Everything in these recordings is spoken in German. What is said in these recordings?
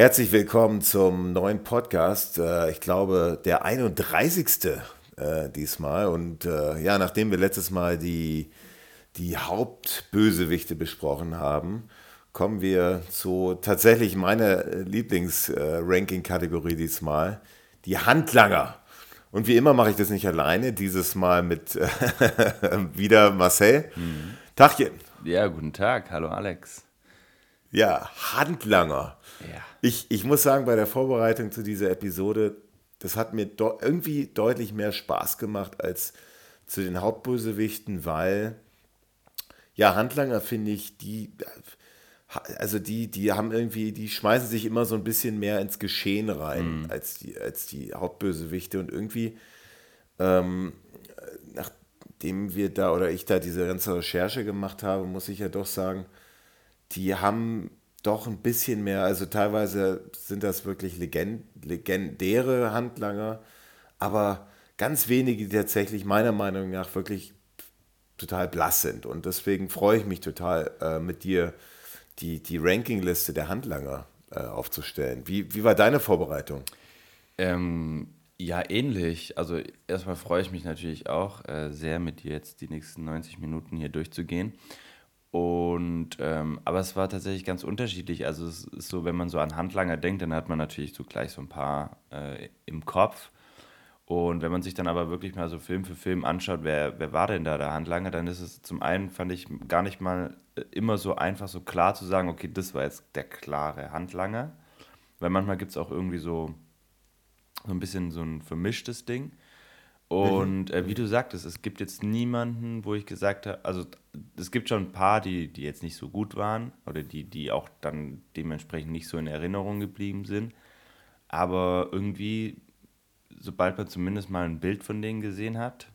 Herzlich willkommen zum neuen Podcast. Äh, ich glaube, der 31. Äh, diesmal. Und äh, ja, nachdem wir letztes Mal die, die Hauptbösewichte besprochen haben, kommen wir zu tatsächlich meiner Lieblings-Ranking-Kategorie diesmal, die Handlanger. Und wie immer mache ich das nicht alleine, dieses Mal mit wieder Marcel. Mhm. Tagchen. Ja, guten Tag. Hallo Alex. Ja, Handlanger. Ja. Ich, ich muss sagen, bei der Vorbereitung zu dieser Episode, das hat mir do irgendwie deutlich mehr Spaß gemacht als zu den Hauptbösewichten, weil ja, Handlanger finde ich, die, also die, die haben irgendwie, die schmeißen sich immer so ein bisschen mehr ins Geschehen rein mhm. als, die, als die Hauptbösewichte und irgendwie, ähm, nachdem wir da oder ich da diese ganze Recherche gemacht habe, muss ich ja doch sagen, die haben doch ein bisschen mehr, also teilweise sind das wirklich legend, legendäre Handlanger, aber ganz wenige, die tatsächlich meiner Meinung nach wirklich total blass sind. Und deswegen freue ich mich total, äh, mit dir die, die Rankingliste der Handlanger äh, aufzustellen. Wie, wie war deine Vorbereitung? Ähm, ja, ähnlich. Also erstmal freue ich mich natürlich auch äh, sehr, mit dir jetzt die nächsten 90 Minuten hier durchzugehen. Und ähm, aber es war tatsächlich ganz unterschiedlich. Also es ist so, wenn man so an Handlanger denkt, dann hat man natürlich so gleich so ein paar äh, im Kopf. Und wenn man sich dann aber wirklich mal so Film für Film anschaut, wer, wer war denn da der Handlanger, dann ist es zum einen, fand ich, gar nicht mal äh, immer so einfach so klar zu sagen, okay, das war jetzt der klare Handlanger. Weil manchmal gibt es auch irgendwie so, so ein bisschen so ein vermischtes Ding. Und äh, wie du sagtest, es gibt jetzt niemanden, wo ich gesagt habe, also es gibt schon ein paar, die, die jetzt nicht so gut waren oder die, die auch dann dementsprechend nicht so in Erinnerung geblieben sind. Aber irgendwie, sobald man zumindest mal ein Bild von denen gesehen hat,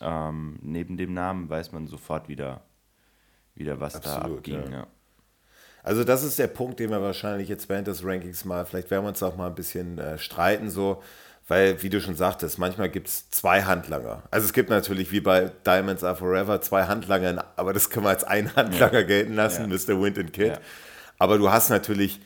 ähm, neben dem Namen, weiß man sofort wieder, wieder was Absolut, da abging. Ja. Ja. Also das ist der Punkt, den wir wahrscheinlich jetzt während des Rankings mal, vielleicht werden wir uns auch mal ein bisschen äh, streiten, so weil, wie du schon sagtest, manchmal gibt es zwei Handlanger. Also es gibt natürlich wie bei Diamonds Are Forever zwei Handlanger, aber das können wir als ein Handlanger ja. gelten lassen, ja. Mr. Wind and Kid. Ja. Aber du hast natürlich,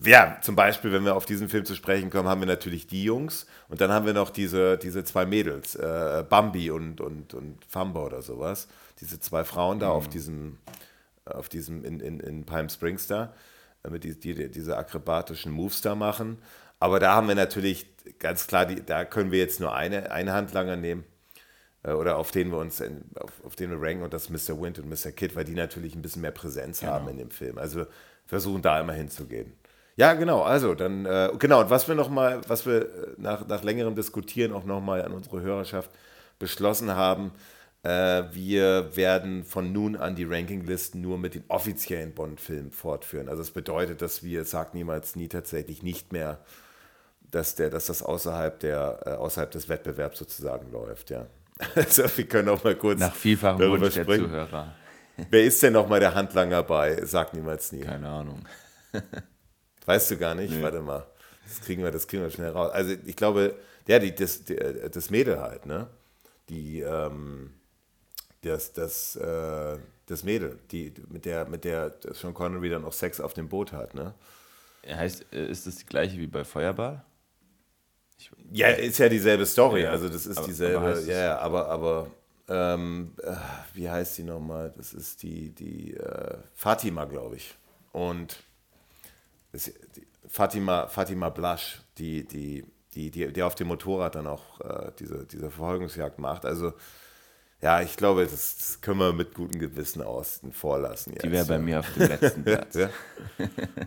ja, zum Beispiel, wenn wir auf diesen Film zu sprechen kommen, haben wir natürlich die Jungs und dann haben wir noch diese, diese zwei Mädels, äh, Bambi und, und, und Famba oder sowas. Diese zwei Frauen da mhm. auf diesem, auf diesem in, in, in Palm Springs da, mit die, die diese akrobatischen Moves da machen. Aber da haben wir natürlich ganz klar, die, da können wir jetzt nur eine, eine Handlanger nehmen äh, oder auf den wir uns, in, auf, auf den wir ranken und das ist Mr. Wind und Mr. Kid, weil die natürlich ein bisschen mehr Präsenz genau. haben in dem Film. Also versuchen da immer hinzugehen. Ja, genau, also dann, äh, genau, und was wir nochmal, was wir äh, nach, nach längerem Diskutieren auch nochmal an unsere Hörerschaft beschlossen haben, äh, wir werden von nun an die Rankinglisten nur mit den offiziellen Bond-Filmen fortführen. Also das bedeutet, dass wir, sagt niemals nie, tatsächlich nicht mehr dass, der, dass das außerhalb, der, äh, außerhalb des Wettbewerbs sozusagen läuft. Ja. Also wir können auch mal kurz Nach vielfachem darüber Wunsch sprechen. der Zuhörer. Wer ist denn noch mal der Handlanger bei? Sag niemals nie. Keine Ahnung. weißt du gar nicht? Nee. Warte mal. Das kriegen wir, das kriegen wir schnell raus. Also ich glaube, ja, die, das, die, das Mädel halt, ne? Die, ähm, das, das, äh, das Mädel, die, mit der, mit der Sean Connery dann auch Sex auf dem Boot hat, ne? Heißt, äh, ist das die gleiche wie bei Feuerball? Ich, ja, ist ja dieselbe Story. Ja, also das ist aber, dieselbe. Aber ja, ja, aber, aber ähm, äh, wie heißt die nochmal? Das ist die, die äh, Fatima, glaube ich. Und das, die, Fatima, Fatima Blasch, die, die, die, die, die auf dem Motorrad dann auch äh, diese, diese Verfolgungsjagd macht. Also ja, ich glaube, das, das, können wir mit gutem Gewissen außen vorlassen. Jetzt. Die wäre bei mir auf dem letzten Platz. ja?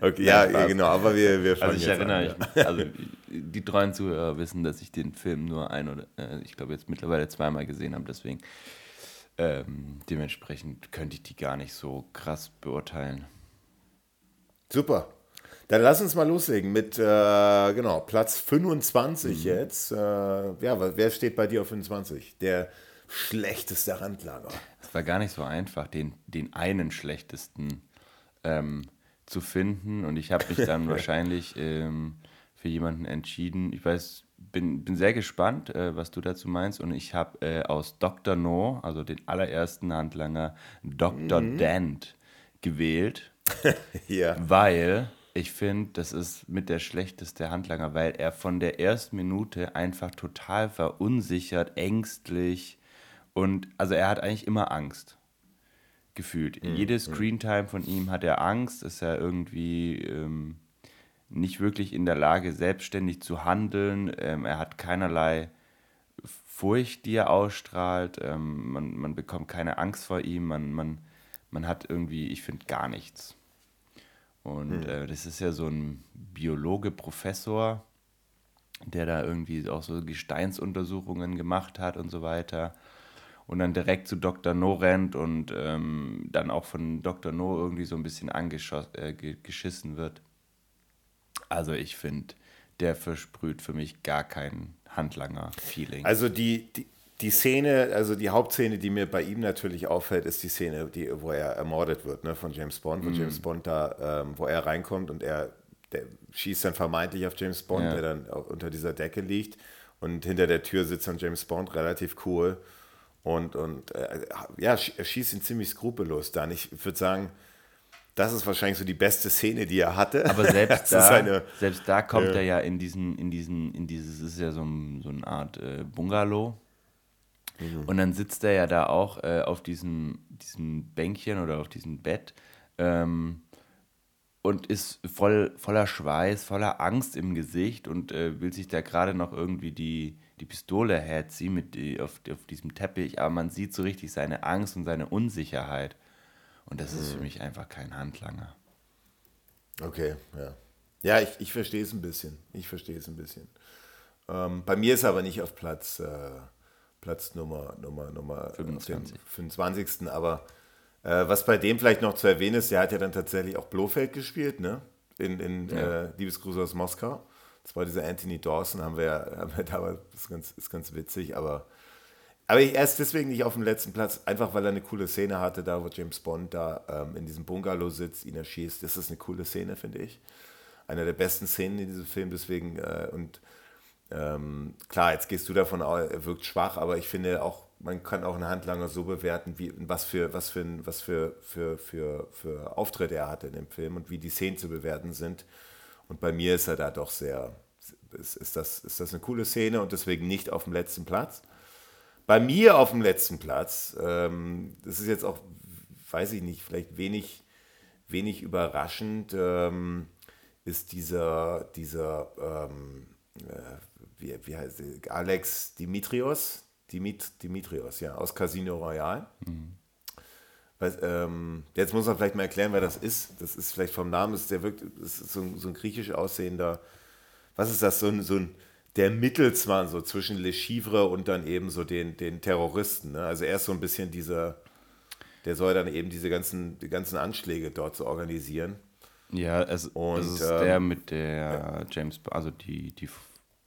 Okay, ja, ja, genau, aber wir, wir fangen Also ich erinnere, an, ja. also die treuen Zuhörer wissen, dass ich den Film nur ein oder, äh, ich glaube jetzt mittlerweile zweimal gesehen habe, deswegen ähm, dementsprechend könnte ich die gar nicht so krass beurteilen. Super. Dann lass uns mal loslegen mit, äh, genau, Platz 25 mhm. jetzt. Äh, ja, wer steht bei dir auf 25? Der schlechteste Handlanger. Es war gar nicht so einfach, den, den einen schlechtesten ähm, zu finden. Und ich habe mich dann wahrscheinlich ähm, für jemanden entschieden. Ich weiß, bin, bin sehr gespannt, äh, was du dazu meinst. Und ich habe äh, aus Dr. No, also den allerersten Handlanger, Dr. Mhm. Dent gewählt. ja. Weil Ich finde, das ist mit der schlechteste Handlanger, weil er von der ersten Minute einfach total verunsichert, ängstlich und also er hat eigentlich immer Angst. Gefühlt. Mhm. Jede mhm. Screentime von ihm hat er Angst, ist er irgendwie ähm, nicht wirklich in der Lage, selbstständig zu handeln. Ähm, er hat keinerlei Furcht, die er ausstrahlt. Ähm, man, man bekommt keine Angst vor ihm. Man, man, man hat irgendwie, ich finde, gar nichts. Und hm. äh, das ist ja so ein Biologe, Professor, der da irgendwie auch so Gesteinsuntersuchungen gemacht hat und so weiter. Und dann direkt zu Dr. No rennt und ähm, dann auch von Dr. No irgendwie so ein bisschen angeschissen äh, wird. Also ich finde, der versprüht für mich gar kein Handlanger-Feeling. Also die, die, die Szene, also die Hauptszene, die mir bei ihm natürlich auffällt, ist die Szene, die, wo er ermordet wird, ne, von James Bond, wo mm. James Bond da, ähm, wo er reinkommt und er der schießt dann vermeintlich auf James Bond, ja. der dann unter dieser Decke liegt und hinter der Tür sitzt dann James Bond relativ cool und, und äh, ja, er schießt ihn ziemlich skrupellos dann. Ich würde sagen, das ist wahrscheinlich so die beste Szene, die er hatte. Aber selbst, da, eine, selbst da kommt äh, er ja in diesen, in diesen, in dieses, ist ja so, ein, so eine Art äh, Bungalow. Mhm. Und dann sitzt er ja da auch äh, auf diesem, diesem Bänkchen oder auf diesem Bett ähm, und ist voll, voller Schweiß, voller Angst im Gesicht und äh, will sich da gerade noch irgendwie die, die Pistole herziehen mit die, auf, auf diesem Teppich. Aber man sieht so richtig seine Angst und seine Unsicherheit. Und das ist für hm. mich einfach kein Handlanger. Okay, ja. Ja, ich, ich verstehe es ein bisschen. Ich verstehe es ein bisschen. Ähm, bei mir ist er aber nicht auf Platz, äh, Platz Nummer, Nummer, Nummer 25. 25. Aber äh, was bei dem vielleicht noch zu erwähnen ist, der hat ja dann tatsächlich auch Blofeld gespielt, ne? In, in ja. äh, Liebesgrüße aus Moskau. Das war dieser Anthony Dawson, haben wir ja haben wir damals, ist ganz, ist ganz witzig, aber aber er ist deswegen nicht auf dem letzten Platz, einfach weil er eine coole Szene hatte, da wo James Bond da ähm, in diesem Bungalow sitzt, ihn erschießt. Das ist eine coole Szene, finde ich. Eine der besten Szenen in diesem Film, deswegen, äh, und ähm, klar, jetzt gehst du davon aus, er wirkt schwach, aber ich finde auch, man kann auch einen Handlanger so bewerten, wie, was, für, was, für, was für, für, für, für Auftritte er hatte in dem Film und wie die Szenen zu bewerten sind. Und bei mir ist er da doch sehr, ist, ist, das, ist das eine coole Szene und deswegen nicht auf dem letzten Platz. Bei mir auf dem letzten Platz, ähm, das ist jetzt auch, weiß ich nicht, vielleicht wenig, wenig überraschend, ähm, ist dieser, dieser ähm, äh, wie, wie heißt er, Alex Dimitrios, Dimit, Dimitrios, ja, aus Casino Royale. Mhm. Weil, ähm, jetzt muss man vielleicht mal erklären, wer das ist. Das ist vielleicht vom Namen, ist der wirkt, das ist so ein, so ein griechisch aussehender, was ist das, so ein, so ein der Mittelsmann so zwischen Le Chivre und dann eben so den, den Terroristen. Ne? Also er ist so ein bisschen dieser, der soll dann eben diese ganzen, die ganzen Anschläge dort so organisieren. Ja, es, und, es ist ähm, der mit der ja. James, also die, die,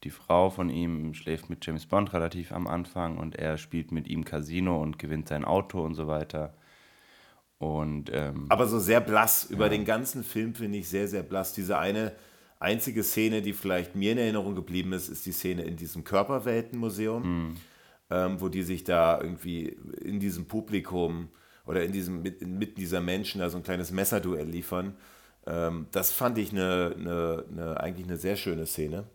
die Frau von ihm schläft mit James Bond relativ am Anfang und er spielt mit ihm Casino und gewinnt sein Auto und so weiter. Und, ähm, Aber so sehr blass, über ja. den ganzen Film finde ich sehr, sehr blass. Diese eine, Einzige Szene, die vielleicht mir in Erinnerung geblieben ist, ist die Szene in diesem Körperweltenmuseum, mhm. ähm, wo die sich da irgendwie in diesem Publikum oder in diesem, inmitten dieser Menschen da so ein kleines Messerduell liefern. Ähm, das fand ich eine, eine, eine, eigentlich eine sehr schöne Szene.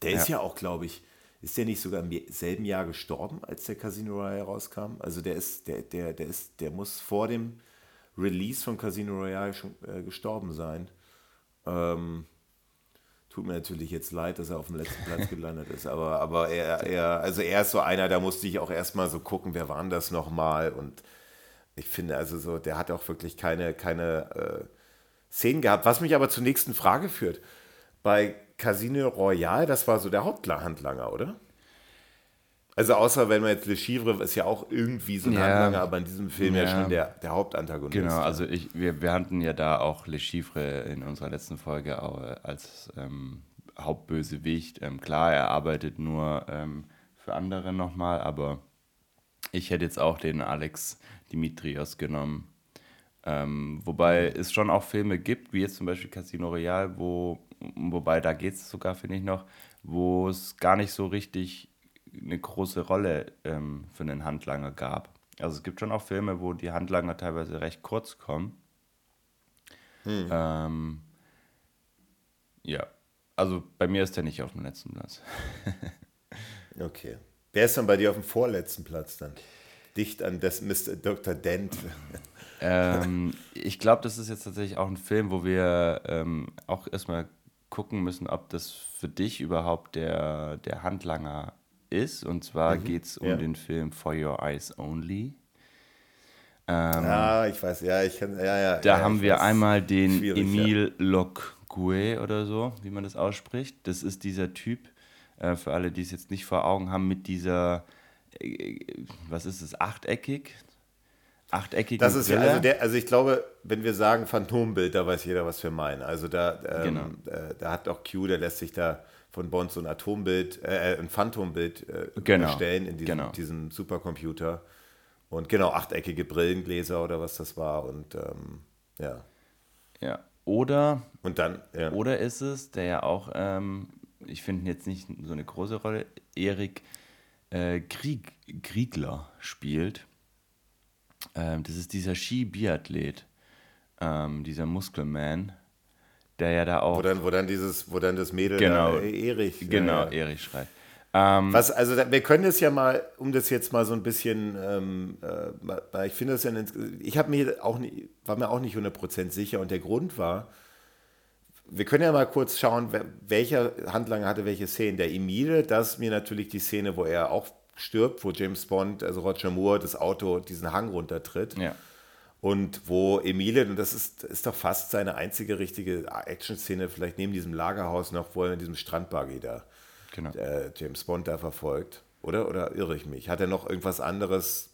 Der ja. ist ja auch, glaube ich, ist der nicht sogar im selben Jahr gestorben, als der Casino Royale rauskam? Also der ist, der, der, der ist, der muss vor dem Release von Casino Royale schon äh, gestorben sein. Ähm, Tut mir natürlich jetzt leid, dass er auf dem letzten Platz gelandet ist, aber, aber er, er, also er ist so einer, da musste ich auch erstmal so gucken, wer war denn das nochmal und ich finde also so, der hat auch wirklich keine, keine äh, Szenen gehabt, was mich aber zur nächsten Frage führt. Bei Casino Royale, das war so der Haupthandlanger, oder? Also außer wenn man jetzt Le Chivre ist ja auch irgendwie so ein ja, Handlanger, aber in diesem Film ja, ja schon der, der Hauptantagonist. Genau, also ich, wir, wir hatten ja da auch Le Chivre in unserer letzten Folge auch als ähm, Hauptbösewicht. Ähm, klar, er arbeitet nur ähm, für andere nochmal, aber ich hätte jetzt auch den Alex Dimitrios genommen. Ähm, wobei es schon auch Filme gibt, wie jetzt zum Beispiel Casino Royale, wo, wobei da geht es sogar, finde ich noch, wo es gar nicht so richtig eine große Rolle ähm, für einen Handlanger gab. Also es gibt schon auch Filme, wo die Handlanger teilweise recht kurz kommen. Hm. Ähm, Ja. Also bei mir ist der nicht auf dem letzten Platz. okay. Wer ist dann bei dir auf dem vorletzten Platz dann? Dicht an das Mr. Dr. Dent. ähm, ich glaube, das ist jetzt tatsächlich auch ein Film, wo wir ähm, auch erstmal gucken müssen, ob das für dich überhaupt der, der Handlanger ist. Und zwar mhm, geht es um ja. den Film For Your Eyes Only. Ähm, ja, ich weiß, ja, ich kann, ja, ja. Da ja, haben wir weiß. einmal den Emile ja. Locgue oder so, wie man das ausspricht. Das ist dieser Typ, äh, für alle, die es jetzt nicht vor Augen haben, mit dieser, äh, was ist es, achteckig? Achteckige Das ist ja, also, der, also ich glaube, wenn wir sagen Phantombild, da weiß jeder, was wir meinen. Also da, ähm, genau. äh, da hat auch Q, der lässt sich da von Bond so ein Atombild, äh, ein Phantombild äh, genau. erstellen in diesem, genau. diesem Supercomputer. Und genau, achteckige Brillengläser oder was das war. Und ähm, ja. Ja. Oder, und dann, ja. oder ist es, der ja auch, ähm, ich finde jetzt nicht so eine große Rolle, Erik äh, Krieg, Kriegler spielt. Ähm, das ist dieser Ski-Biathlet, ähm, dieser Muskelman, der ja da auch. Wo dann, wo dann dieses, wo dann das Mädel genau, da, äh, Erich. Genau, ja. Erich schreit. Ähm, Was, also wir können das ja mal, um das jetzt mal so ein bisschen, ähm, äh, ich finde das ja, ich habe mir auch nie, war mir auch nicht 100% sicher und der Grund war, wir können ja mal kurz schauen, welcher Handlanger hatte welche Szenen. Der Emile, das ist mir natürlich die Szene, wo er auch stirbt, wo James Bond, also Roger Moore, das Auto diesen Hang runtertritt. Ja. Und wo Emile, und das ist, ist doch fast seine einzige richtige Action-Szene, vielleicht neben diesem Lagerhaus noch, wo er in diesem Strandbuggy da genau. äh, James Bond da verfolgt. Oder? Oder irre ich mich? Hat er noch irgendwas anderes,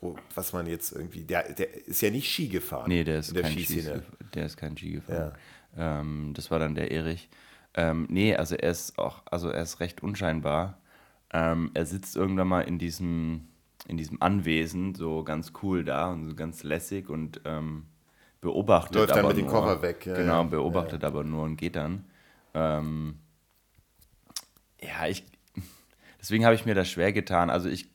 wo, was man jetzt irgendwie. Der, der ist ja nicht Ski gefahren. Nee, der ist, der kein, Ski, der ist kein Ski gefahren. Ja. Ähm, das war dann der Erich. Ähm, nee, also er ist auch, also er ist recht unscheinbar. Ähm, er sitzt irgendwann mal in diesem, in diesem Anwesen, so ganz cool da und so ganz lässig und ähm, beobachtet. Läuft dann mit dem Koffer weg. Ja, genau, beobachtet ja. aber nur und geht dann. Ähm, ja, ich. Deswegen habe ich mir das schwer getan. Also ich.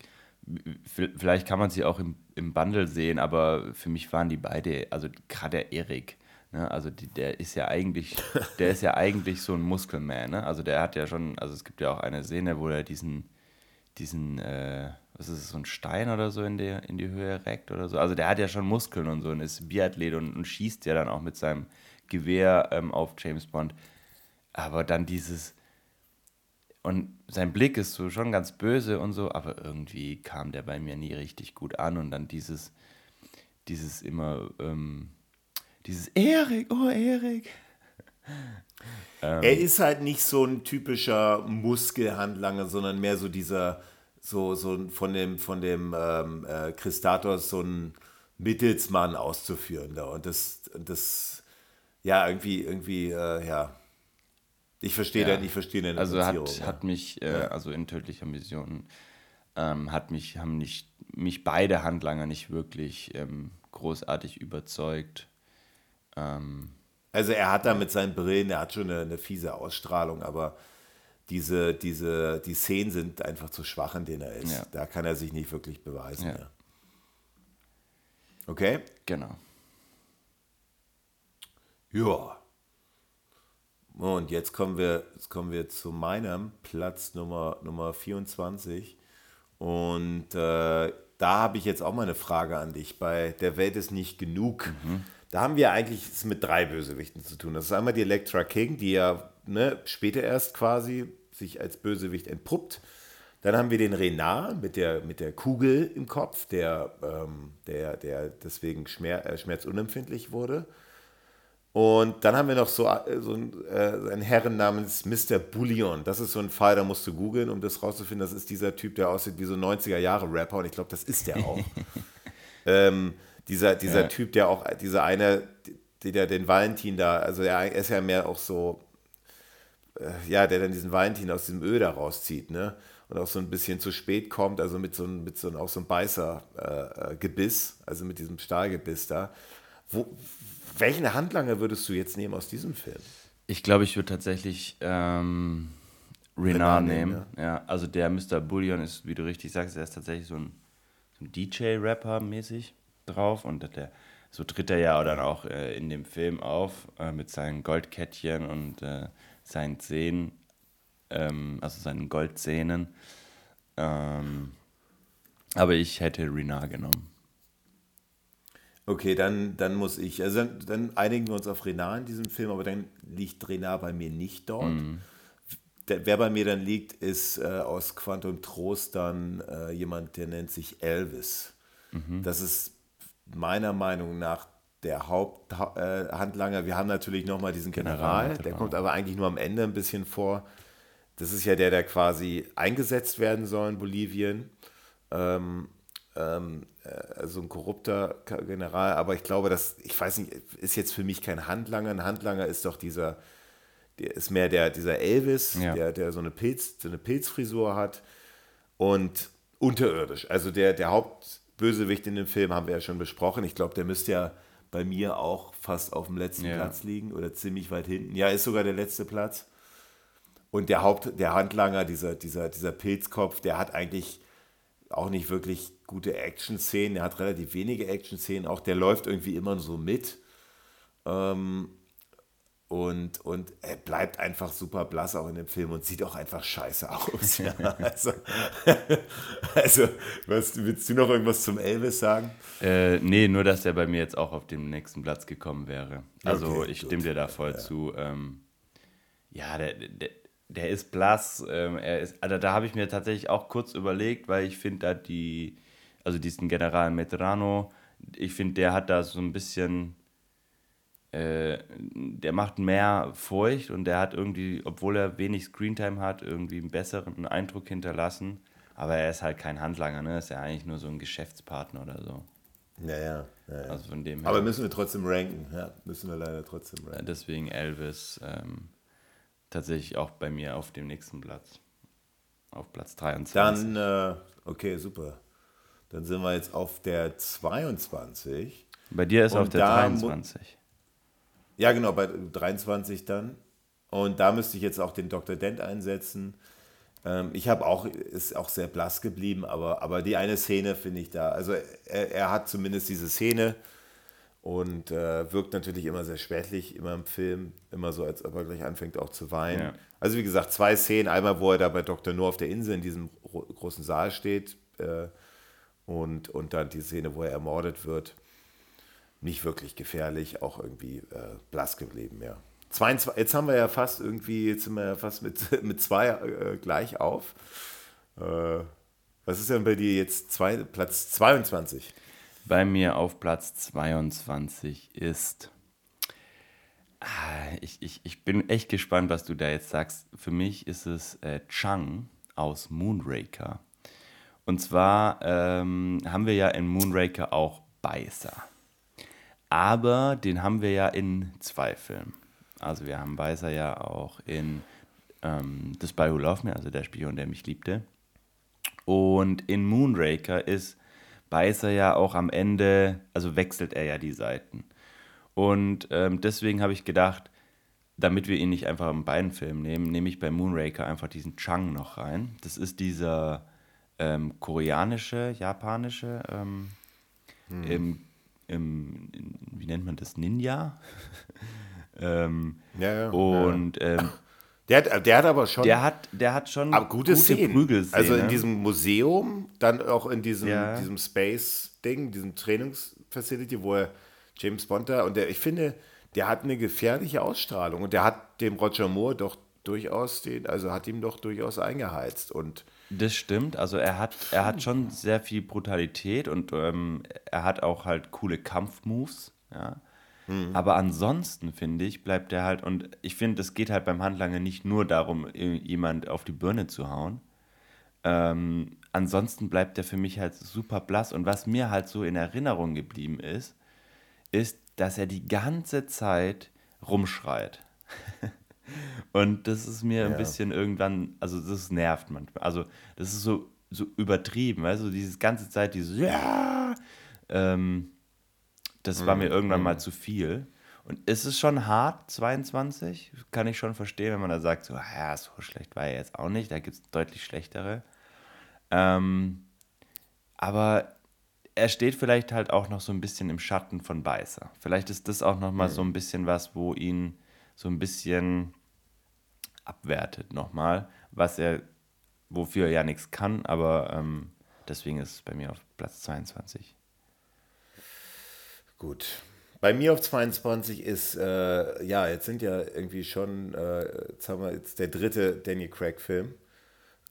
Vielleicht kann man sie auch im, im Bundle sehen, aber für mich waren die beide, also gerade der Erik, ne, also die, der ist ja eigentlich, der ist ja eigentlich so ein Muskelman, ne? Also der hat ja schon, also es gibt ja auch eine Szene, wo er diesen, diesen, äh, was ist es, so ein Stein oder so in die, in die Höhe reckt oder so. Also der hat ja schon Muskeln und so und ist Biathlet und, und schießt ja dann auch mit seinem Gewehr ähm, auf James Bond. Aber dann dieses, und sein Blick ist so schon ganz böse und so, aber irgendwie kam der bei mir nie richtig gut an. Und dann dieses, dieses immer, ähm, dieses Erik, oh Erik. ähm, er ist halt nicht so ein typischer Muskelhandlanger, sondern mehr so dieser, so, so von dem, von dem ähm, äh, Christatos so ein Mittelsmann auszuführen da. Und das, das, ja, irgendwie, irgendwie, äh, ja ich verstehe ja. ich verstehe deine Also hat, ja. hat mich, äh, ja. also in tödlicher Mission, ähm, hat mich, haben nicht, mich beide Handlanger nicht wirklich ähm, großartig überzeugt. Ähm, also er hat da mit seinen Brillen, er hat schon eine, eine, fiese Ausstrahlung, aber diese, diese, die Szenen sind einfach zu schwach, in denen er ist. Da kann er sich nicht wirklich beweisen. Ja. Okay? Genau. Ja. Und jetzt kommen wir, jetzt kommen wir zu meinem Platz Nummer, Nummer 24. Und äh, da habe ich jetzt auch mal eine Frage an dich. Bei Der Welt ist nicht genug. Mhm. Da haben wir eigentlich es mit drei Bösewichten zu tun. Das ist einmal die Elektra King, die ja ne, später erst quasi sich als Bösewicht entpuppt. Dann haben wir den Renard mit der, mit der Kugel im Kopf, der, ähm, der, der deswegen schmerz, äh, schmerzunempfindlich wurde. Und dann haben wir noch so, äh, so einen, äh, einen Herren namens Mr. Bullion. Das ist so ein Fall, da musst du googeln, um das rauszufinden. Das ist dieser Typ, der aussieht wie so ein 90er-Jahre-Rapper. Und ich glaube, das ist der auch. ähm, dieser dieser ja. Typ, der auch, dieser eine, der den Valentin da, also er ist ja mehr auch so, äh, ja, der dann diesen Valentin aus diesem Öl da rauszieht, ne? Und auch so ein bisschen zu spät kommt, also mit so einem, mit so einem, auch so einem Beißer-Gebiss, äh, also mit diesem Stahlgebiss da. Wo, welchen Handlanger würdest du jetzt nehmen aus diesem Film? Ich glaube, ich würde tatsächlich ähm, Renard nehmen. Ja. ja. also der Mr. Bullion ist, wie du richtig sagst, er ist tatsächlich so ein, so ein DJ-Rapper mäßig drauf und der, so tritt er ja dann auch äh, in dem Film auf äh, mit seinen Goldkettchen und äh, seinen Zähnen, ähm, also seinen Goldzähnen. Ähm, aber ich hätte Renard genommen. Okay, dann, dann muss ich, also dann, dann einigen wir uns auf Renard in diesem Film, aber dann liegt Renard bei mir nicht dort. Mhm. Der, wer bei mir dann liegt, ist äh, aus Quantum Trost dann äh, jemand, der nennt sich Elvis. Mhm. Das ist meiner Meinung nach der Haupthandlanger. Wir haben natürlich nochmal diesen General, General, der kommt aber eigentlich nur am Ende ein bisschen vor. Das ist ja der, der quasi eingesetzt werden soll in Bolivien. Ähm, ähm, also ein korrupter General, aber ich glaube, dass, ich weiß nicht, ist jetzt für mich kein Handlanger. Ein Handlanger ist doch dieser, der ist mehr der, dieser Elvis, Ja. der, der so eine Pilz, so eine Pilzfrisur hat und unterirdisch. Also der, der Hauptbösewicht in dem Film haben wir ja schon besprochen. Ich glaube, der müsste ja bei mir auch fast auf dem letzten Ja. Platz liegen oder ziemlich weit hinten. Ja, ist sogar der letzte Platz. Und der Haupt, der Handlanger, dieser, dieser, dieser Pilzkopf, der hat eigentlich auch nicht wirklich gute Action-Szenen. Er hat relativ wenige Action-Szenen. Auch der läuft irgendwie immer so mit. Ähm, und, und er bleibt einfach super blass auch in dem Film und sieht auch einfach scheiße aus. Ja, also, also was, willst du noch irgendwas zum Elvis sagen? Äh, nee, nur dass der bei mir jetzt auch auf den nächsten Platz gekommen wäre. Also Okay, ich gut. stimme dir da voll zu. Ähm, ja, der, der, der ist blass. Ähm, er ist, also da habe ich mir tatsächlich auch kurz überlegt, weil ich finde da die, also diesen General Medrano, ich finde, der hat da so ein bisschen, äh, der macht mehr Furcht und der hat irgendwie, obwohl er wenig Screentime hat, irgendwie einen besseren Eindruck hinterlassen. Aber er ist halt kein Handlanger, ne? Ist ja eigentlich nur so ein Geschäftspartner oder so. Ja, ja. ja, ja. Also von dem her. Aber müssen wir trotzdem ranken. Ja, müssen wir leider trotzdem ranken. Deswegen Elvis ähm, tatsächlich auch bei mir auf dem nächsten Platz. Auf Platz 23. Dann, äh, okay, super. Dann sind wir jetzt auf der 22. bei dir ist und auf der da mu- 23. Ja, genau, bei 23 dann. Und da müsste ich jetzt auch den Dr. Dent einsetzen. Ähm, ich habe auch, ist auch sehr blass geblieben, aber, aber die eine Szene finde ich da. Also er, er hat zumindest diese Szene und äh, wirkt natürlich immer sehr schwächlich, immer im Film, immer so, als ob er gleich anfängt auch zu weinen. Ja. Also wie gesagt, zwei Szenen. Einmal, wo er da bei Dr. No auf der Insel in diesem ro- großen Saal steht äh, und, und dann die Szene, wo er ermordet wird nicht wirklich gefährlich, auch irgendwie äh, blass geblieben, ja. 22, jetzt haben wir ja fast irgendwie, jetzt sind wir ja fast mit, mit zwei äh, gleich auf. Äh, was ist denn bei dir jetzt zwei, Platz 22? Bei mir auf Platz 22 ist. Ah, ich, ich, ich bin echt gespannt, was du da jetzt sagst. Für mich ist es äh, Chang aus Moonraker. Und zwar ähm, haben wir ja in Moonraker auch Beißer. Aber den haben wir ja in zwei Filmen. Also wir haben Beißer ja auch in ähm, The Spy Who Loved Me, also der Spion, der mich liebte. Und in Moonraker ist Beißer ja auch am Ende, also wechselt er ja die Seiten. Und ähm, deswegen habe ich gedacht, damit wir ihn nicht einfach in beiden Filmen nehmen, nehme ich bei Moonraker einfach diesen Chang noch rein. Das ist dieser ähm, koreanische, japanische, ähm, im, im, in, wie nennt man das, Ninja? ähm, Ja, ja. und ähm, Der hat, der hat aber schon der, hat, der hat schon aber gute, Szenen. Prügelszenen. Also in diesem Museum, dann auch in diesem, Ja. diesem Space-Ding, diesem Trainingsfacility, wo er James Bond da, und der, ich finde, der hat eine gefährliche Ausstrahlung und der hat dem Roger Moore doch durchaus den, also hat ihm doch durchaus eingeheizt und Das stimmt, also er hat, er hat schon sehr viel Brutalität und ähm, er hat auch halt coole Kampfmoves, ja. Aber ansonsten finde ich, bleibt er halt, und ich finde, es geht halt beim Handlanger nicht nur darum, jemand auf die Birne zu hauen. Ähm, ansonsten bleibt er für mich halt super blass. Und was mir halt so in Erinnerung geblieben ist, ist, dass er die ganze Zeit rumschreit. Und das ist mir ein Ja. bisschen irgendwann, also das nervt manchmal. Also das ist so, so übertrieben, weißt du, dieses ganze Zeit, dieses Ja, ähm, das war mir irgendwann mal zu viel. Und es ist schon hart, 22, kann ich schon verstehen, wenn man da sagt, so, ja, so schlecht war er jetzt auch nicht, da gibt es deutlich schlechtere. Ähm, aber er steht vielleicht halt auch noch so ein bisschen im Schatten von Beißer. Vielleicht ist das auch noch mal so ein bisschen was, wo ihn so ein bisschen abwertet nochmal, was er, wofür er ja nichts kann, aber ähm, deswegen ist es bei mir auf Platz 22. Gut. Bei mir auf 22 ist, äh, ja, jetzt sind ja irgendwie schon, äh, jetzt haben wir jetzt der dritte Danny Craig-Film.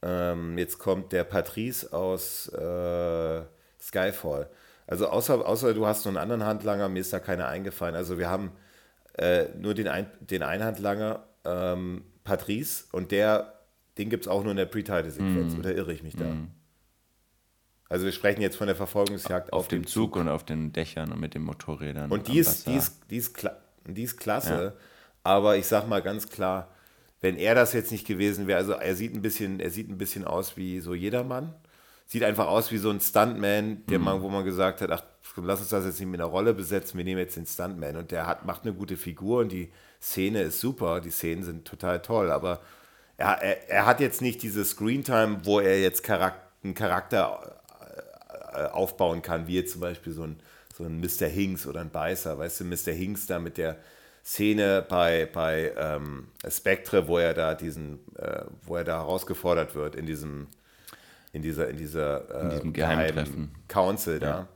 Ähm, jetzt kommt der Patrice aus äh, Skyfall. Also außer, außer du hast noch einen anderen Handlanger, mir ist da keiner eingefallen. Also wir haben äh, nur den, ein, den Einhandlanger ähm, Patrice und der, den gibt es auch nur in der Pre-Title-Sequenz. Mm. Oder irre ich mich da? Mm. Also wir sprechen jetzt von der Verfolgungsjagd auf, auf dem Zug, Zug, und auf den Dächern und mit den Motorrädern. Und die ist, die ist, die ist, die ist klasse, ja. aber ich sag mal ganz klar, wenn er das jetzt nicht gewesen wäre, also er sieht ein bisschen, er sieht ein bisschen aus wie so jedermann. Sieht einfach aus wie so ein Stuntman, der mhm. man, wo man gesagt hat, ach, lass uns das jetzt nicht mit einer Rolle besetzen, wir nehmen jetzt den Stuntman. Und der hat, macht eine gute Figur und die Szene ist super, die Szenen sind total toll, aber er, er, er hat jetzt nicht diese Screentime, wo er jetzt Charakter, einen Charakter äh, aufbauen kann, wie jetzt zum Beispiel so ein, so ein Mr. Hinks oder ein Beißer. Weißt du, Mr. Hinks da mit der Szene bei, bei ähm, Spectre, wo er da diesen, äh, wo er da herausgefordert wird in diesem, in dieser, in dieser äh, in diesem geheimen Council da. Ja.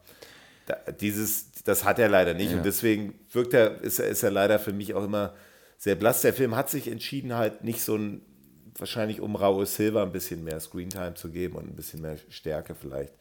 da. Dieses, das hat er leider nicht ja. und deswegen wirkt er, ist er, ist er leider für mich auch immer sehr blass. Der Film hat sich entschieden, halt nicht so ein, wahrscheinlich um Raoul Silva ein bisschen mehr Screentime zu geben und ein bisschen mehr Stärke vielleicht.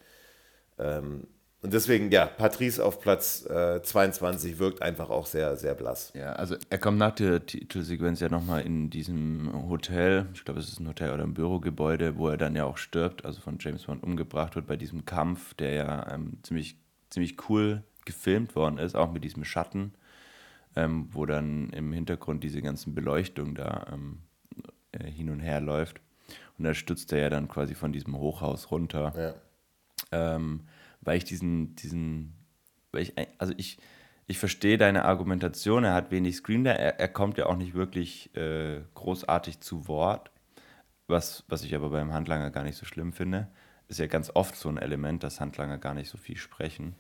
Ähm, und deswegen, ja, Patrice auf Platz äh, 22 wirkt einfach auch sehr, sehr blass. Ja, also er kommt nach der Titelsequenz ja nochmal in diesem Hotel, ich glaube, es ist ein Hotel oder ein Bürogebäude, wo er dann ja auch stirbt, also von James Bond umgebracht wird bei diesem Kampf, der ja ähm, ziemlich, ziemlich cool gefilmt worden ist, auch mit diesem Schatten, ähm, wo dann im Hintergrund diese ganzen Beleuchtung da ähm, äh, hin und her läuft. Und da stützt er ja dann quasi von diesem Hochhaus runter. Ja ähm, weil ich diesen, diesen, weil ich, also ich, ich verstehe deine Argumentation, er hat wenig Screen da, er, er kommt ja auch nicht wirklich äh, großartig zu Wort, was, was ich aber beim Handlanger gar nicht so schlimm finde. Ist ja ganz oft so ein Element, dass Handlanger gar nicht so viel sprechen.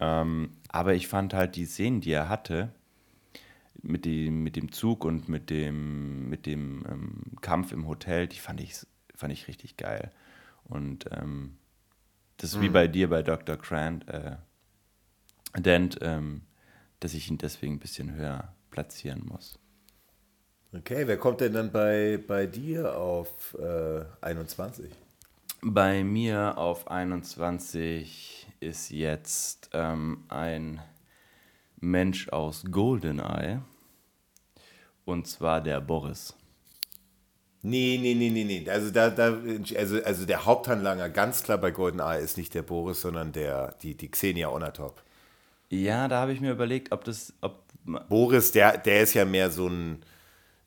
Ähm, aber ich fand halt die Szenen, die er hatte, mit dem, mit dem Zug und mit dem, mit dem ähm, Kampf im Hotel, die fand ich, fand ich richtig geil. Und ähm, das ist mhm. wie bei dir bei Dr. Grant, äh, Dent, ähm, dass ich ihn deswegen ein bisschen höher platzieren muss. Okay, wer kommt denn dann bei, bei dir auf äh, 21? Bei mir auf 21 ist jetzt ähm, ein Mensch aus Goldeneye. Und zwar der Boris. Nee, nee, nee, nee, nee. Also, da, da, also, also der Haupthandlanger ganz klar bei GoldenEye ist nicht der Boris, sondern der, die, die Xenia Onatop. Ja, da habe ich mir überlegt, ob das. Ob Boris, der, der ist ja mehr so ein.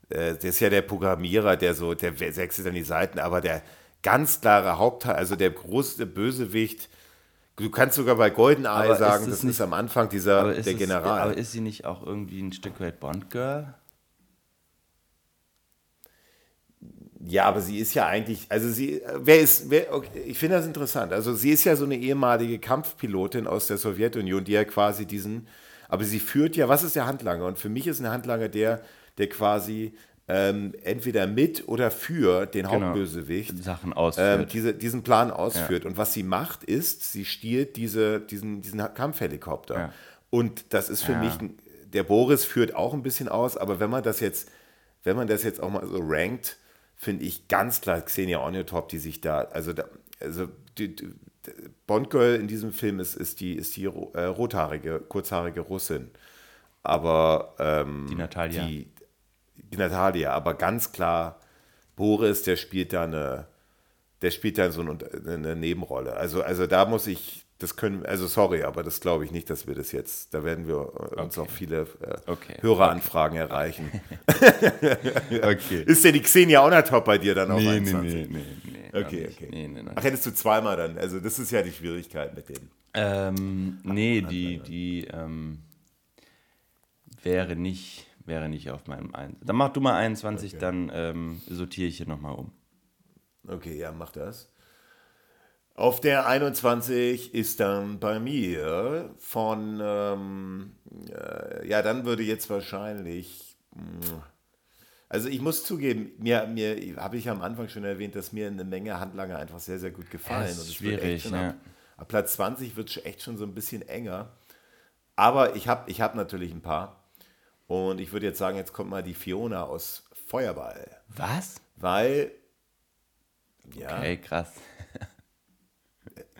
Äh, der ist ja der Programmierer, der so, der wechselt an die Seiten, aber der ganz klare Hauptteil, also der große Bösewicht, du kannst sogar bei GoldenEye aber sagen, das, das nicht, ist am Anfang dieser, der General. aber ist sie nicht auch irgendwie ein Stück weit Bond-Girl? Ja, aber sie ist ja eigentlich, also sie, wer ist, wer, okay, ich finde das interessant. Also sie ist ja so eine ehemalige Kampfpilotin aus der Sowjetunion, die ja quasi diesen, aber sie führt ja, was ist der Handlanger? Und für mich ist ein Handlanger der, der quasi ähm, entweder mit oder für den genau. Hauptbösewicht Sachen ausführt. Ähm, diese, diesen Plan ausführt. Ja. Und was sie macht, ist, sie stiehlt diese, diesen, diesen Kampfhelikopter. Ja. Und das ist für ja. mich, der Boris führt auch ein bisschen aus, aber wenn man das jetzt, wenn man das jetzt auch mal so rankt, finde ich ganz klar Xenia Oniotop, die sich da, also, da, also die, die, Bond-Girl in diesem Film ist, ist die, ist die äh, rothaarige, kurzhaarige Russin. Aber ähm, die Natalia. Die, die Natalia, aber ganz klar, Boris, der spielt da eine, der spielt da so eine, eine Nebenrolle. Also, also da muss ich, das können, also sorry, aber das glaube ich nicht, dass wir das jetzt, da werden wir uns okay. auch viele äh, okay. Höreranfragen okay. erreichen. okay. Ist denn die Xenia auch noch top bei dir dann auch nee, 21? Nee, nee, nee, nee. Okay, okay. Nee, nee, Ach, hättest du zweimal dann, also das ist ja die Schwierigkeit mit denen. Ähm, nee, die, die ähm, wäre nicht, wäre nicht auf meinem 1. Dann mach du mal 21, dann ähm, sortiere ich hier nochmal um. Okay, ja, mach das. Auf der 21 ist dann bei mir von, ähm, äh, ja, dann würde jetzt wahrscheinlich, mh, mm, Also ich muss zugeben, mir, mir habe ich am Anfang schon erwähnt, dass mir eine Menge Handlanger einfach sehr, sehr gut gefallen. Ja, ist schwierig, ja. ab, ab, Platz 20 wird es echt schon so ein bisschen enger. Aber ich habe ich hab natürlich ein paar. Und ich würde jetzt sagen, jetzt kommt mal die Fiona aus Feuerball. Was? Weil. Ja. Okay, krass.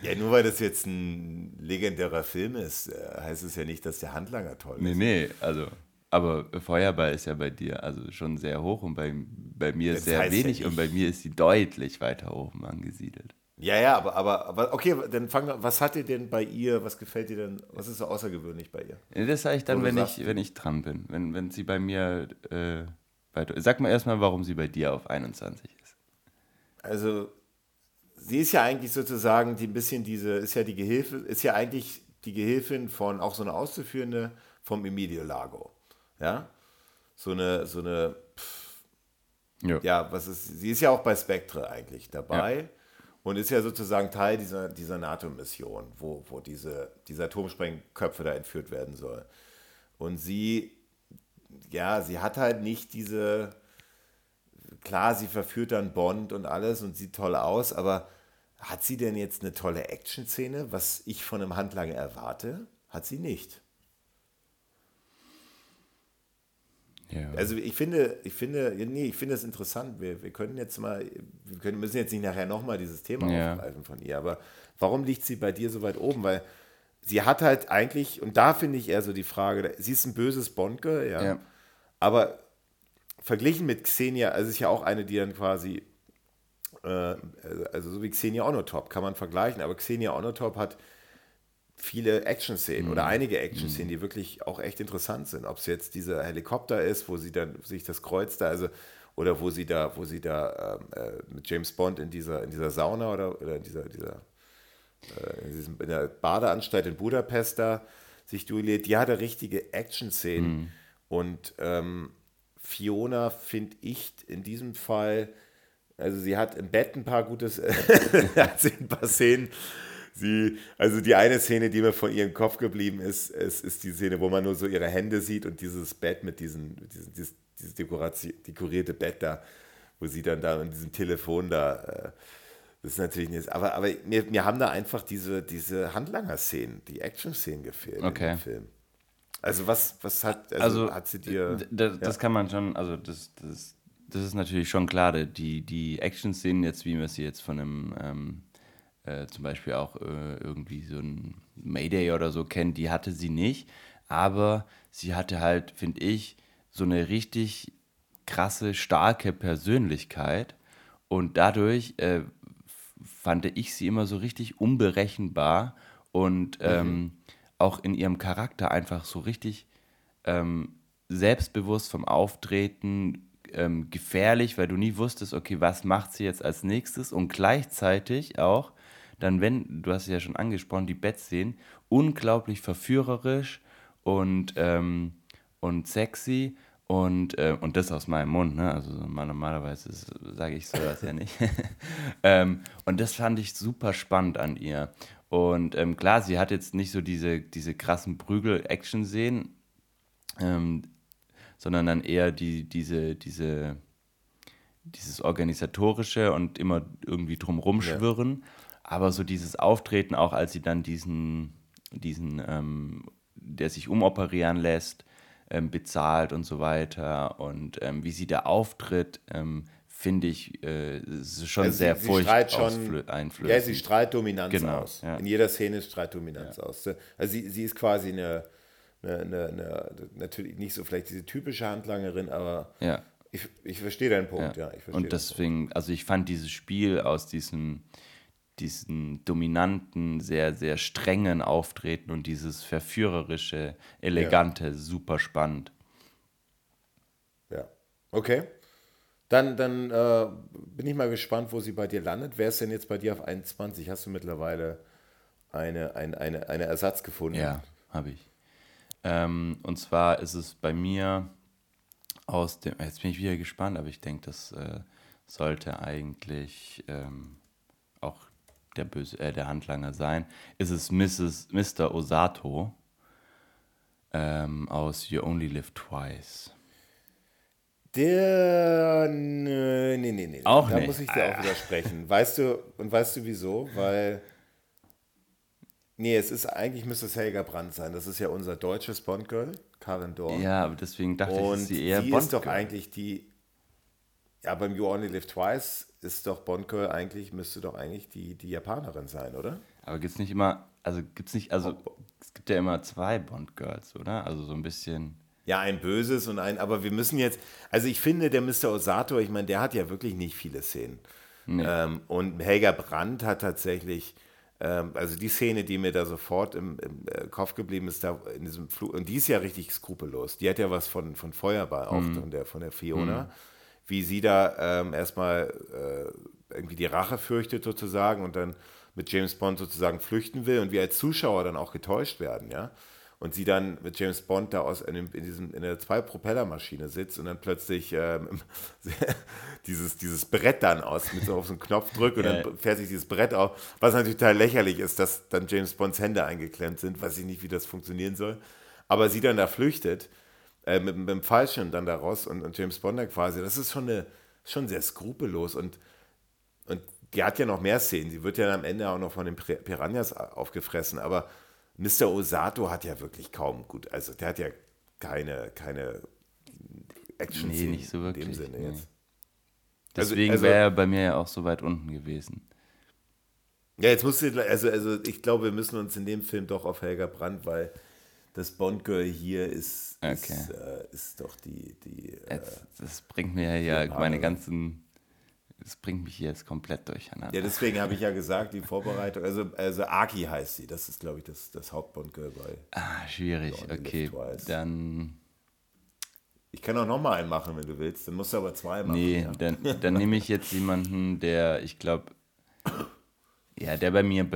Ja, nur weil das jetzt ein legendärer Film ist, äh, heißt es ja nicht, dass der Handlanger toll ist. Nee, nee, also. Aber Feuerball ist ja bei dir also schon sehr hoch und bei, bei mir das sehr wenig ja und bei mir ist sie deutlich weiter oben angesiedelt. Ja, ja, aber, aber, aber okay, dann fang was hat dir denn bei ihr, was gefällt dir denn, was ist so außergewöhnlich bei ihr? Das sage ich dann, wenn ich, wenn ich dran bin. Wenn, wenn sie bei mir äh, weiter. Sag mal erstmal, warum sie bei dir auf 21 ist. Also, sie ist ja eigentlich sozusagen die ein bisschen diese, ist ja die Gehilfe, ist ja eigentlich die Gehilfin von, auch so eine Auszuführende vom Emilio Lago. Ja? So eine, so eine, pff, ja. ja. was ist, sie ist ja auch bei Spectre eigentlich dabei. Ja und ist ja sozusagen Teil dieser, dieser NATO-Mission, wo, wo diese, diese Atomsprengköpfe da entführt werden sollen. Und sie, ja, sie hat halt nicht diese, klar, sie verführt dann Bond und alles und sieht toll aus, aber hat sie denn jetzt eine tolle Action-Szene, was ich von einem Handlanger erwarte? Hat sie nicht. Ja. Also ich finde, ich finde, nee, ich finde es interessant. Wir, wir können jetzt mal, wir können, müssen jetzt nicht nachher nochmal dieses Thema ja. aufgreifen von ihr, aber warum liegt sie bei dir so weit oben? Weil sie hat halt eigentlich, und da finde ich eher so die Frage, sie ist ein böses Bonke, ja, ja. aber verglichen mit Xenia, also ist ja auch eine, die dann quasi, äh, also so wie Xenia Onotop kann man vergleichen, aber Xenia Onotop hat viele Action-Szenen mhm. oder einige Action-Szenen, mhm. die wirklich auch echt interessant sind. Ob es jetzt dieser Helikopter ist, wo sie dann sich das Kreuz da, also oder wo sie da, wo sie da ähm, äh, mit James Bond in dieser, in dieser Sauna oder, oder in dieser, dieser äh, in, diesem, in der Badeanstalt in Budapest da sich duelliert, die hatte richtige Action-Szenen. Mhm. Und ähm, Fiona finde ich in diesem Fall, also sie hat im Bett ein paar gutes, hat sie ein paar Szenen, sie, also die eine Szene, die mir von ihrem Kopf geblieben ist, ist, ist die Szene, wo man nur so ihre Hände sieht und dieses Bett mit diesen, diesen dieses, dieses dekorierte Bett da, wo sie dann da in diesem Telefon da, äh, das ist natürlich nicht, aber, aber mir, mir haben da einfach diese, diese Handlanger-Szenen, die Action-Szenen gefehlt okay. im Film. Also was, was hat, also, also hat sie dir... Das, das kann man schon, also das, das, das ist natürlich schon klar, die, die Action-Szenen jetzt, wie wir sie jetzt von einem ähm, äh, zum Beispiel auch äh, irgendwie so ein Mayday oder so kennt, die hatte sie nicht. Aber sie hatte halt, finde ich, so eine richtig krasse, starke Persönlichkeit. Und dadurch äh, fand ich sie immer so richtig unberechenbar und mhm. ähm, mhm. auch in ihrem Charakter einfach so richtig ähm, selbstbewusst vom Auftreten, ähm, gefährlich, weil du nie wusstest, okay, was macht sie jetzt als nächstes und gleichzeitig auch dann wenn, du hast es ja schon angesprochen, die Bettszenen, unglaublich verführerisch und, ähm, und sexy und, äh, und das aus meinem Mund, ne? Also normalerweise sage ich sowas ja nicht. ähm, und das fand ich super spannend an ihr. Und ähm, klar, sie hat jetzt nicht so diese, diese krassen Prügel-Action-Szenen, ähm, sondern dann eher die, diese, diese, dieses organisatorische und immer irgendwie drumrum schwirren. Ja. Aber so dieses Auftreten, auch als sie dann diesen, diesen ähm, der sich umoperieren lässt, ähm, bezahlt und so weiter und ähm, wie sie da auftritt, ähm, finde ich äh, schon also sehr furchteinflößend. Ja, sie strahlt Dominanz genau, aus. Ja. In jeder Szene strahlt Dominanz ja. aus. Also sie, sie ist quasi eine, eine, eine, eine, natürlich nicht so vielleicht diese typische Handlangerin, aber ja. ich, ich verstehe deinen Punkt. Ja. ja und deswegen, also ich fand dieses Spiel aus diesem diesen dominanten, sehr, sehr strengen Auftreten und dieses verführerische, elegante, ja. super spannend. Ja, okay. Dann, dann äh, bin ich mal gespannt, wo sie bei dir landet. Wer ist denn jetzt bei dir auf 21? Hast du mittlerweile eine, eine, eine, eine Ersatz gefunden? Ja, habe ich. Ähm, und zwar ist es bei mir aus dem, jetzt bin ich wieder gespannt, aber ich denke, das äh, sollte eigentlich ähm, der, Böse, äh, der Handlanger sein, ist es Mrs., Mr. Osato ähm, aus You Only Live Twice. Der. Nee, nee, nee. Auch da nicht. muss ich dir auch widersprechen. Weißt du, und weißt du wieso? Weil. Nee, es ist eigentlich müsste es Helga Brandt sein. Das ist ja unser deutsches Bond-Girl, Karin Dorn. Ja, aber deswegen dachte ich, und ist sie eher sie Bond. ist doch eigentlich die. Ja, beim You Only Live Twice ist doch Bond-Girl eigentlich, müsste doch eigentlich die, die Japanerin sein, oder? Aber gibt es nicht immer, also gibt es nicht, also es gibt ja immer zwei Bond-Girls, oder? Also so ein bisschen. Ja, ein böses und ein, aber wir müssen jetzt, also ich finde, der Mr. Osato, ich meine, der hat ja wirklich nicht viele Szenen. Ähm, und Helga Brandt hat tatsächlich, ähm, also die Szene, die mir da sofort im, im äh, Kopf geblieben ist, da in diesem Flug, und die ist ja richtig skrupellos. Die hat ja was von, von Feuerball auch, von, der, von der Fiona, wie sie da ähm, erstmal äh, irgendwie die Rache fürchtet sozusagen und dann mit James Bond sozusagen flüchten will und wir als Zuschauer dann auch getäuscht werden, ja. Und sie dann mit James Bond da aus in, diesem, in der Zwei-Propellermaschine sitzt und dann plötzlich ähm, dieses, dieses Brett dann aus, mit so auf so einen Knopf drückt und Ja. dann fährt sich dieses Brett auf, was natürlich total lächerlich ist, dass dann James Bonds Hände eingeklemmt sind, weiß ich nicht, wie das funktionieren soll. Aber sie dann da flüchtet, äh, mit, mit dem Fallschirm dann da raus und, und James Bond quasi, das ist schon, eine, schon sehr skrupellos und, und die hat ja noch mehr Szenen. Sie wird ja am Ende auch noch von den Pir- Piranhas aufgefressen, aber Mr. Osato hat ja wirklich kaum gut, also der hat ja keine, keine action Nee, nicht so wirklich, In dem Sinne nee. jetzt. Also- Deswegen also- wäre er bei mir ja auch so weit unten gewesen. Ja, jetzt musst du, also, also ich glaube, wir müssen uns in dem Film doch auf Helga Brandt, weil das Bond-Girl hier ist, Okay. ist, äh, ist doch die, die äh, Jetzt, das bringt mir ja meine ganzen, das bringt mich jetzt komplett durcheinander. ja, deswegen habe ich ja gesagt, die Vorbereitung, also, also Aki heißt sie, das ist, glaube ich, das, das Haupt-Bond-Girl bei. ah, schwierig, okay. Dann, Ich kann auch nochmal einen machen, wenn du willst, dann musst du aber zwei machen. nee, ja. dann, dann nehme ich jetzt jemanden, der, ich glaube, ja, der bei mir,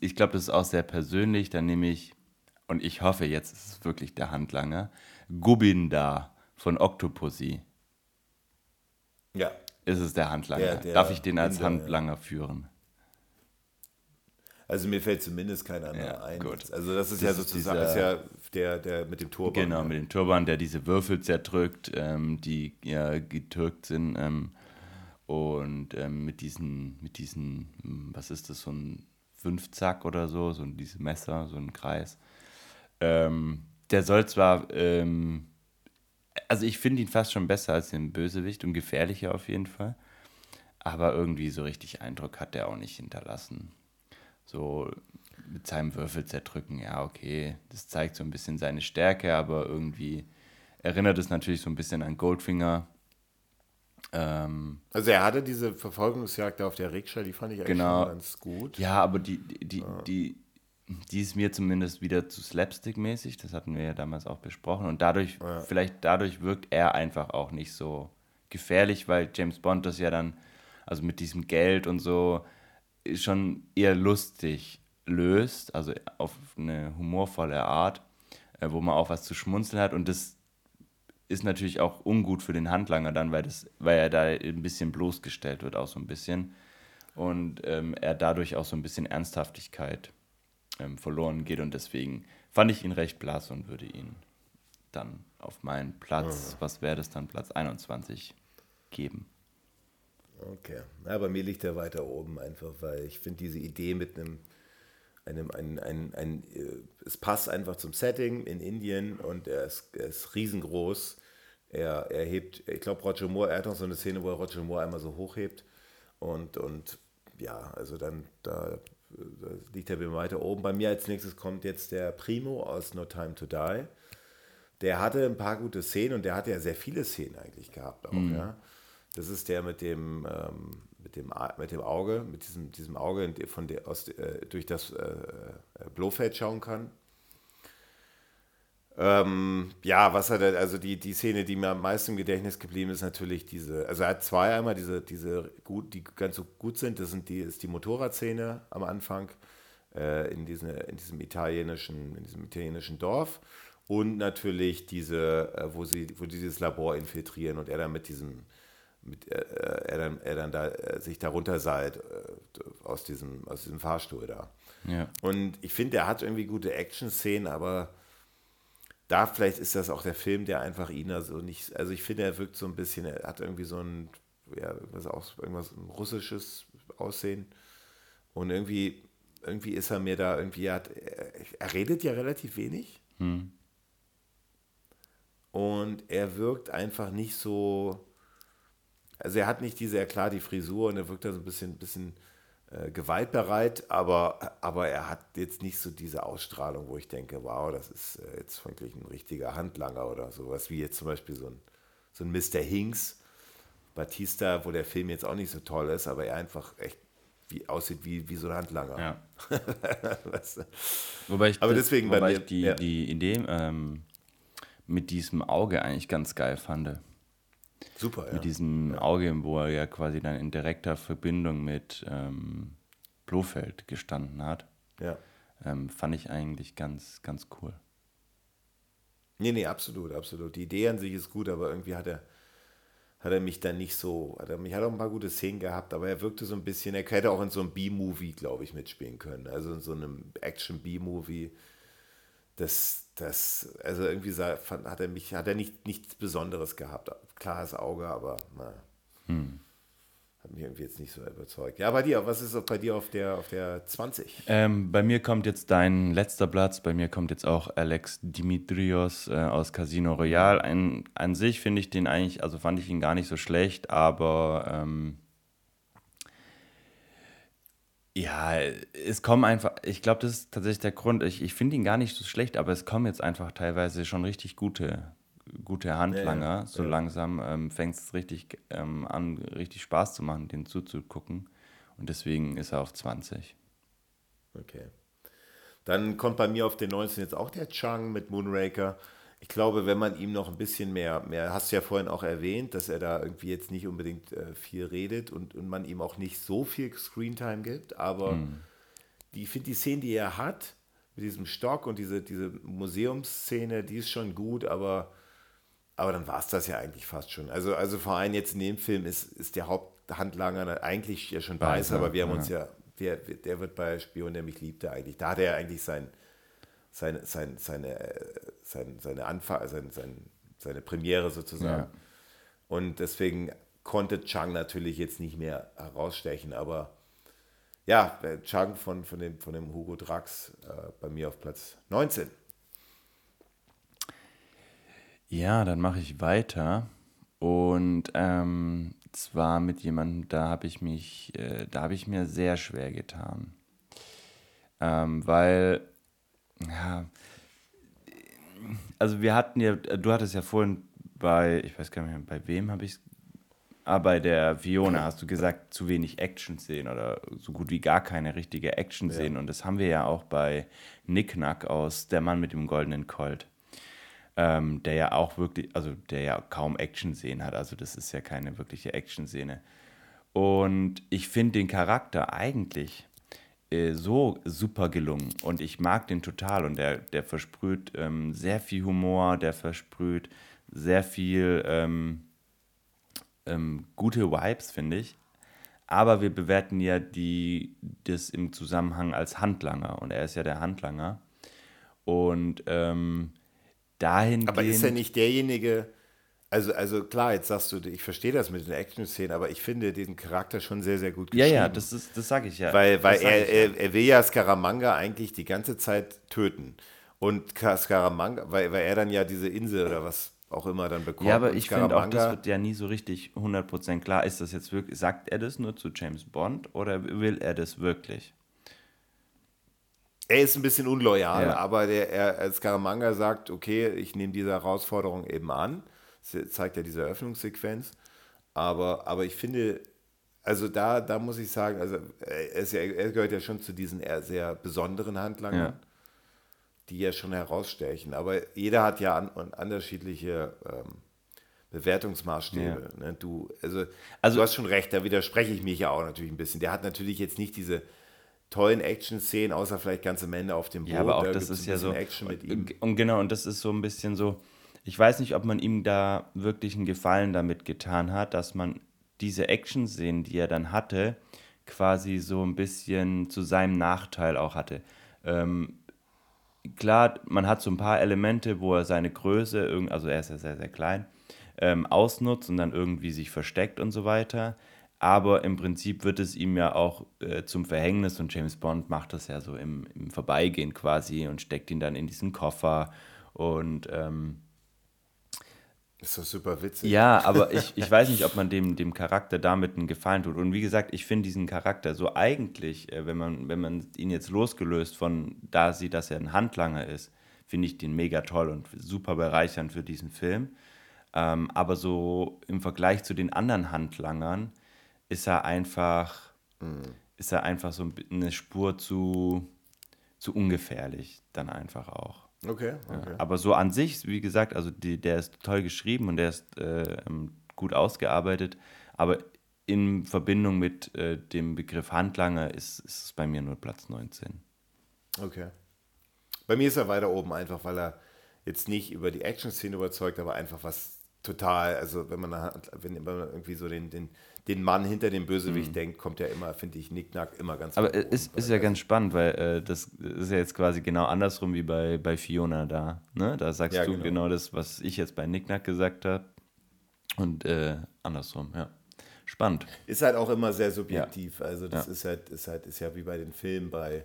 ich glaube, das ist auch sehr persönlich, dann nehme ich, und ich hoffe, jetzt ist es wirklich der Handlanger, Gubinda von Octopussy. ja. Ist es der Handlanger? Der- der Darf ich den als Inder, ja. Handlanger führen? Also mir fällt zumindest kein anderer Ja, ein. gut. Also das ist Das ja ist sozusagen dieser- ist ja der, der mit dem Turban. Genau, mit dem Turban, der diese Würfel zerdrückt, ähm, die ja getürkt sind. Ähm, und ähm, mit diesen, mit diesen, hm, was ist das, so ein Fünfzack oder so, so diese Messer, so ein Kreis. Ähm, der soll zwar, ähm, also ich finde ihn fast schon besser als den Bösewicht und gefährlicher auf jeden Fall. Aber irgendwie so richtig Eindruck hat er auch nicht hinterlassen. So mit seinem Würfel zerdrücken, ja, okay, das zeigt so ein bisschen seine Stärke, aber irgendwie erinnert es natürlich so ein bisschen an Goldfinger. Ähm, Also er hatte diese Verfolgungsjagd auf der Rikscha, die fand ich eigentlich Genau. schon ganz gut. ja, aber die, die, die, die, die ist mir zumindest wieder zu slapstick-mäßig, das hatten wir ja damals auch besprochen. Und dadurch, vielleicht dadurch wirkt er einfach auch nicht so gefährlich, weil James Bond das ja dann, also mit diesem Geld und so, schon eher lustig löst, also auf eine humorvolle Art, äh, wo man auch was zu schmunzeln hat. Und das ist natürlich auch ungut für den Handlanger dann, weil, das, weil er da ein bisschen bloßgestellt wird, auch so ein bisschen. Und ähm, er dadurch auch so ein bisschen Ernsthaftigkeit ähm, verloren geht. Und deswegen fand ich ihn recht blass und würde ihn dann auf meinen Platz, was wäre das dann, Platz 21 geben. Okay. Ja, bei mir liegt er weiter oben einfach, weil ich finde diese Idee mit einem, einem, ein, ein, ein, äh, es passt einfach zum Setting in Indien und er ist, er ist riesengroß. Er, er hebt, ich glaube, Roger Moore, er hat noch so eine Szene, wo er Roger Moore einmal so hochhebt und, und ja, also dann, da, da liegt er mir weiter oben. Bei mir als nächstes kommt jetzt der Primo aus No Time to Die. Der hatte ein paar gute Szenen und der hatte ja sehr viele Szenen eigentlich gehabt auch, ja. Das ist der mit dem, ähm, mit dem, mit dem Auge, mit diesem, diesem Auge, von der, aus, äh, durch das äh, äh, Blofeld schauen kann. Ähm, ja, was hat er, also die, die Szene, die mir am meisten im Gedächtnis geblieben ist, natürlich diese, also er hat zwei einmal, diese, diese gut, die ganz so gut sind, das sind die, ist die Motorradszene am Anfang äh, in, diese, in diesem italienischen, in diesem italienischen Dorf und natürlich diese, äh, wo sie, wo die dieses Labor infiltrieren und er dann mit diesem, mit, äh, er dann, er dann da äh, sich darunter seilt äh, aus diesem, aus diesem Fahrstuhl da. Ja. Und ich finde, er hat irgendwie gute Action-Szenen, aber da vielleicht ist das auch der Film, der einfach ihn also nicht, also ich finde, er wirkt so ein bisschen, er hat irgendwie so ein, ja, irgendwas, auch, irgendwas ein russisches Aussehen und irgendwie, irgendwie ist er mir da irgendwie, er, hat, er, er redet ja relativ wenig hm. und er wirkt einfach nicht so, also er hat nicht diese, ja klar, die Frisur und er wirkt da so ein bisschen, bisschen äh, gewaltbereit, aber, aber er hat jetzt nicht so diese Ausstrahlung, wo ich denke, wow, das ist äh, jetzt wirklich ein richtiger Handlanger oder sowas, wie jetzt zum Beispiel so ein, so ein Mr. Hinks, Batista, wo der Film jetzt auch nicht so toll ist, aber er einfach echt wie, aussieht wie, wie so ein Handlanger. Ja. weißt du? Wobei ich, aber deswegen wobei mir, ich die, ja. die Idee ähm, mit diesem Auge eigentlich ganz geil fand. Super, ja. Mit diesem ja. Auge, wo er ja quasi dann in direkter Verbindung mit ähm, Blofeld gestanden hat. Ja. Ähm, fand ich eigentlich ganz, ganz cool. Nee, nee, absolut, absolut. Die Idee an sich ist gut, aber irgendwie hat er, hat er mich dann nicht so, hat er mich hat auch ein paar gute Szenen gehabt, aber er wirkte so ein bisschen, er hätte auch in so einem B-Movie, glaube ich, mitspielen können. Also in so einem Action-B-Movie. Das, das, also irgendwie sah, fand, hat er mich, hat er nicht, nichts Besonderes gehabt. Klares Auge, aber naja. Hm. Hat mich irgendwie jetzt nicht so überzeugt. Ja, bei dir, was ist bei dir auf der, auf der 20? Ähm, bei mir kommt jetzt dein letzter Platz, bei mir kommt jetzt auch Alex Dimitrios äh, aus Casino Royale. Ein, an sich finde ich den eigentlich, also fand ich ihn gar nicht so schlecht, aber ähm, ja, es kommen einfach, ich glaube, das ist tatsächlich der Grund. Ich, ich finde ihn gar nicht so schlecht, aber es kommen jetzt einfach teilweise schon richtig gute, gute Handlanger. Ja, ja. So ja. langsam ähm, fängt es richtig ähm, an, richtig Spaß zu machen, den zuzugucken. Und deswegen ist er auf 20. Okay. Dann kommt bei mir auf den 19 jetzt auch der Chang mit Moonraker ich glaube, wenn man ihm noch ein bisschen mehr, mehr, hast du ja vorhin auch erwähnt, dass er da irgendwie jetzt nicht unbedingt äh, viel redet und, und man ihm auch nicht so viel Screentime gibt, aber mhm. die, ich finde die Szene, die er hat, mit diesem Stock und diese, diese Museumsszene, die ist schon gut, aber, aber dann war es das ja eigentlich fast schon. Also, also vor allem jetzt in dem Film ist, ist der Haupthandlanger eigentlich ja schon weiß, aber wir haben ja. uns ja, der, der wird bei Spion, der mich liebte eigentlich, da hat er eigentlich sein seine, sein, seine, sein, seine Anfang, sein, sein, seine Premiere sozusagen. Ja. Und deswegen konnte Chang natürlich jetzt nicht mehr herausstechen, aber ja, Chang von, von, dem, von dem Hugo Drax äh, bei mir auf Platz 19. Ja, dann mache ich weiter. Und ähm, zwar mit jemandem, da habe ich mich, äh, da habe ich mir sehr schwer getan. Ähm, weil ja, also wir hatten ja, du hattest ja vorhin bei, ich weiß gar nicht mehr, bei wem habe ich es, ah, bei der Fiona hast du gesagt, zu wenig Action sehen oder so gut wie gar keine richtige Action sehen. Ja. Und das haben wir ja auch bei Nicknack aus Der Mann mit dem goldenen Colt. Ähm, der ja auch wirklich, also der ja kaum Action-Szenen hat. Also das ist ja keine wirkliche Action-Szene. Und ich finde den Charakter eigentlich äh, so super gelungen und ich mag den total und der, der versprüht ähm, sehr viel Humor, der versprüht sehr viel ähm, ähm, gute Vibes, finde ich. Aber wir bewerten ja die, das im Zusammenhang als Handlanger und er ist ja der Handlanger. Und ähm, dahingehend. Aber ist er nicht derjenige, also, also klar, jetzt sagst du, ich verstehe das mit den Action-Szenen, aber ich finde diesen Charakter schon sehr, sehr gut geschrieben. Ja, ja, das, das sage ich ja. Weil, weil er, er, er will ja Scaramanga eigentlich die ganze Zeit töten. Und Scaramanga, weil, weil er dann ja diese Insel oder was auch immer dann bekommt. Ja, aber ich finde auch, das wird ja nie so richtig 100% klar. Ist das jetzt wirklich, sagt er das nur zu James Bond oder will er das wirklich? Er ist ein bisschen unloyal, ja. aber der, er, Scaramanga sagt, okay, ich nehme diese Herausforderung eben an zeigt ja diese Eröffnungssequenz. Aber, aber ich finde, also da, da muss ich sagen, also er, ja, er gehört ja schon zu diesen eher sehr besonderen Handlangern, ja. die ja schon herausstechen. Aber jeder hat ja an, unterschiedliche ähm, Bewertungsmaßstäbe. Ja. Ne? Du, also, also, du hast schon recht, da widerspreche ich mich ja auch natürlich ein bisschen. Der hat natürlich jetzt nicht diese tollen Action-Szenen, außer vielleicht ganz am Ende auf dem Boot. Ja, aber auch da das ist ja so. Action mit ihm. Und genau, und das ist so ein bisschen so ich weiß nicht, ob man ihm da wirklich einen Gefallen damit getan hat, dass man diese Action-Szenen, die er dann hatte, quasi so ein bisschen zu seinem Nachteil auch hatte. Ähm, klar, man hat so ein paar Elemente, wo er seine Größe, also er ist ja sehr, sehr klein, ähm, ausnutzt und dann irgendwie sich versteckt und so weiter. Aber im Prinzip wird es ihm ja auch äh, zum Verhängnis und James Bond macht das ja so im, im Vorbeigehen quasi und steckt ihn dann in diesen Koffer und ähm, ist doch super witzig. Ja, aber ich, ich weiß nicht, ob man dem, dem Charakter damit einen Gefallen tut. Und wie gesagt, ich finde diesen Charakter so eigentlich, äh, wenn man, wenn man ihn jetzt losgelöst von da sieht, dass er ein Handlanger ist, finde ich den mega toll und super bereichernd für diesen Film. Ähm, aber so im Vergleich zu den anderen Handlangern ist er einfach, mhm. ist er einfach so eine Spur zu, zu ungefährlich dann einfach auch. Okay, okay. Ja, aber so an sich, wie gesagt, also die, der ist toll geschrieben und der ist äh, ähm, gut ausgearbeitet, aber in Verbindung mit äh, dem Begriff Handlanger ist, ist es bei mir nur Platz 19. Okay. Bei mir ist er weiter oben, einfach weil er jetzt nicht über die Action-Szene überzeugt, aber einfach was total, also wenn man, wenn man irgendwie so den, den, den Mann hinter dem Bösewicht mhm. denkt, kommt ja immer, finde ich, Nicknack immer ganz Aber es ist, ist ja ganz spannend, weil äh, das ist ja jetzt quasi genau andersrum wie bei, bei Fiona da. Ne? Da sagst ja, du genau. genau. das, was ich jetzt bei Nicknack gesagt habe. Und äh, andersrum, ja. Spannend. Ist halt auch immer sehr subjektiv. Ja. Also das ja. ist halt, ist halt, ist ja wie bei den Filmen bei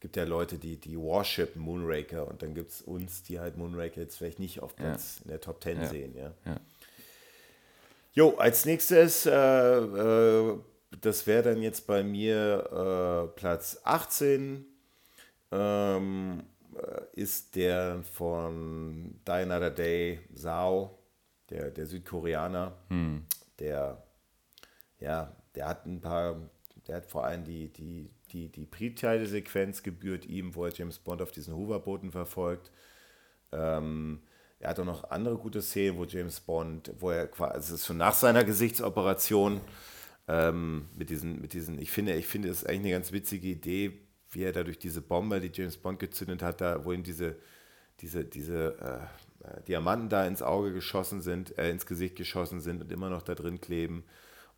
gibt ja Leute, die, die Warship Moonraker und dann gibt es uns, die halt Moonraker jetzt vielleicht nicht auf Platz in der Top 10 sehen, ja. Jo, als nächstes, äh, äh, das wäre dann jetzt bei mir äh, Platz 18, ähm, äh, ist der von Die Another Day, Sao, der, der Südkoreaner, hm. der, ja, der hat ein paar, der hat vor allem die, die, die, die Pre-Teile-Sequenz gebührt ihm, wo er James Bond auf diesen Hooverbooten verfolgt. Ähm, er hat auch noch andere gute Szenen, wo James Bond, wo er quasi, also es ist schon nach seiner Gesichtsoperation ähm, mit diesen, mit diesen, ich finde, ich finde, es ist eigentlich eine ganz witzige Idee, wie er da durch diese Bombe, die James Bond gezündet hat, da, wo ihm diese, diese, diese äh, äh, Diamanten da ins Auge geschossen sind, äh, ins Gesicht geschossen sind und immer noch da drin kleben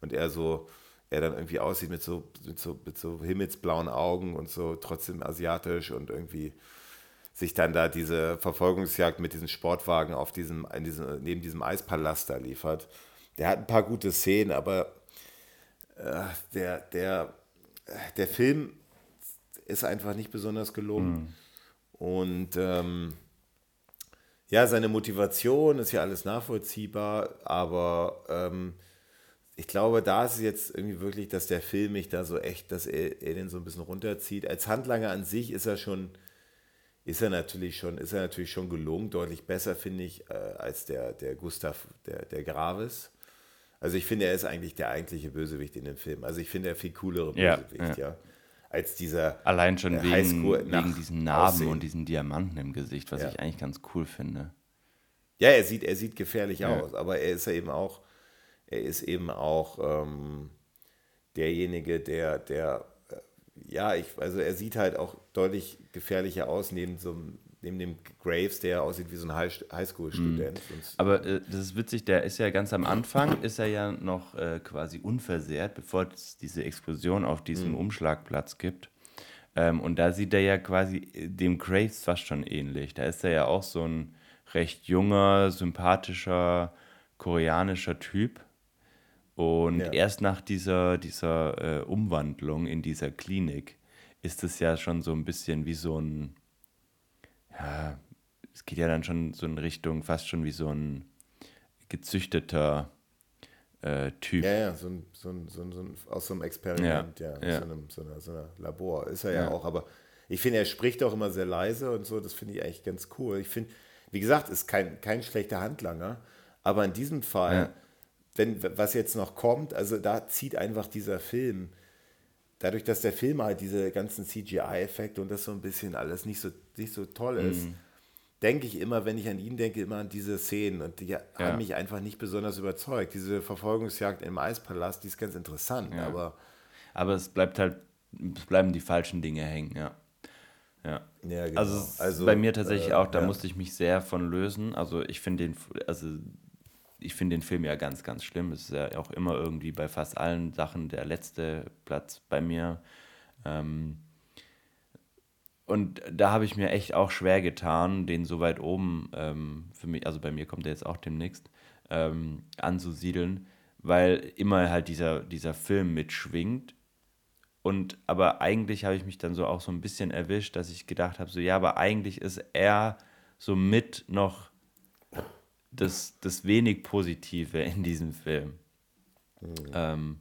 und er so, er dann irgendwie aussieht mit so, mit so, mit so himmelsblauen Augen und so trotzdem asiatisch und irgendwie sich dann da diese Verfolgungsjagd mit diesen Sportwagen auf diesem, in diesem, neben diesem Eispalast da liefert. Der hat ein paar gute Szenen, aber äh, der, der, der Film ist einfach nicht besonders gelungen. Mhm. Und ähm, ja, seine Motivation ist ja alles nachvollziehbar, aber ähm, ich glaube, da ist es jetzt irgendwie wirklich, dass der Film mich da so echt, dass er, er den so ein bisschen runterzieht. Als Handlanger an sich ist er schon ist er natürlich schon, ist er natürlich schon gelungen, deutlich besser, finde ich, äh, als der, der Gustav, der, der Gravis. Also ich finde, er ist eigentlich der eigentliche Bösewicht in dem Film. Also ich finde, er viel coolere Bösewicht, ja. ja. Als dieser Allein schon äh, wegen, wegen diesen Narben Aussehen. und diesen Diamanten im Gesicht, was ja. ich eigentlich ganz cool finde. Ja, er sieht, er sieht gefährlich ja. aus, aber er ist ja eben auch, er ist eben auch ähm, derjenige, der, der ja, ich, also er sieht halt auch deutlich gefährlicher aus neben so neben dem Graves, der aussieht wie so ein Highschool-Student. Mhm. Aber äh, das ist witzig, der ist ja ganz am Anfang, ist er ja noch äh, quasi unversehrt, bevor es diese Explosion auf diesem mhm. Umschlagplatz gibt. Ähm, und da sieht er ja quasi äh, dem Graves fast schon ähnlich. Da ist er ja auch so ein recht junger, sympathischer, koreanischer Typ. Und ja. erst nach dieser, dieser äh, Umwandlung in dieser Klinik ist es ja schon so ein bisschen wie so ein, ja, es geht ja dann schon so in Richtung, fast schon wie so ein gezüchteter äh, Typ. Ja, ja, so ein, so ein, so ein, so ein aus so einem Experiment, ja, ja, ja. So, einem, so, einer, so einer Labor ist er ja, ja auch, aber ich finde, er spricht auch immer sehr leise und so, das finde ich eigentlich ganz cool. Ich finde, wie gesagt, ist kein, kein schlechter Handlanger, aber in diesem Fall wenn, was jetzt noch kommt, also da zieht einfach dieser Film, dadurch, dass der Film halt diese ganzen CGI-Effekte und das so ein bisschen alles nicht so, nicht so toll ist, mhm. denke ich immer, wenn ich an ihn denke, immer an diese Szenen und die ja. haben mich einfach nicht besonders überzeugt. Diese Verfolgungsjagd im Eispalast, die ist ganz interessant, ja. aber. Aber es bleibt halt, es bleiben die falschen Dinge hängen, ja. Ja. ja genau. Also, also, bei mir tatsächlich äh, auch, da ja. musste ich mich sehr von lösen. Also ich finde den, also ich finde den Film ja ganz, ganz schlimm. Es ist ja auch immer irgendwie bei fast allen Sachen der letzte Platz bei mir. Ähm, und da habe ich mir echt auch schwer getan, den so weit oben ähm, für mich, also bei mir kommt der jetzt auch demnächst, ähm, anzusiedeln, weil immer halt dieser, dieser Film mitschwingt. Und aber eigentlich habe ich mich dann so auch so ein bisschen erwischt, dass ich gedacht habe, so ja, aber eigentlich ist er so mit noch das, das wenig Positive in diesem Film. Mhm. Ähm,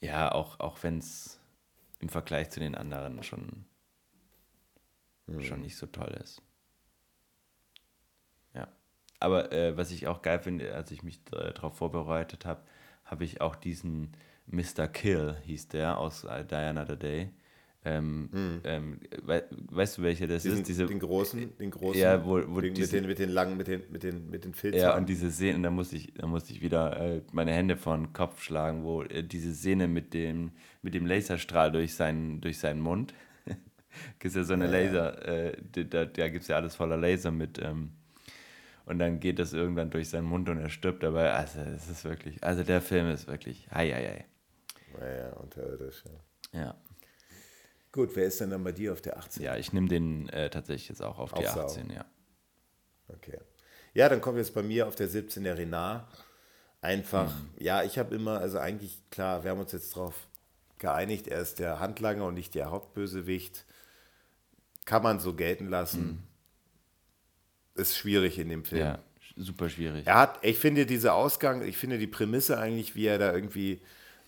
ja, auch, auch wenn es im Vergleich zu den anderen schon mhm. schon nicht so toll ist. Ja. Aber äh, was ich auch geil finde, als ich mich äh, darauf vorbereitet habe, habe ich auch diesen Mr. Kill, hieß der, aus äh, Diana the Day. Ähm, mhm. ähm, we weißt du, welcher das Diesen, ist? Diese, den großen, den großen, ja, wo, wo den, diese, mit, den, mit den langen, mit den, mit den, mit den Filzen. Ja, und diese Szene, da musste ich, da musste ich wieder äh, meine Hände vor den Kopf schlagen, wo äh, diese Szene mit dem, mit dem Laserstrahl durch seinen, durch seinen Mund gibt ja so eine ja, Laser, äh, da, da gibt es ja alles voller Laser mit. Ähm, und dann geht das irgendwann durch seinen Mund und er stirbt dabei. Also, es ist wirklich, also der Film ist wirklich, hei, hei, hei. Naja, unterirdisch, ja. Ja. Gut, wer ist denn dann bei dir auf der 18? Ja, ich nehme den äh, tatsächlich jetzt auch auf die Aufsau. 18, ja. Okay. Ja, dann kommt jetzt bei mir auf der 17 der Renard. Einfach, mhm. ja, ich habe immer, also eigentlich, klar, wir haben uns jetzt darauf geeinigt, er ist der Handlanger und nicht der Hauptbösewicht kann man so gelten lassen. Mhm. Ist schwierig in dem Film. Ja, super schwierig. Er hat, ich finde diese Ausgang, ich finde die Prämisse eigentlich, wie er da irgendwie,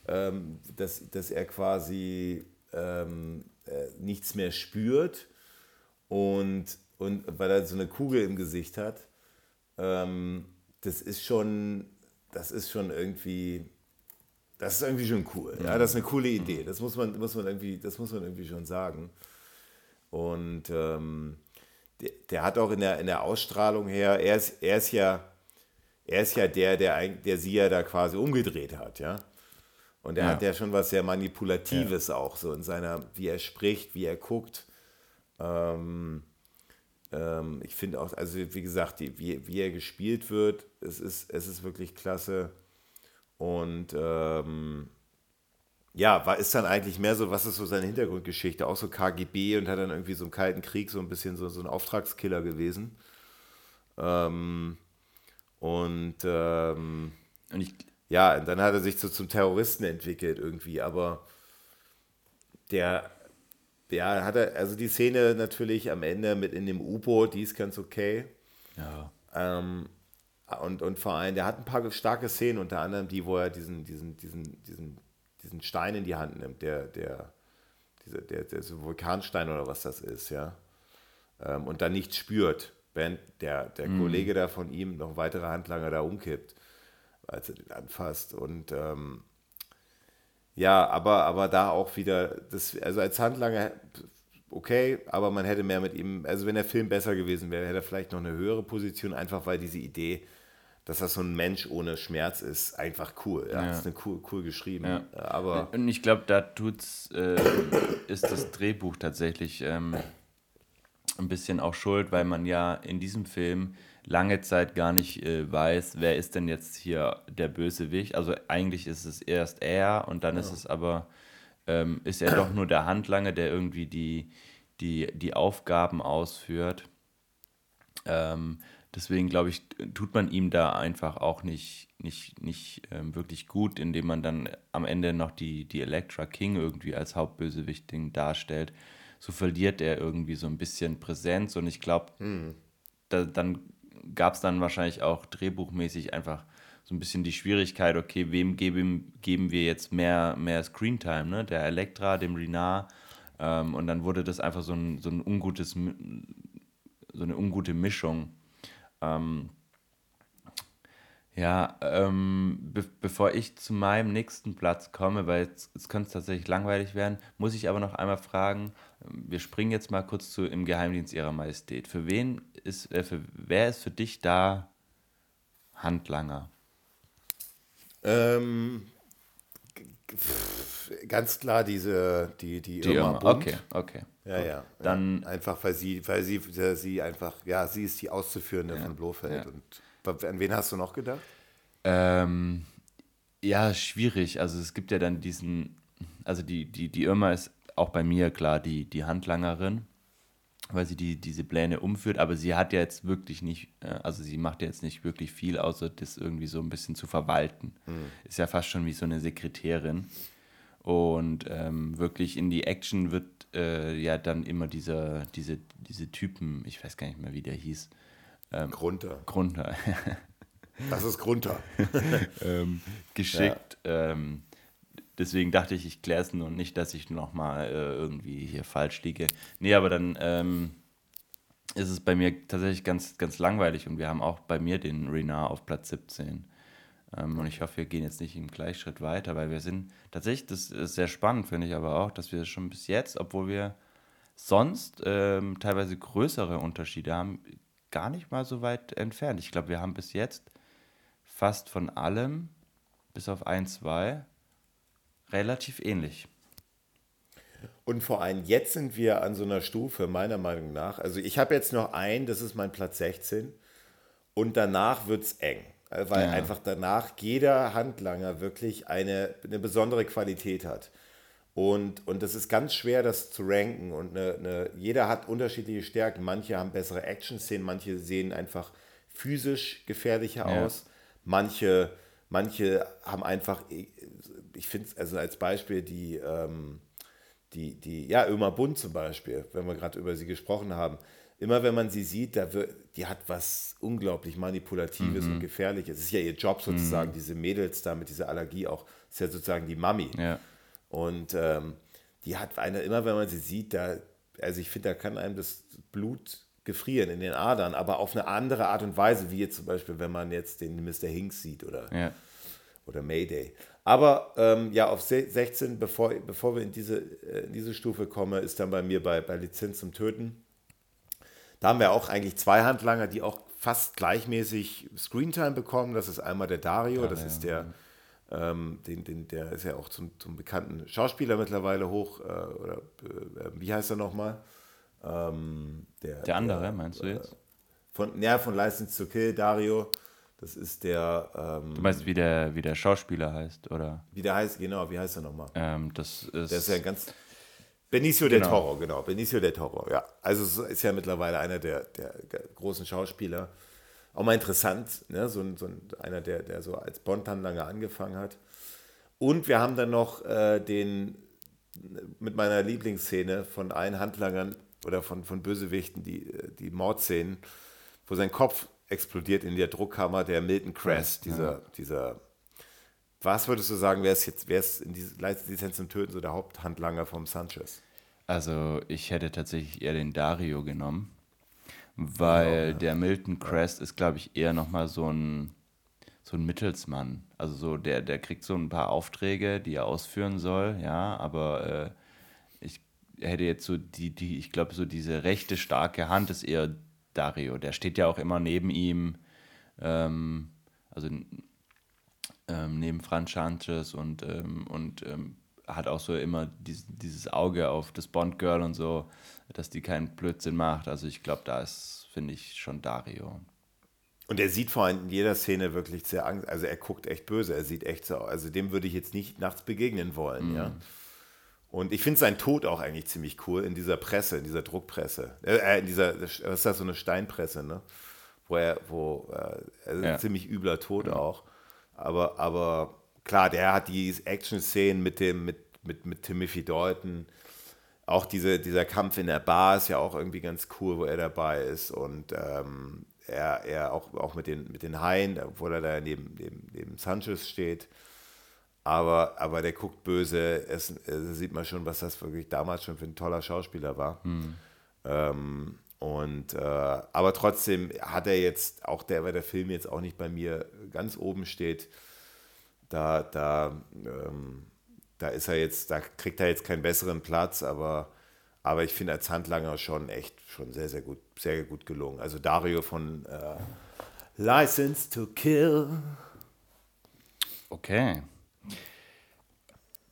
ähm, dass, dass er quasi ähm, äh, nichts mehr spürt und, und weil er so eine Kugel im Gesicht hat, ähm, das ist schon, das ist schon irgendwie, das ist irgendwie schon cool. Ja, das ist eine coole Idee. Das muss man, muss man irgendwie, das muss man irgendwie schon sagen. Und ähm, der, der, hat auch in der, in der Ausstrahlung her, er ist, er ist ja, er ist ja der, der, der sie ja da quasi umgedreht hat, ja. Und er ja. hat ja schon was sehr Manipulatives ja. auch, so in seiner, wie er spricht, wie er guckt. Ähm, ähm, ich finde auch, also wie gesagt, die, wie, wie er gespielt wird, es ist, es ist wirklich klasse. Und ähm, ja, war, ist dann eigentlich mehr so, was ist so seine Hintergrundgeschichte? Auch so KGB und hat dann irgendwie so im Kalten Krieg so ein bisschen so, so ein Auftragskiller gewesen. Ähm, und, ähm, und ich, ja, und dann hat er sich so zum Terroristen entwickelt irgendwie, aber der, ja, hat er, also die Szene natürlich am Ende mit in dem U-Boot, die ist ganz okay. Ja. Ähm, und, und vor allem, der hat ein paar starke Szenen, unter anderem die, wo er diesen, diesen, diesen, diesen diesen Stein in die Hand nimmt, der, der, dieser, der, der so Vulkanstein oder was das ist, ja, ähm, und dann nichts spürt, wenn der, der mhm. Kollege da von ihm noch weitere Handlanger da umkippt, als er den anfasst. Und ähm, ja, aber, aber da auch wieder, das, also als Handlanger okay, aber man hätte mehr mit ihm, also wenn der Film besser gewesen wäre, hätte er vielleicht noch eine höhere Position, einfach weil diese Idee dass das so ein Mensch ohne Schmerz ist, einfach cool. Ja, ja. Das ist eine cool, cool geschrieben. Ja. Aber und ich glaube, da tut's, äh, ist das Drehbuch tatsächlich ähm, ein bisschen auch schuld, weil man ja in diesem Film lange Zeit gar nicht äh, weiß, wer ist denn jetzt hier der Bösewicht. Also eigentlich ist es erst er und dann ist es aber, ähm, ist er doch nur der Handlanger, der irgendwie die, die, die Aufgaben ausführt. Ähm, Deswegen glaube ich, tut man ihm da einfach auch nicht, nicht, nicht ähm, wirklich gut, indem man dann am Ende noch die, die Elektra King irgendwie als Hauptbösewicht darstellt. So verliert er irgendwie so ein bisschen Präsenz und ich glaube, hm. da, dann gab es dann wahrscheinlich auch drehbuchmäßig einfach so ein bisschen die Schwierigkeit, okay, wem geben, geben wir jetzt mehr, mehr Screentime, ne? Der Elektra, dem Renard. Ähm, und dann wurde das einfach so ein, so ein ungutes, so eine ungute Mischung. Ähm, ja, ähm, be bevor ich zu meinem nächsten Platz komme, weil jetzt, jetzt könnte es tatsächlich langweilig werden, muss ich aber noch einmal fragen, wir springen jetzt mal kurz zu Im Geheimdienst Ihrer Majestät. Für wen ist, äh, für, wer ist für dich da Handlanger? Ähm, ganz klar diese, die, die, die Irma, Irma. Okay, okay. Ja, ja. Dann, einfach, weil sie, weil sie, sie einfach, ja, sie ist die Auszuführende ja, von Blofeld. Ja. Und an wen hast du noch gedacht? Ähm, ja, schwierig. Also es gibt ja dann diesen, also die, die, die Irma ist auch bei mir klar die, die Handlangerin. weil sie die, diese Pläne umführt, aber sie hat ja jetzt wirklich nicht, äh, also sie macht ja jetzt nicht wirklich viel, außer das irgendwie so ein bisschen zu verwalten. Mhm. Ist ja fast schon wie so eine Sekretärin. Und ähm, wirklich in die Action wird äh, ja dann immer dieser, diese, diese Typen, ich weiß gar nicht mehr, wie der hieß. Ähm, Grunter. Grunter. das ist Grunter. ähm, geschickt. Ja. Ähm, deswegen dachte ich, ich kläre es nur nicht, dass ich nochmal äh, irgendwie hier falsch liege. Nee, aber dann ähm, ist es bei mir tatsächlich ganz, ganz langweilig und wir haben auch bei mir den Renard auf Platz 17. Ähm, und ich hoffe, wir gehen jetzt nicht im Gleichschritt weiter, weil wir sind tatsächlich, das ist sehr spannend, finde ich aber auch, dass wir schon bis jetzt, obwohl wir sonst ähm, teilweise größere Unterschiede haben, gar nicht mal so weit entfernt. Ich glaube, wir haben bis jetzt fast von allem, bis auf ein, zwei, relativ ähnlich. Und vor allem jetzt sind wir an so einer Stufe, meiner Meinung nach. Also ich habe jetzt noch einen, das ist mein Platz 16. Und danach wird es eng. Äh, weil ja. einfach danach jeder Handlanger wirklich eine, eine besondere Qualität hat. Und, und das ist ganz schwer, das zu ranken. Und eine, eine, jeder hat unterschiedliche Stärken. Manche haben bessere Action-Szenen, manche sehen einfach physisch gefährlicher ja. aus. Manche, manche haben einfach, ich finde es also als Beispiel die, ähm, die, die, ja, Ömer Bund zum Beispiel, wenn wir gerade über sie gesprochen haben immer wenn man sie sieht, da wird, die hat was unglaublich Manipulatives mhm. und Gefährliches. Es ist ja ihr Job sozusagen, mhm. diese Mädels da mit dieser Allergie auch, das ist ja sozusagen die Mami. Ja. Und ähm, die hat eine, immer wenn man sie sieht, da, also ich finde, da kann einem das Blut gefrieren in den Adern, aber auf eine andere Art und Weise, wie jetzt zum Beispiel, wenn man jetzt den Mr. Hinks sieht oder, ja. oder Mayday. Aber ähm, ja, auf 16, bevor, bevor wir in diese, äh, in diese Stufe kommen, ist dann bei mir bei, bei Lizenz zum Töten da haben wir auch eigentlich zwei Handlanger, die auch fast gleichmäßig Screentime bekommen. Das ist einmal der Dario, ja, das ja. ist der, ähm, den, den, der ist ja auch zum, zum bekannten Schauspieler mittlerweile hoch, äh, oder äh, wie heißt er nochmal? Ähm, der, der andere, der, meinst du jetzt? Äh, von, ja, von License to Kill, Dario. Das ist der. Ähm, du meinst, wie der, wie der Schauspieler heißt, oder? Wie der heißt, genau, wie heißt er nochmal? Ähm, das ist. Der ist ja ganz. Benicio genau. del Toro, genau. Benicio del Toro, ja. Also ist ja mittlerweile einer der, der, großen Schauspieler. Auch mal interessant, ne? so, so einer, der, der so als Bontan lange angefangen hat. Und wir haben dann noch äh, den mit meiner Lieblingsszene von allen Handlangern oder von, von Bösewichten, die, die Mordszenen, wo sein Kopf explodiert in der Druckkammer, der Milton Crest, dieser, ja. dieser was würdest du sagen, wer ist jetzt, wer ist in dieser Lizenz zum Töten so der Haupthandlanger vom Sanchez? Also ich hätte tatsächlich eher den Dario genommen, weil genau, der Milton Crest ist, glaube ich, eher nochmal so ein, so ein Mittelsmann. Also so, der, der kriegt so ein paar Aufträge, die er ausführen soll, ja, aber äh, ich hätte jetzt so die, die, ich glaube, so diese rechte starke Hand ist eher Dario. Der steht ja auch immer neben ihm. Ähm, also ähm, neben Franz Sanchez und, ähm, und ähm, hat auch so immer dies, dieses Auge auf das Bond-Girl und so, dass die keinen Blödsinn macht. Also ich glaube, da ist, finde ich, schon Dario. Und er sieht vor allem in jeder Szene wirklich sehr Angst, also er guckt echt böse, er sieht echt so, also dem würde ich jetzt nicht nachts begegnen wollen, mhm. ja. Und ich finde seinen Tod auch eigentlich ziemlich cool in dieser Presse, in dieser Druckpresse. Äh, in dieser, was ist das, so eine Steinpresse, ne? Wo er, wo, äh, also ja. ziemlich übler Tod ja. auch. Aber, aber klar, der hat die Action-Szenen mit dem, mit, mit, mit Timothy Dalton. Auch diese, dieser Kampf in der Bar ist ja auch irgendwie ganz cool, wo er dabei ist. Und ähm, er, er auch, auch mit den, mit den Haien, obwohl er da neben, neben, neben Sanchez steht. Aber, aber der guckt böse. Es, es sieht man schon, was das wirklich damals schon für ein toller Schauspieler war. Mhm. Ähm, und, äh, aber trotzdem hat er jetzt, auch der, weil der Film jetzt auch nicht bei mir ganz oben steht, da, da, ähm, da ist er jetzt, da kriegt er jetzt keinen besseren Platz, aber, aber ich finde als Handlanger schon echt schon sehr, sehr gut, sehr gut gelungen. Also Dario von äh, License to Kill. Okay.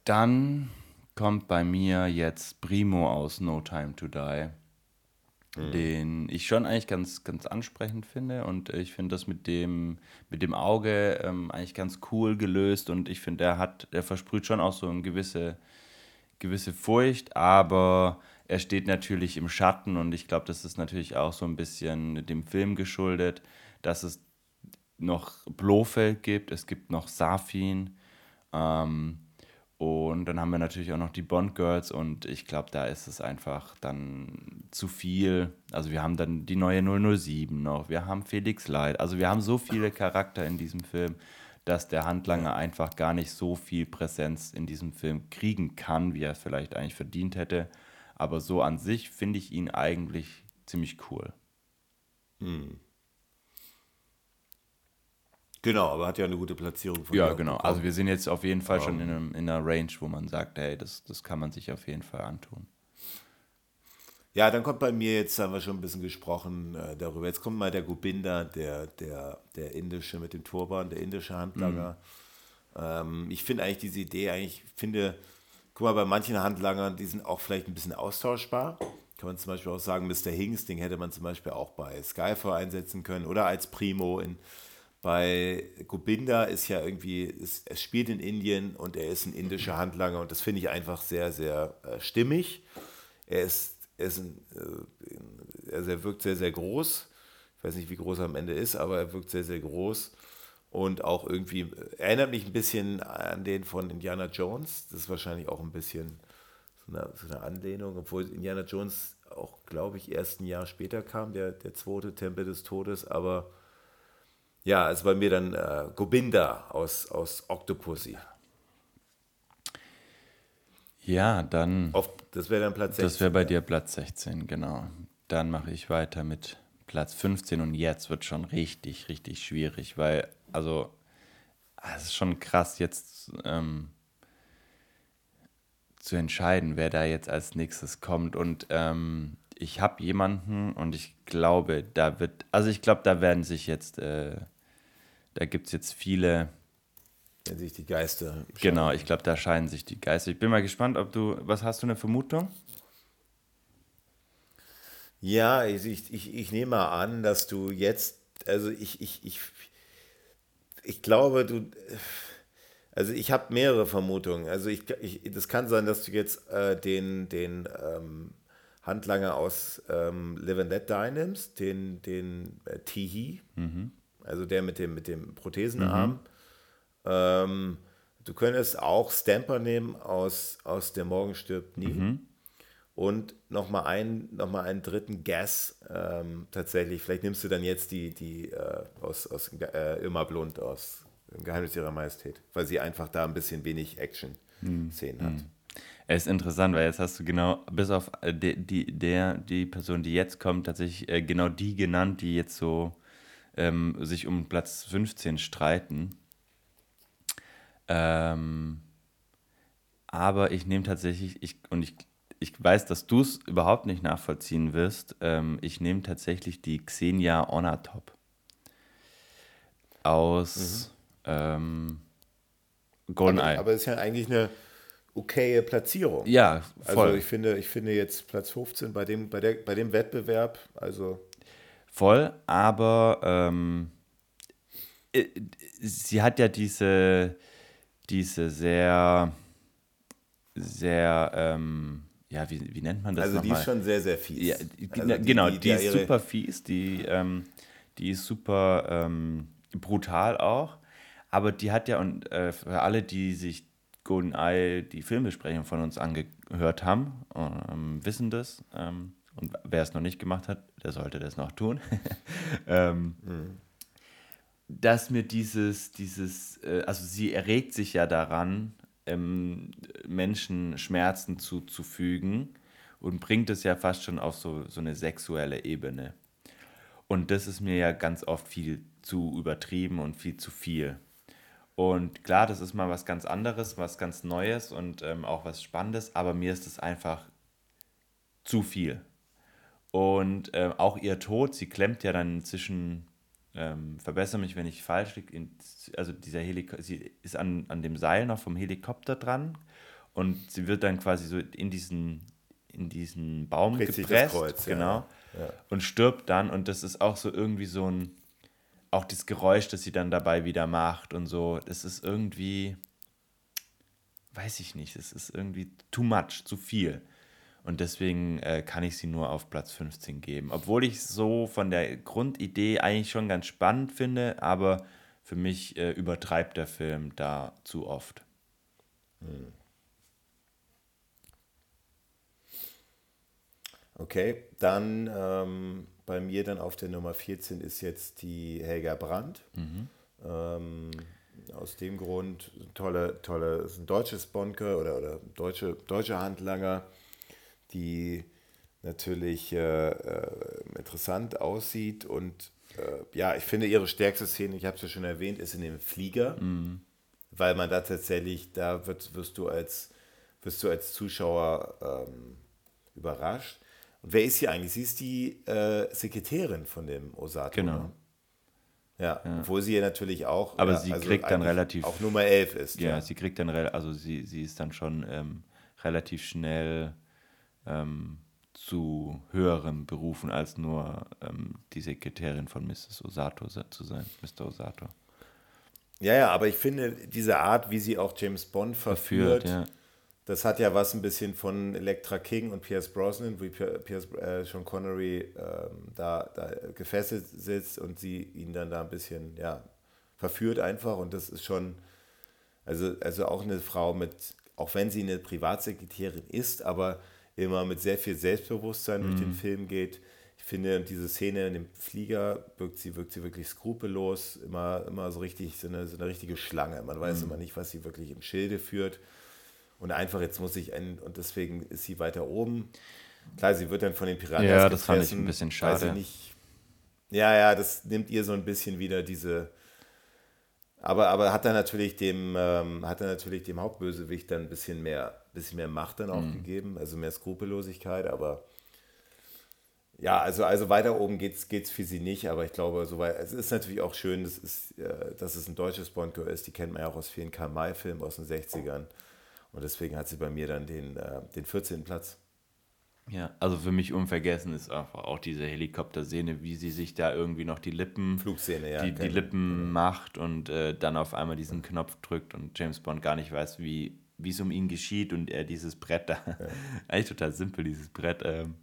Dann kommt bei mir jetzt Primo aus No Time to Die mhm. den ich schon eigentlich ganz, ganz ansprechend finde. Und ich finde das mit dem, mit dem Auge ähm, eigentlich ganz cool gelöst. Und ich finde, er hat, er versprüht schon auch so eine gewisse, gewisse Furcht, aber er steht natürlich im Schatten und ich glaube, das ist natürlich auch so ein bisschen dem Film geschuldet, dass es noch Blofeld gibt, es gibt noch Safin ähm, und dann haben wir natürlich auch noch die Bond Girls und ich glaube, da ist es einfach dann zu viel. Also wir haben dann die neue 007 noch, wir haben Felix Leid, also wir haben so viele Charakter in diesem Film, dass der Handlanger einfach gar nicht so viel Präsenz in diesem Film kriegen kann, wie er vielleicht eigentlich verdient hätte. Aber so an sich finde ich ihn eigentlich ziemlich cool. Hm. Genau, aber hat ja eine gute Platzierung von Ja, genau. Bekommen. Also wir sind jetzt auf jeden Fall um. schon in, einem, in einer Range, wo man sagt, hey, das, das kann man sich auf jeden Fall antun. Ja, dann kommt bei mir, jetzt haben wir schon ein bisschen gesprochen äh, darüber, jetzt kommt mal der Gobinda, der, der, der indische mit dem Turban, der indische Handlanger. Mhm. Ähm, ich finde eigentlich diese Idee, eigentlich finde, guck mal, bei manchen Handlangern, die sind auch vielleicht ein bisschen austauschbar. Kann man zum Beispiel auch sagen, Mr. Hinks, den hätte man zum Beispiel auch bei Skyfall einsetzen können oder als Primo in bei Gobinda ist ja irgendwie, ist, es spielt in Indien und er ist ein indischer Handlanger und das finde ich einfach sehr, sehr äh, stimmig. Er ist, er, ist ein, äh, also er wirkt sehr, sehr groß. Ich weiß nicht, wie groß er am Ende ist, aber er wirkt sehr, sehr groß und auch irgendwie, äh, erinnert mich ein bisschen an den von Indiana Jones. Das ist wahrscheinlich auch ein bisschen so eine, so eine Anlehnung, obwohl Indiana Jones auch, glaube ich, erst ein Jahr später kam, der, der zweite Tempel des Todes, aber ja, also bei mir dann äh, Gobinda aus, aus Octopussy. Ja, dann. Auf, das wäre dann Platz 16. Das wäre bei dir Platz 16, genau. Dann mache ich weiter mit Platz 15 und jetzt wird schon richtig, richtig schwierig, weil, also, ah, es ist schon krass, jetzt ähm, zu entscheiden, wer da jetzt als nächstes kommt. Und ähm, ich habe jemanden und ich glaube, da wird, also ich glaube, da werden sich jetzt äh, da gibt es jetzt viele. Wenn sich die Geister. Scheinen. Genau, ich glaube, da scheinen sich die Geister. Ich bin mal gespannt, ob du. Was hast du eine Vermutung? Ja, ich, ich, ich nehme mal an, dass du jetzt. Also ich, ich, ich, ich glaube, du. Also ich habe mehrere Vermutungen. Also ich, ich, das kann sein, dass du jetzt äh, den, den ähm, Handlanger aus ähm, Live and Let Die nimmst, den, den äh, Tihi. Mhm also der mit dem, mit dem Prothesenarm. Mhm. Ähm, du könntest auch Stamper nehmen aus, aus Der Morgen stirbt nie. Mhm. Und nochmal einen, noch einen dritten Gas ähm, tatsächlich. Vielleicht nimmst du dann jetzt die, die äh, aus, aus äh, Irma Blunt aus Im Geheimnis ihrer Majestät, weil sie einfach da ein bisschen wenig Action-Szenen mhm. hat. Es ist interessant, weil jetzt hast du genau, bis auf äh, die, die, der, die Person, die jetzt kommt, tatsächlich äh, genau die genannt, die jetzt so ähm, sich um Platz 15 streiten. Ähm, aber ich nehme tatsächlich, ich, und ich, ich weiß, dass du es überhaupt nicht nachvollziehen wirst, ähm, ich nehme tatsächlich die Xenia Onatop aus mhm. ähm, GoldenEye. Aber, aber ist ja eigentlich eine okaye Platzierung. Ja, voll. Also ich finde, ich finde jetzt Platz 15 bei dem, bei, der, bei dem Wettbewerb, also voll, aber ähm, äh, sie hat ja diese, diese sehr, sehr, ähm, ja, wie, wie nennt man das? Also die ist schon sehr, sehr fies. Ja, also genau, die, die, die ist super fies, die, ähm, die ist super ähm, brutal auch. Aber die hat ja, und äh, für alle, die sich GoldenEye, die Filmbesprechung von uns angehört haben, ähm, wissen das. Ähm, und wer es noch nicht gemacht hat, der sollte das noch tun. ähm, mhm. Dass mir dieses, dieses, äh, also sie erregt sich ja daran, ähm, Menschen Schmerzen zuzufügen und bringt es ja fast schon auf so, so eine sexuelle Ebene. Und das ist mir ja ganz oft viel zu übertrieben und viel zu viel. Und klar, das ist mal was ganz anderes, was ganz Neues und ähm, auch was Spannendes, aber mir ist es einfach zu viel. Und äh, auch ihr Tod, sie klemmt ja dann zwischen, ähm, verbessere mich, wenn ich falsch liege, also dieser Helikopter, sie ist an, an dem Seil noch vom Helikopter dran und sie wird dann quasi so in diesen, in diesen Baum Dreht gepresst, Kreuz, genau, ja. Ja. und stirbt dann und das ist auch so irgendwie so ein, auch das Geräusch, das sie dann dabei wieder macht und so, das ist irgendwie, weiß ich nicht, das ist irgendwie too much, zu viel. Und deswegen äh, kann ich sie nur auf Platz 15 geben. Obwohl ich so von der Grundidee eigentlich schon ganz spannend finde, aber für mich äh, übertreibt der Film da zu oft. Hm. Okay, dann ähm, bei mir dann auf der Nummer 14 ist jetzt die Helga Brandt. Mhm. Ähm, aus dem Grund tolle, tolle, ist ein deutsches Bonke oder, oder deutsche, deutsche Handlanger, die natürlich äh, äh, interessant aussieht und äh, ja, ich finde ihre stärkste Szene, ich habe es ja schon erwähnt, ist in dem Flieger, mhm. weil man da tatsächlich, da wird, wirst du als wirst du als Zuschauer ähm, überrascht. Und wer ist hier eigentlich? Sie ist die äh, Sekretärin von dem Osato. Genau. Ne? Ja, ja, obwohl sie ja natürlich auch. Aber ja, sie also kriegt dann relativ. Auch Nummer 11 ist. Ja, ja. sie kriegt dann, also sie, sie ist dann schon ähm, relativ schnell ähm, zu höheren Berufen als nur ähm, die Sekretärin von Mrs. Osato zu sein, Mr. Osato. Ja, ja, aber ich finde diese Art, wie sie auch James Bond verführt, verführt ja. Das hat ja was ein bisschen von Elektra King und Pierce Brosnan, wie Pierce, äh, Sean Connery ähm, da, da gefesselt sitzt und sie ihn dann da ein bisschen ja, verführt einfach. Und das ist schon, also, also auch eine Frau mit, auch wenn sie eine Privatsekretärin ist, aber immer mit sehr viel Selbstbewusstsein mhm. durch den mhm. Film geht. Ich finde, diese Szene in dem Flieger wirkt sie, wirkt sie wirklich skrupellos, immer, immer so richtig, so eine, so eine richtige Schlange. Man weiß mhm. immer nicht, was sie wirklich im Schilde führt. Und einfach, jetzt muss ich, ein, und deswegen ist sie weiter oben. Klar, sie wird dann von den Piraten. Ja, das fand ich ein bisschen schade. Nicht, ja, ja, das nimmt ihr so ein bisschen wieder diese. Aber, aber hat er natürlich dem, ähm, hat er natürlich dem Hauptbösewicht dann ein bisschen mehr, bisschen mehr Macht dann auch mhm. gegeben, also mehr Skrupellosigkeit, aber ja, also, also weiter oben geht es für sie nicht, aber ich glaube, soweit, es ist natürlich auch schön, dass es, äh, dass es ein deutsches Bond-Girl ist, die kennt man ja auch aus vielen Karl-May-Filmen aus den 60ern. Und deswegen hat sie bei mir dann den, äh, den 14. Platz. Ja, also für mich unvergessen ist einfach auch diese Helikopterszene, wie sie sich da irgendwie noch die Lippen, Flugszene, ja, die, die Lippen ja. macht und äh, dann auf einmal diesen Knopf drückt und James Bond gar nicht weiß, wie es um ihn geschieht und er dieses Brett da, ja. eigentlich total simpel, dieses Brett ähm,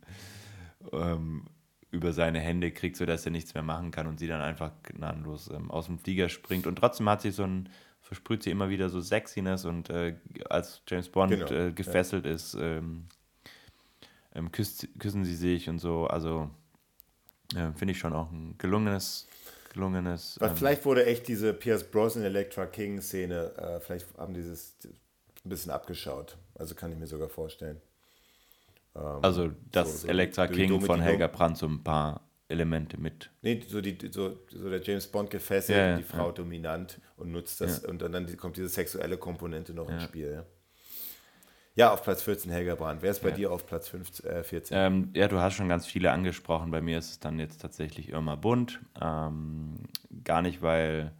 ähm, über seine Hände kriegt, sodass er nichts mehr machen kann und sie dann einfach gnadenlos ähm, aus dem Flieger springt. Und trotzdem hat sie so ein versprüht sie immer wieder so Sexiness und äh, als James Bond genau, äh, gefesselt ja. ist, ähm, ähm, küsst, küssen sie sich und so. Also äh, finde ich schon auch ein gelungenes, gelungenes. Ähm, vielleicht wurde echt diese Pierce Brosnan Electra King Szene, äh, vielleicht haben dieses ein bisschen abgeschaut. Also kann ich mir sogar vorstellen. Ähm, also das so, so Elektra King von Helga Brandt so ein paar Elemente mit. Nee, so, die, so, so der James Bond gefesselt ja, und die Frau ja. dominant und nutzt das ja. und dann kommt diese sexuelle Komponente noch ins Spiel. Ja. Ja, auf Platz 14 Helga Brandt. Wer ist bei ja. dir auf Platz 15, äh, 14? Ähm, ja, du hast schon ganz viele angesprochen. Bei mir ist es dann jetzt tatsächlich Irma Bunt. Ähm, gar nicht, weil,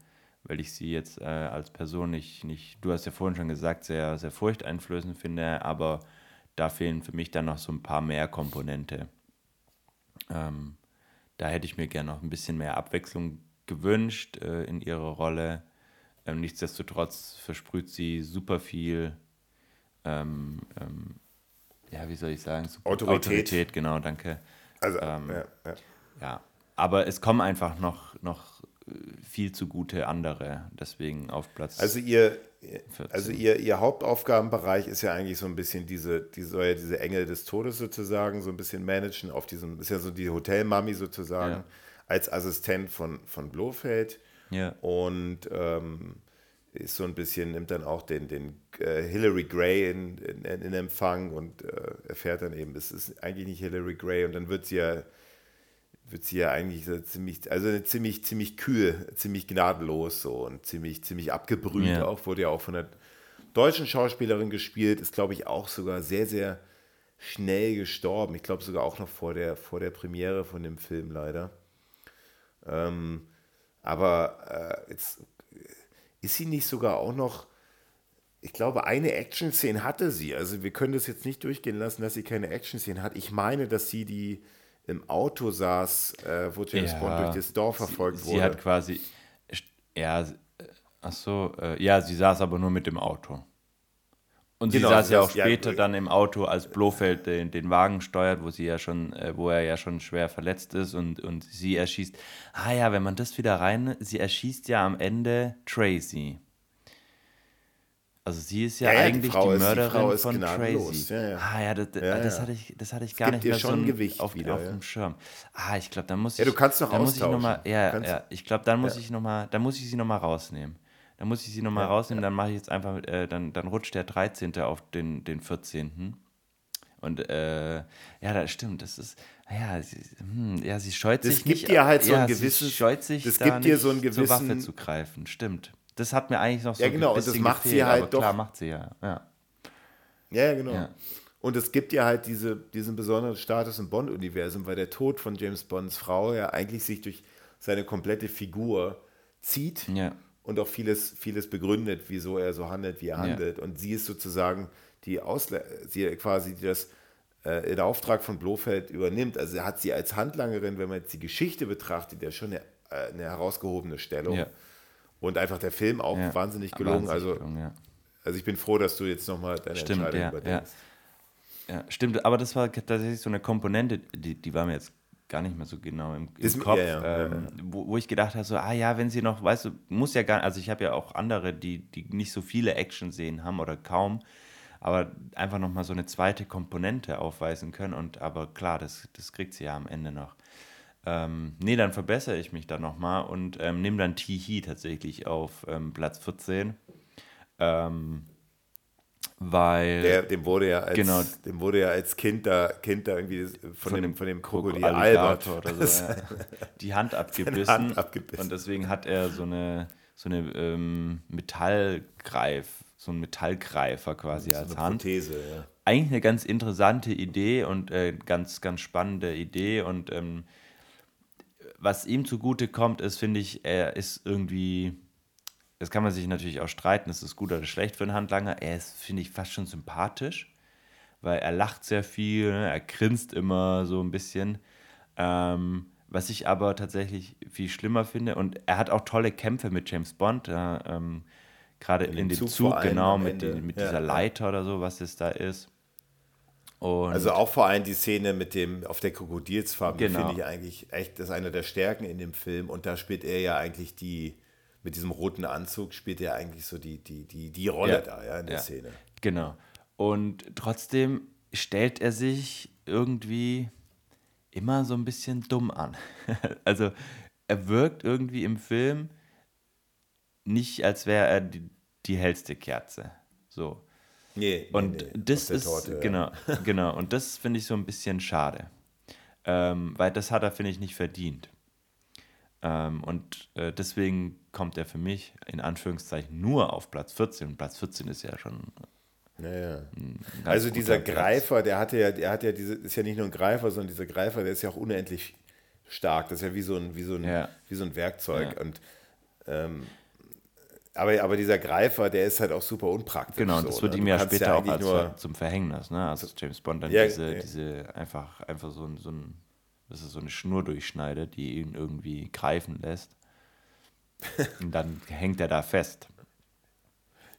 weil ich sie jetzt äh, als Person nicht, nicht, du hast ja vorhin schon gesagt, sehr, sehr furchteinflößend finde, aber da fehlen für mich dann noch so ein paar mehr Komponente. Ähm, da hätte ich mir gerne noch ein bisschen mehr Abwechslung gewünscht äh, in ihrer Rolle. Ähm, nichtsdestotrotz versprüht sie super viel, ähm, ähm, ja, wie soll ich sagen? Autorität. Autorität, genau, danke. Also, ähm, ja, ja. ja, aber es kommen einfach noch, noch viel zu gute andere, deswegen auf Platz. Also ihr, 14. also ihr, ihr Hauptaufgabenbereich ist ja eigentlich so ein bisschen diese, die soll ja diese Engel des Todes sozusagen so ein bisschen managen, auf diesem, ist ja so die Hotelmami sozusagen, ja. als Assistent von, von Blofeld. Ja. Und ähm, ist so ein bisschen, nimmt dann auch den, den äh, Hillary Gray in, in, in Empfang und äh, erfährt dann eben, es ist eigentlich nicht Hillary Gray und dann wird sie ja wird sie ja eigentlich so ziemlich, also ziemlich, ziemlich kühl, ziemlich gnadenlos so und ziemlich, ziemlich abgebrüht ja. auch, wurde ja auch von der deutschen Schauspielerin gespielt, ist glaube ich auch sogar sehr, sehr schnell gestorben. Ich glaube sogar auch noch vor der, vor der Premiere von dem Film leider. Ähm, aber äh, jetzt ist sie nicht sogar auch noch, ich glaube, eine Action-Szene hatte sie. Also wir können das jetzt nicht durchgehen lassen, dass sie keine Action-Szene hat. Ich meine, dass sie die im Auto saß, äh, wo James ja, Bond durch das Dorf verfolgt sie, wurde. Sie hat quasi, ja, ach so, äh, ja, sie saß aber nur mit dem Auto. Und Genau, sie saß also ja auch ja, später äh, dann im Auto, als Blofeld den, den Wagen steuert, wo sie ja schon, äh, wo er ja schon schwer verletzt ist und, und sie erschießt. Ah ja, wenn man das wieder rein, sie erschießt ja am Ende Tracy. Also sie ist ja, Ja, die eigentlich die, ist- die Mörderin ist von gnadenlos, Tracy. ja, ja. Ah ja, das, das hatte ich, das hatte ich gar gibt nicht ihr mehr schon so Gewicht auf, wieder, auf dem Schirm. Ah, ich glaube, dann muss ich. Ja, du kannst doch dann muss ich noch mal, austauschen. ja, ja, ich glaube, dann muss ich noch mal, dann muss ich sie noch mal rausnehmen. Dann muss ich sie noch mal rausnehmen, dann mache ich jetzt einfach, äh, dann, dann rutscht der 13. auf den, den 14. Und äh, ja, das stimmt, das ist, ja, sie, hm, ja, sie scheut Das sich gibt nicht. dir halt so ein gewisses- das da gibt dir so einen zur Waffe gewissen- zu greifen, stimmt. Das hat mir eigentlich noch so Ja, genau, ein und das macht sie gefehlt, halt aber klar doch- macht sie ja, ja. Ja, ja, genau. Ja. Und es gibt ja halt diese, diesen besonderen Status im Bond-Universum, weil der Tod von James Bonds Frau ja eigentlich sich durch seine komplette Figur zieht Ja. und auch vieles, vieles begründet, wieso er so handelt, wie er handelt. Und sie ist sozusagen die Ausle sie quasi das äh, in Auftrag von Blofeld übernimmt. Also er hat sie als Handlangerin, wenn man jetzt die Geschichte betrachtet, ja schon eine, äh, eine herausgehobene Stellung. Und einfach der Film auch Ja. wahnsinnig gelungen. Wahnsinnig also, gelungen, ja. also ich bin froh, dass du jetzt nochmal deine Stimmt, Entscheidung ja, überdenkst. Ja, stimmt, aber das war tatsächlich so eine Komponente, die, die war mir jetzt gar nicht mehr so genau im, im Ist- Kopf, ähm, Wo, wo ich gedacht habe, so, ah ja, wenn sie noch, weißt du, muss ja gar also ich habe ja auch andere, die, die nicht so viele Action-Szenen haben oder kaum, aber einfach nochmal so eine zweite Komponente aufweisen können und aber klar, das, das kriegt sie ja am Ende noch. Ähm, nee, dann verbessere ich mich da nochmal und ähm, nehme dann Tihi tatsächlich auf ähm, Platz 14. Ähm, weil Der, dem wurde ja als, Genau. dem wurde ja als Kind da, kind da irgendwie von, dem, von dem Krokodil Albert oder so, ja. die Hand abgebissen, Hand abgebissen. und deswegen hat er so eine so eine ähm, Metallgreif, so einen Metallgreifer quasi als eine Hand. Prothese, ja. Eigentlich eine ganz interessante Idee und äh, ganz ganz spannende Idee und ähm, was ihm zugute kommt, ist, finde ich, er ist irgendwie, das kann man sich natürlich auch streiten, ist es gut oder schlecht für einen Handlanger. Er ist, finde ich, fast schon sympathisch, weil er lacht sehr viel, ne? er grinst immer so ein bisschen. Ähm, was ich aber tatsächlich viel schlimmer finde, und er hat auch tolle Kämpfe mit James Bond, ja, ähm, gerade in, dem dem Zug Zug, genau, mit, die, mit Ja, dieser. Leiter oder so, was es da ist. Und Also auch vor allem die Szene mit dem auf der Krokodilsfarm, die Genau. finde ich eigentlich echt, das ist eine der Stärken in dem Film. Und da spielt er ja eigentlich die, mit diesem roten Anzug spielt er eigentlich so die, die, die, die Rolle Ja. da, ja, in der Ja. Szene. Genau. Und trotzdem stellt er sich irgendwie immer so ein bisschen dumm an. also er wirkt irgendwie im Film nicht, als wäre er die, die hellste Kerze. So. Nee, nee, Und nee, das auf der ist, Torte, ja. genau, genau. Und das finde ich so ein bisschen schade. Ähm, weil das hat er, finde ich, nicht verdient. Ähm, und äh, deswegen kommt er für mich in Anführungszeichen nur auf Platz 14. Und Platz 14 ist ja schon Ja, ja. ein ganz Also dieser Platz. Greifer, der hatte ja, der hat ja diese, ist ja nicht nur ein Greifer, sondern dieser Greifer, der ist ja auch unendlich stark. Das ist ja wie so ein, wie so ein, Ja. wie so ein Werkzeug. Ja. Und ähm, aber, aber dieser Greifer, der ist halt auch super unpraktisch. Genau, und so, das wird ne? ihm ja später auch eigentlich als nur, Ver- zum Verhängnis, ne? Also James Bond dann Ja, diese, ja. diese einfach, einfach so, ein, so, ein, das ist so eine Schnur durchschneidet, die ihn irgendwie greifen lässt. Und dann hängt er da fest.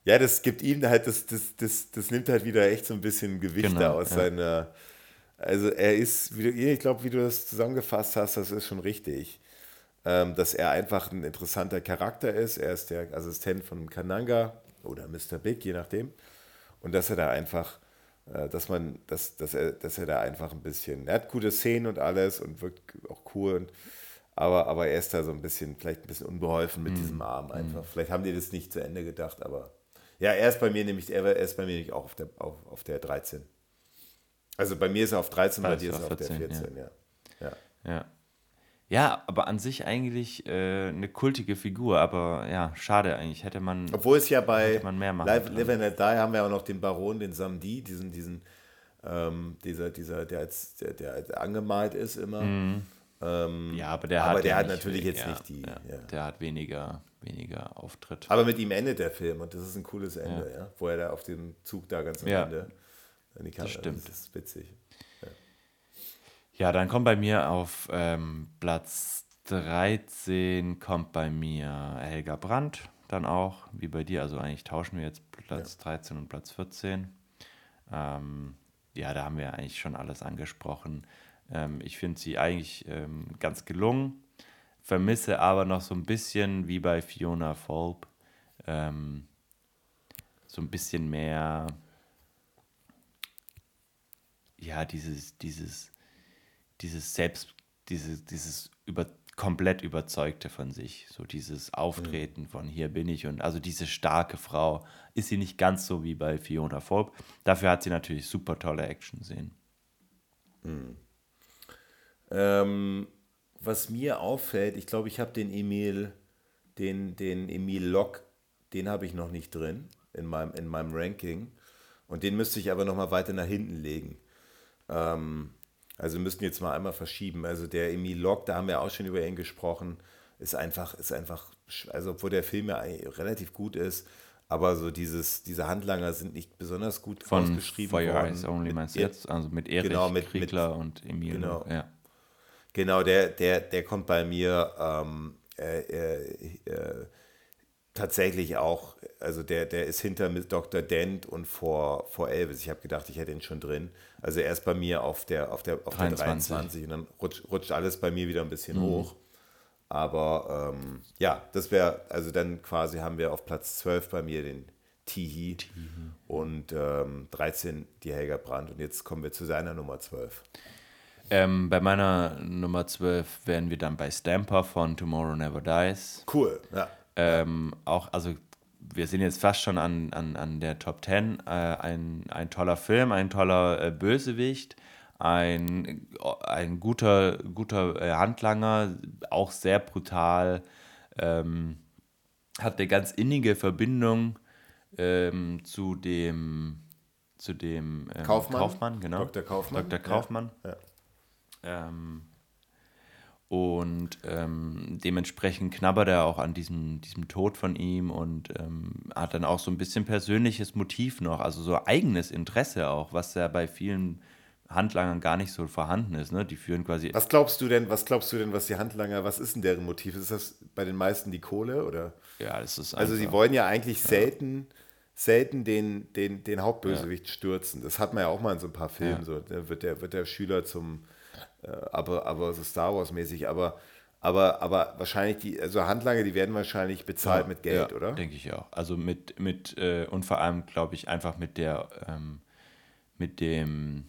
Ja, das gibt ihm halt, das, das, das, das nimmt halt wieder echt so ein bisschen Gewicht Genau, da aus ja. seiner. Also er ist, wie du, ich glaube, wie du das zusammengefasst hast, das ist schon richtig. Ähm, dass er einfach ein interessanter Charakter ist. Er ist der Assistent von Kananga oder Mr. Big, je nachdem. Und dass er da einfach, äh, dass man, dass, dass, er, dass er da einfach ein bisschen, er hat gute Szenen und alles und wirkt auch cool. Und, aber, aber er ist da so ein bisschen, vielleicht ein bisschen unbeholfen mit diesem Arm einfach. Vielleicht haben die das nicht zu Ende gedacht, aber ja, er ist bei mir nämlich, er, ist bei mir nämlich auch auf der, auf, auf der 13. Also bei mir ist er auf 13, bei dir ist er auf auf der 14, 14, ja. ja. Ja. Ja, aber an sich eigentlich äh, eine kultige Figur, aber ja, schade eigentlich. Hätte man. Obwohl es ja bei Hätte man mehr machen Live. Live and Let Die haben wir auch noch den Baron, den Samdi, diesen, diesen, ähm, dieser, dieser, der als, der, der angemalt ist immer. Ähm, ja, aber der aber hat, der ja hat natürlich viel- jetzt nicht die. Ja, Ja. Der hat weniger, weniger Auftritt. Aber mit ihm endet der Film und das ist ein cooles Ende, ja. Wo er da auf dem Zug da ganz am. Ende in die Kamera. stimmt. Das ist witzig. Ja, dann kommt bei mir auf ähm, Platz 13 kommt bei mir Helga Brandt, dann auch, wie bei dir. Also eigentlich tauschen wir jetzt Platz ja. 13 und Platz 14. Ähm, ja, da haben wir eigentlich schon alles angesprochen. Ähm, ich finde sie eigentlich ähm, ganz gelungen, vermisse aber noch so ein bisschen wie bei Fiona Fulp ähm, so ein bisschen mehr, ja, dieses, dieses, dieses Selbst, dieses, dieses über, komplett Überzeugte von sich, so dieses Auftreten mhm. von hier bin ich und also diese starke Frau ist sie nicht ganz so wie bei Fiona Fulp. Dafür hat sie natürlich super tolle Action-Szenen. Mhm. Ähm, was mir auffällt, ich glaube, ich habe den Emil, den, den Emil Lock, den habe ich noch nicht drin in meinem, in meinem Ranking. Und den müsste ich aber noch mal weiter nach hinten legen. Ähm, also wir müssten jetzt mal einmal verschieben. Also der Emil Locke, da haben wir auch schon über ihn gesprochen, ist einfach, ist einfach, also obwohl der Film ja relativ gut ist, aber so dieses, diese Handlanger sind nicht besonders gut Von ausgeschrieben Fire worden. Eyes Only meinst du jetzt? Also mit Erich genau, mit, Kriegler mit, und Emil. Genau, ja. genau der, der, der kommt bei mir ähm, äh, äh, äh, tatsächlich auch, also der, der ist hinter mit Dr. Dent und vor, vor Elvis. Ich habe gedacht, ich hätte ihn schon drin. Also er ist bei mir auf der, auf der, auf 23. der 23 und dann rutscht, rutscht alles bei mir wieder ein bisschen mhm. hoch. Aber ähm, ja, das wäre, also dann quasi haben wir auf Platz 12 bei mir den Tihi und ähm, 13 die Helga Brandt. Und jetzt kommen wir zu seiner Nummer 12. Ähm, bei meiner Nummer 12 wären wir dann bei Stamper von Tomorrow Never Dies. Cool, ja. Ähm, auch, also wir sind jetzt fast schon an, an, an der Top 10. Äh, ein, ein toller Film, ein toller äh, Bösewicht, ein, ein guter, guter äh, Handlanger, auch sehr brutal, ähm, hat eine ganz innige Verbindung ähm, zu dem, zu dem ähm, Kaufmann. Kaufmann, genau. Dr. Kaufmann. Dr. Kaufmann. Ja. Und ähm, dementsprechend knabbert er auch an diesem, diesem Tod von ihm und ähm, hat dann auch so ein bisschen persönliches Motiv noch, also so eigenes Interesse auch, was ja bei vielen Handlangern gar nicht so vorhanden ist. Ne? Die führen quasi. Was glaubst du denn, was glaubst du denn, was die Handlanger, was ist denn deren Motiv? Ist das bei den meisten die Kohle oder? Ja, das ist Also sie wollen ja eigentlich ja. selten, selten den, den, den Hauptbösewicht ja. stürzen. Das hat man ja auch mal in so ein paar Filmen. Ja. So, da wird der, wird der Schüler zum aber, aber so Star Wars-mäßig, aber, aber, aber wahrscheinlich die, also Handlanger, die werden wahrscheinlich bezahlt ja, mit Geld, ja, oder? Denke ich auch. Also mit, mit äh, und vor allem, glaube ich, einfach mit der, ähm, mit dem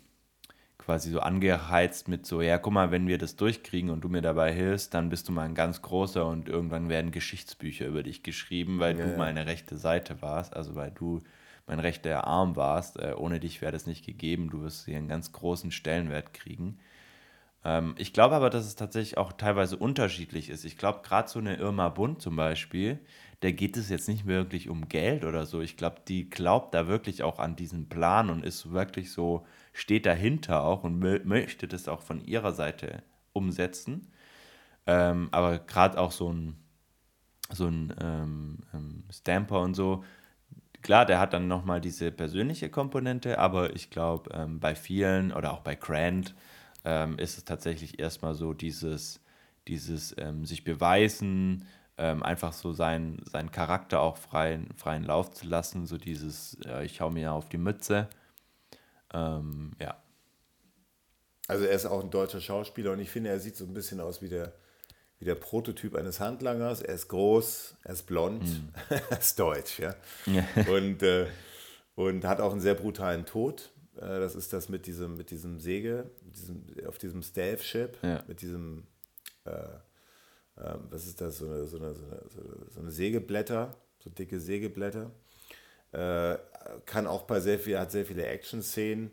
quasi so angeheizt mit so, ja, guck mal, wenn wir das durchkriegen und du mir dabei hilfst, dann bist du mal ein ganz großer und irgendwann werden Geschichtsbücher über dich geschrieben, weil ja, du meine rechte Seite warst, also weil du mein rechter Arm warst. Äh, ohne dich wäre das nicht gegeben. Du wirst hier einen ganz großen Stellenwert kriegen. Ähm, ich glaube aber, dass es tatsächlich auch teilweise unterschiedlich ist. Ich glaube, gerade so eine Irma Bund zum Beispiel, der geht es jetzt nicht wirklich um Geld oder so. Ich glaube, die glaubt da wirklich auch an diesen Plan und ist wirklich so, steht dahinter auch und möchte das auch von ihrer Seite umsetzen. Ähm, aber gerade auch so ein, so ein ähm, ähm, Stamper und so, klar, der hat dann nochmal diese persönliche Komponente, aber ich glaube, ähm, bei vielen oder auch bei Grant, ähm, ist es tatsächlich erstmal so dieses, dieses ähm, sich beweisen, ähm, einfach so seinen, seinen Charakter auch freien, freien Lauf zu lassen, so dieses, äh, ich hau mir auf die Mütze. Ähm, ja. Also er ist auch ein deutscher Schauspieler und ich finde, er sieht so ein bisschen aus wie der, wie der Prototyp eines Handlangers. Er ist groß, er ist blond, mm. er ist deutsch, ja. und, äh, und hat auch einen sehr brutalen Tod. Äh, das ist das mit diesem, mit diesem Säge, diesem, auf diesem Stealth-Ship, ja. mit diesem, äh, äh, was ist das, so eine, so eine, so eine, so eine Sägeblätter, so dicke Sägeblätter. Äh, kann auch bei sehr viel, hat sehr viele Action-Szenen.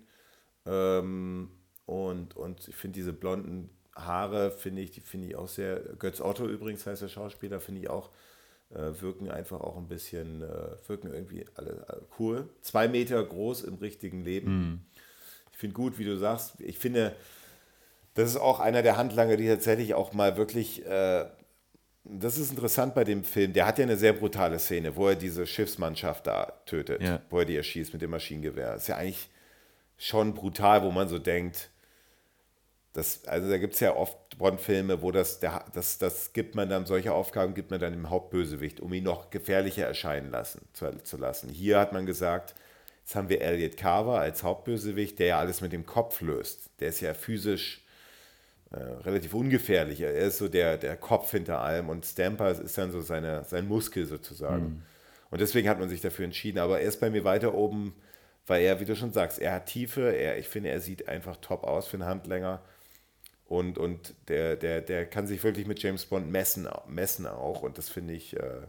Ähm, und, und ich finde diese blonden Haare, finde ich, die finde ich auch sehr, Götz Otto übrigens heißt der Schauspieler, finde ich auch wirken einfach auch ein bisschen, äh, wirken irgendwie alle, alle, cool. Zwei Meter groß im richtigen Leben. Mhm. Ich finde gut, wie du sagst. Ich finde, das ist auch einer der Handlanger, die tatsächlich auch mal wirklich, äh, das ist interessant bei dem Film, der hat ja eine sehr brutale Szene, wo er diese Schiffsmannschaft da tötet, ja. wo er die erschießt mit dem Maschinengewehr. Ist ja eigentlich schon brutal, wo man so denkt, das, also da gibt es ja oft Bond-Filme, wo das, der, das, das gibt man dann, solche Aufgaben gibt man dann dem Hauptbösewicht, um ihn noch gefährlicher erscheinen lassen, zu, zu lassen. Hier hat man gesagt, jetzt haben wir Elliot Carver als Hauptbösewicht, der ja alles mit dem Kopf löst. Der ist ja physisch äh, relativ ungefährlich. Er ist so der, der Kopf hinter allem und Stamper ist dann so seine, sein Muskel sozusagen. Mhm. Und deswegen hat man sich dafür entschieden. Aber er ist bei mir weiter oben, weil er, wie du schon sagst, er hat Tiefe, er, ich finde, er sieht einfach top aus für einen Handlänger. Und, und der, der, der kann sich wirklich mit James Bond messen, messen auch. Und das finde ich, äh,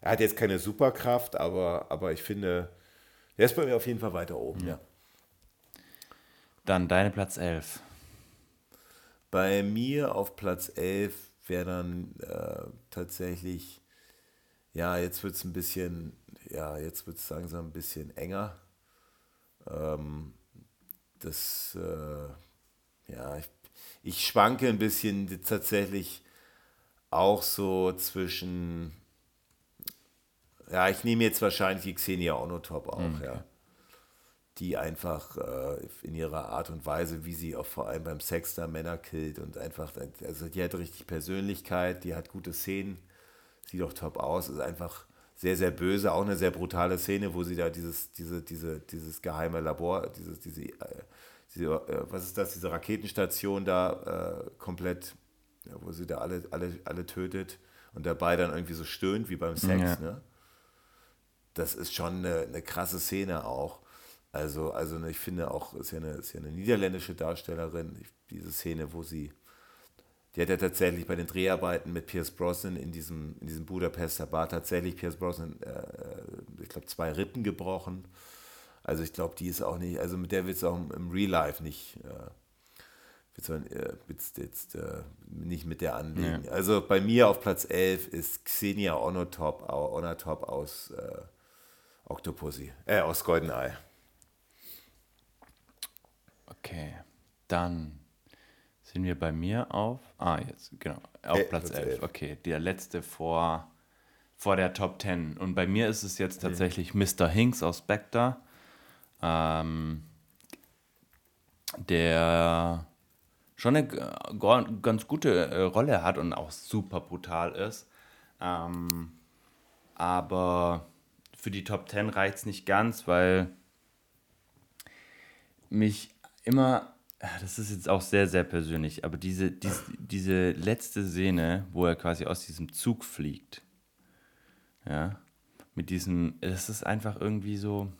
er hat jetzt keine Superkraft, aber, aber ich finde, er ist bei mir auf jeden Fall weiter oben, ja. Dann deine Platz 11. Bei mir auf Platz 11 wäre dann äh, tatsächlich, ja, jetzt wird es ein bisschen, ja, jetzt wird es langsam ein bisschen enger. Ähm, das, äh, ja, ich ich schwanke ein bisschen tatsächlich auch so zwischen, ja, ich nehme jetzt wahrscheinlich die Xenia Onotop auch, okay. ja. Die einfach äh, in ihrer Art und Weise, wie sie auch vor allem beim Sex da Männer killt und einfach, also die hat richtig Persönlichkeit, die hat gute Szenen, sieht auch top aus, ist einfach sehr, sehr böse, auch eine sehr brutale Szene, wo sie da dieses, diese, diese, dieses geheime Labor, dieses, diese äh, diese, äh, was ist das, diese Raketenstation da äh, komplett, ja, wo sie da alle, alle, alle tötet und dabei dann irgendwie so stöhnt wie beim Sex. Ja. Ne? Das ist schon eine, eine krasse Szene auch. Also, also ich finde auch, ist ja eine, ist ja eine niederländische Darstellerin, diese Szene, wo sie, die hat ja tatsächlich bei den Dreharbeiten mit Pierce Brosnan in diesem, in diesem Budapester Bar tatsächlich Pierce Brosnan, äh, äh ich glaube, zwei Rippen gebrochen. Also ich glaube, die ist auch nicht, also mit der wird es auch im Real Life nicht, äh, wird's, äh, jetzt äh, nicht mit der anlegen. Ja. Also bei mir auf Platz 11 ist Xenia Onotop, Onotop aus äh, Octopussy, äh, aus Goldeneye. Okay, dann sind wir bei mir auf, ah jetzt, genau, auf äh, Platz, Platz 11. 11. Okay, der letzte vor, vor der Top 10. Und bei mir ist es jetzt tatsächlich mhm. Mr. Hinks aus Spectre ähm, der schon eine ganz gute äh, Rolle hat und auch super brutal ist. Ähm, aber für die Top 10 reicht es nicht ganz, weil mich immer, das ist jetzt auch sehr, sehr persönlich, aber diese, diese, diese letzte Szene, wo er quasi aus diesem Zug fliegt, ja, mit diesem, das ist einfach irgendwie so,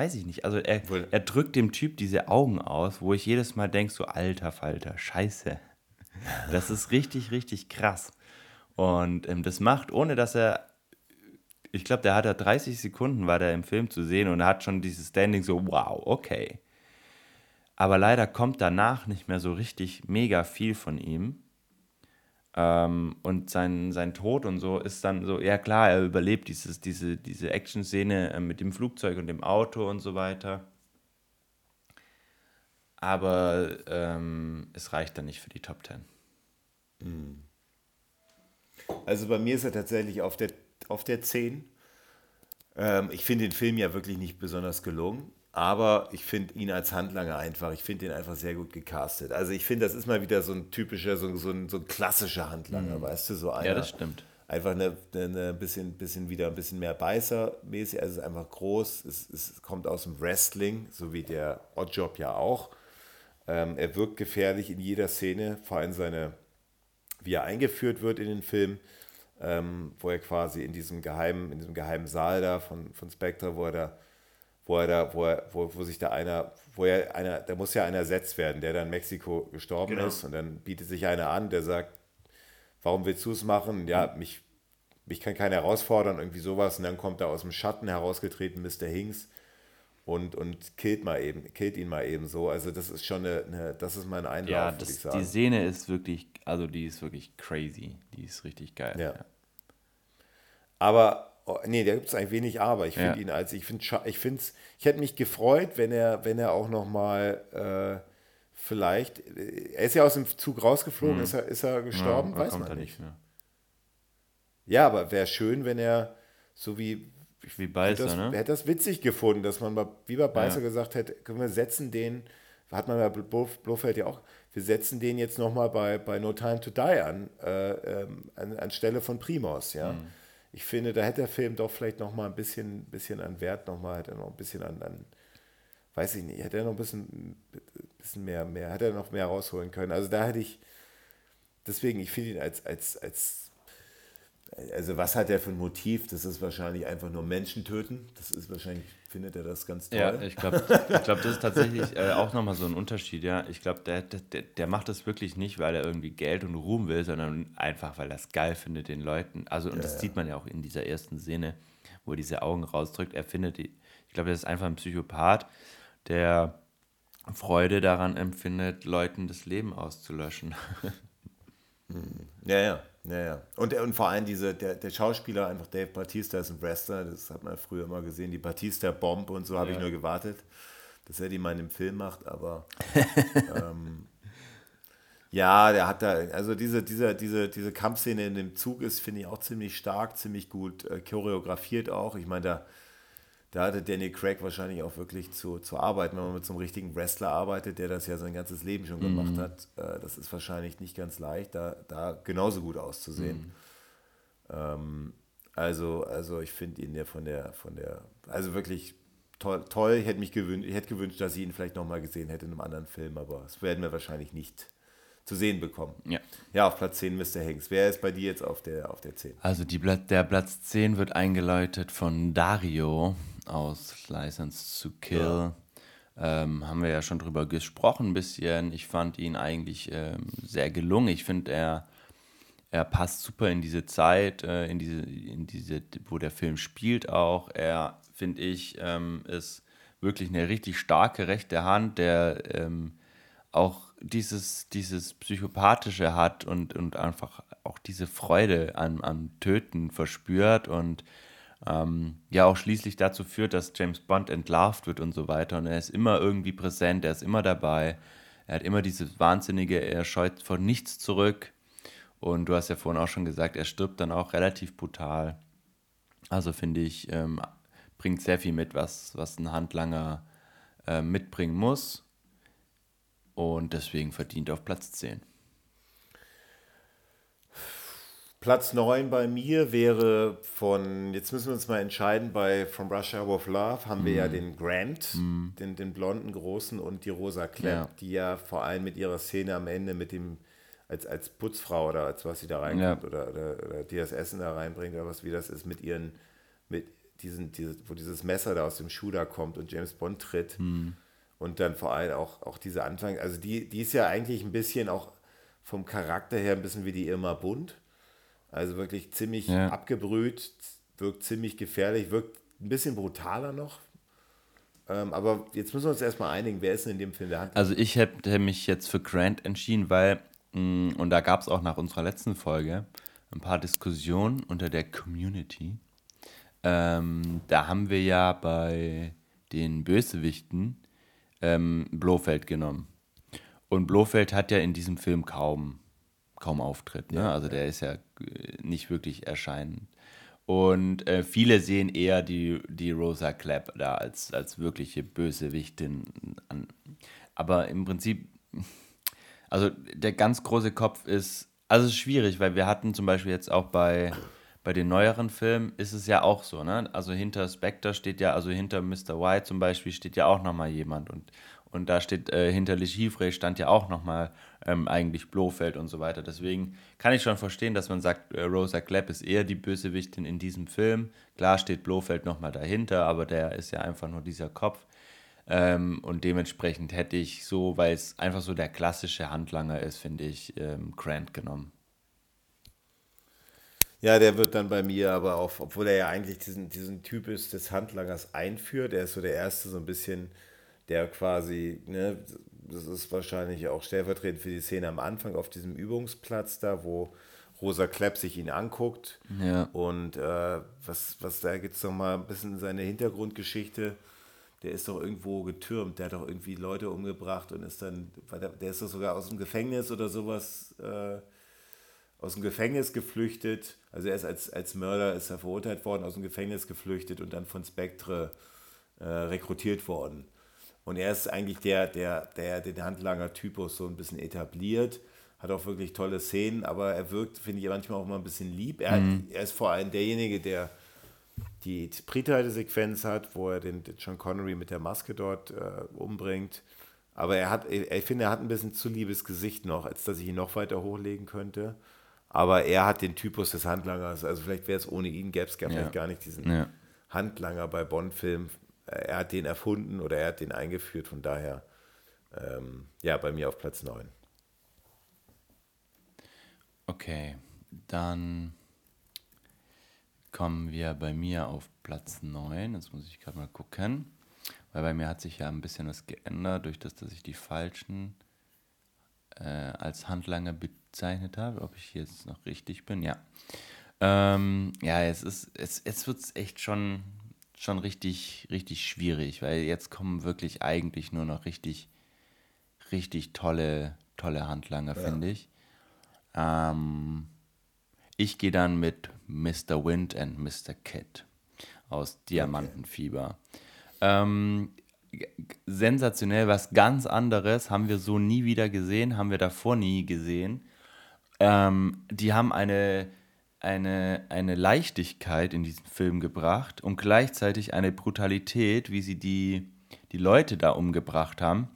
weiß ich nicht. Also er, er drückt dem Typ diese Augen aus, wo ich jedes Mal denke, so alter Falter, scheiße. Das ist richtig, richtig krass. Und ähm, das macht, ohne dass er, ich glaube, der hat da 30 Sekunden, war der im Film zu sehen und hat schon dieses Standing so, wow, okay. Aber leider kommt danach nicht mehr so richtig mega viel von ihm. Ähm, und sein, sein Tod und so ist dann so, ja klar, er überlebt dieses, diese, diese Action-Szene äh, mit dem Flugzeug und dem Auto und so weiter. Aber ähm, es reicht dann nicht für die Top Ten. Hm. Also bei mir ist er tatsächlich auf der, auf der 10. Ähm, ich finde den Film ja wirklich nicht besonders gelungen. Aber ich finde ihn als Handlanger einfach, ich finde ihn einfach sehr gut gecastet. Also ich finde, das ist mal wieder so ein typischer, so, so, ein, so ein klassischer Handlanger, mhm. weißt du, so einer. Ja, das stimmt. Einfach eine, eine bisschen, bisschen wieder ein bisschen mehr Beißer-mäßig, also es ist einfach groß, es, es kommt aus dem Wrestling, so wie der Oddjob ja auch. Ähm, er wirkt gefährlich in jeder Szene, vor allem seine, wie er eingeführt wird in den Film, ähm, wo er quasi in diesem geheimen, in diesem geheimen Saal da von, von Spectre, wo er da wo er da, wo, er, wo, wo sich da einer, wo er einer, da muss ja einer ersetzt werden, der dann in Mexiko gestorben genau. ist und dann bietet sich einer an, der sagt, warum willst du es machen? Ja, mich, mich kann keiner herausfordern, irgendwie sowas und dann kommt da aus dem Schatten herausgetreten Mr. Hinks und, und killt, mal eben, killt ihn mal eben so. Also das ist schon eine, eine das ist mein Einlauf, ja, das, ich sagen. Die Szene ist wirklich, also die ist wirklich crazy. Die ist richtig geil. Ja. ja. Aber Oh, nee, da gibt es ein wenig Aber. Ich finde ja. ihn als, ich finde, ich finde ich hätte mich gefreut, wenn er, wenn er auch nochmal äh, vielleicht, er ist ja aus dem Zug rausgeflogen, hm. ist, er, ist er gestorben, ja, weiß man nicht. Mehr. Ja, aber wäre schön, wenn er so wie, wie Beißer, das, ne? hätte das witzig gefunden, dass man wie bei Beißer ja. gesagt hätte, können wir setzen den, hat man bei Blofeld ja auch, wir setzen den jetzt nochmal bei, bei No Time to Die an, äh, ähm, an, anstelle von Primos, ja. Mhm. Ich finde, da hätte der Film doch vielleicht nochmal ein bisschen, bisschen an Wert, nochmal, hätte noch ein bisschen an, an weiß ich nicht, hätte er noch ein bisschen, bisschen mehr, mehr, hätte er noch mehr rausholen können. Also da hätte ich, deswegen, ich finde ihn als, als, als also was hat er für ein Motiv? Das ist wahrscheinlich einfach nur Menschen töten. Das ist wahrscheinlich, findet er das ganz toll. Ja, ich glaube, ich glaub, das ist tatsächlich äh, auch nochmal so ein Unterschied. Ja, Ich glaube, der, der, der macht das wirklich nicht, weil er irgendwie Geld und Ruhm will, sondern einfach, weil er es geil findet, den Leuten. Also, und ja, das ja. sieht man ja auch in dieser ersten Szene, wo er diese Augen rausdrückt. Er findet, die, ich glaube, das ist einfach ein Psychopath, der Freude daran empfindet, Leuten das Leben auszulöschen. Ja, ja. Ja, ja. Und, und vor allem diese, der, der Schauspieler, einfach Dave Batista ist ein Wrestler, das hat man früher immer gesehen, die Batista-Bomb und so habe ja. ich nur gewartet, dass er die mal in dem Film macht, aber ähm, ja, der hat da, also diese, diese, diese, diese Kampfszene in dem Zug ist, finde ich, auch ziemlich stark, ziemlich gut äh, choreografiert auch. Ich meine, da da hatte Danny Craig wahrscheinlich auch wirklich zu, zu arbeiten, wenn man mit so einem richtigen Wrestler arbeitet, der das ja sein ganzes Leben schon gemacht mhm. hat. Äh, das ist wahrscheinlich nicht ganz leicht, da, da genauso gut auszusehen. Mhm. Ähm, also, also ich finde ihn ja von der, von der, also wirklich toll, toll. Ich hätte mich gewünscht, ich hätte gewünscht, dass ich ihn vielleicht nochmal gesehen hätte in einem anderen Film, aber das werden wir wahrscheinlich nicht zu sehen bekommen. Ja. Ja, auf Platz 10 Mr. Hanks. Wer ist bei dir jetzt auf der, auf der 10? Also die, der Platz 10 wird eingeläutet von Dario aus License to Kill. Ja. Ähm, haben wir ja schon drüber gesprochen ein bisschen. Ich fand ihn eigentlich ähm, sehr gelungen. Ich finde, er, er passt super in diese Zeit, äh, in, diese, in diese, wo der Film spielt auch. Er, finde ich, ähm, ist wirklich eine richtig starke rechte Hand, der ähm, auch dieses, dieses Psychopathische hat und, und einfach auch diese Freude am, am Töten verspürt und ähm, ja auch schließlich dazu führt, dass James Bond entlarvt wird und so weiter. Und er ist immer irgendwie präsent, er ist immer dabei. Er hat immer dieses Wahnsinnige, er scheut vor nichts zurück. Und du hast ja vorhin auch schon gesagt, er stirbt dann auch relativ brutal. Also finde ich, ähm, bringt sehr viel mit, was, was ein Handlanger äh, mitbringen muss. Und deswegen verdient auf Platz 10. Platz 9 bei mir wäre von, jetzt müssen wir uns mal entscheiden, bei From Russia with Love haben mm. wir ja mhm. den Grant, mm. den, den blonden Großen und die Rosa Klepp, ja. die ja vor allem mit ihrer Szene am Ende mit dem, als, als Putzfrau oder als was sie da reinkommt ja. oder, oder, oder, die das Essen da reinbringt oder was wie das ist, mit ihren, mit diesen, dieses, wo dieses Messer da aus dem Schuh da kommt und James Bond tritt. Mm. Und dann vor allem auch, auch diese Anfang, also die, die ist ja eigentlich ein bisschen auch vom Charakter her ein bisschen wie die Irma Bunt also wirklich ziemlich ja. abgebrüht, wirkt ziemlich gefährlich, wirkt ein bisschen brutaler noch. Ähm, aber jetzt müssen wir uns erstmal einigen, wer ist denn in dem Film der Hand? Also ich hätte mich jetzt für Grant entschieden, weil, mh, mm, und da gab es auch nach unserer letzten Folge ein paar Diskussionen unter der Community. Ähm, da haben wir ja bei den Bösewichten ähm, Blofeld genommen. Und Blofeld hat ja in diesem Film kaum kaum auftritt. Ne? Also der ist ja äh, nicht wirklich erscheinend. Und äh, viele sehen eher die, die Rosa Clapp da als, als wirkliche Bösewichtin an. Aber im Prinzip, also der ganz große Kopf ist, also es ist schwierig, weil wir hatten zum Beispiel jetzt auch bei, bei den neueren Filmen ist es ja auch so, ne? Also hinter Spectre steht ja, also hinter Mr. White zum Beispiel steht ja auch nochmal jemand und und da steht äh, hinter Le Chiffre stand ja auch nochmal ähm, eigentlich Blofeld und so weiter. Deswegen kann ich schon verstehen, dass man sagt, äh, Rosa Clapp ist eher die Bösewichtin in diesem Film. Klar steht Blofeld nochmal dahinter, aber der ist ja einfach nur dieser Kopf. Ähm, und dementsprechend hätte ich so, weil es einfach so der klassische Handlanger ist, finde ich, ähm, Grant genommen. Ja, der wird dann bei mir aber auch, obwohl er ja eigentlich diesen, diesen Typ ist des Handlangers einführt, er ist so der erste so ein bisschen der quasi, ne, das ist wahrscheinlich auch stellvertretend für die Szene am Anfang auf diesem Übungsplatz da, wo Rosa Klepp sich ihn anguckt. Ja. Und äh, was, was da gibt es nochmal ein bisschen seine Hintergrundgeschichte. Der ist doch irgendwo getürmt, der hat doch irgendwie Leute umgebracht und ist dann, der, ist doch sogar aus dem Gefängnis oder sowas, äh, aus dem Gefängnis geflüchtet. Also er ist als, als Mörder, ist er verurteilt worden, aus dem Gefängnis geflüchtet und dann von Spectre äh, rekrutiert worden. Und er ist eigentlich der, der, der den Handlanger-Typus so ein bisschen etabliert. Hat auch wirklich tolle Szenen, aber er wirkt, finde ich, manchmal auch mal ein bisschen lieb. Er, mhm. hat, er ist vor allem derjenige, der die Pre-Title-Sequenz hat, wo er den, den, John Connery mit der Maske dort äh, umbringt. Aber er hat, ich finde, er hat ein bisschen zu liebes Gesicht noch, als dass ich ihn noch weiter hochlegen könnte. Aber er hat den Typus des Handlangers. Also vielleicht wäre es ohne ihn, gäbe es ja. vielleicht gar nicht diesen ja. Handlanger bei Bond-Filmen. Er hat den erfunden oder er hat den eingeführt. Von daher, ähm, ja, bei mir auf Platz 9. Okay, dann kommen wir bei mir auf Platz 9. Jetzt muss ich gerade mal gucken. Weil bei mir hat sich ja ein bisschen was geändert, durch das, dass ich die falschen äh, als Handlanger bezeichnet habe. Ob ich jetzt noch richtig bin, ja. Ähm, ja, es ist, es, wird es echt schon, schon richtig, richtig schwierig, weil jetzt kommen wirklich eigentlich nur noch richtig, richtig tolle, tolle Handlanger, ja. finde ich. Ähm, ich gehe dann mit Mr. Wind and Mr. Kid aus Diamantenfieber. Okay. Ähm, sensationell, was ganz anderes, haben wir so nie wieder gesehen, haben wir davor nie gesehen. Ähm, die haben eine, eine, eine Leichtigkeit in diesen Film gebracht und gleichzeitig eine Brutalität, wie sie die, die Leute da umgebracht haben.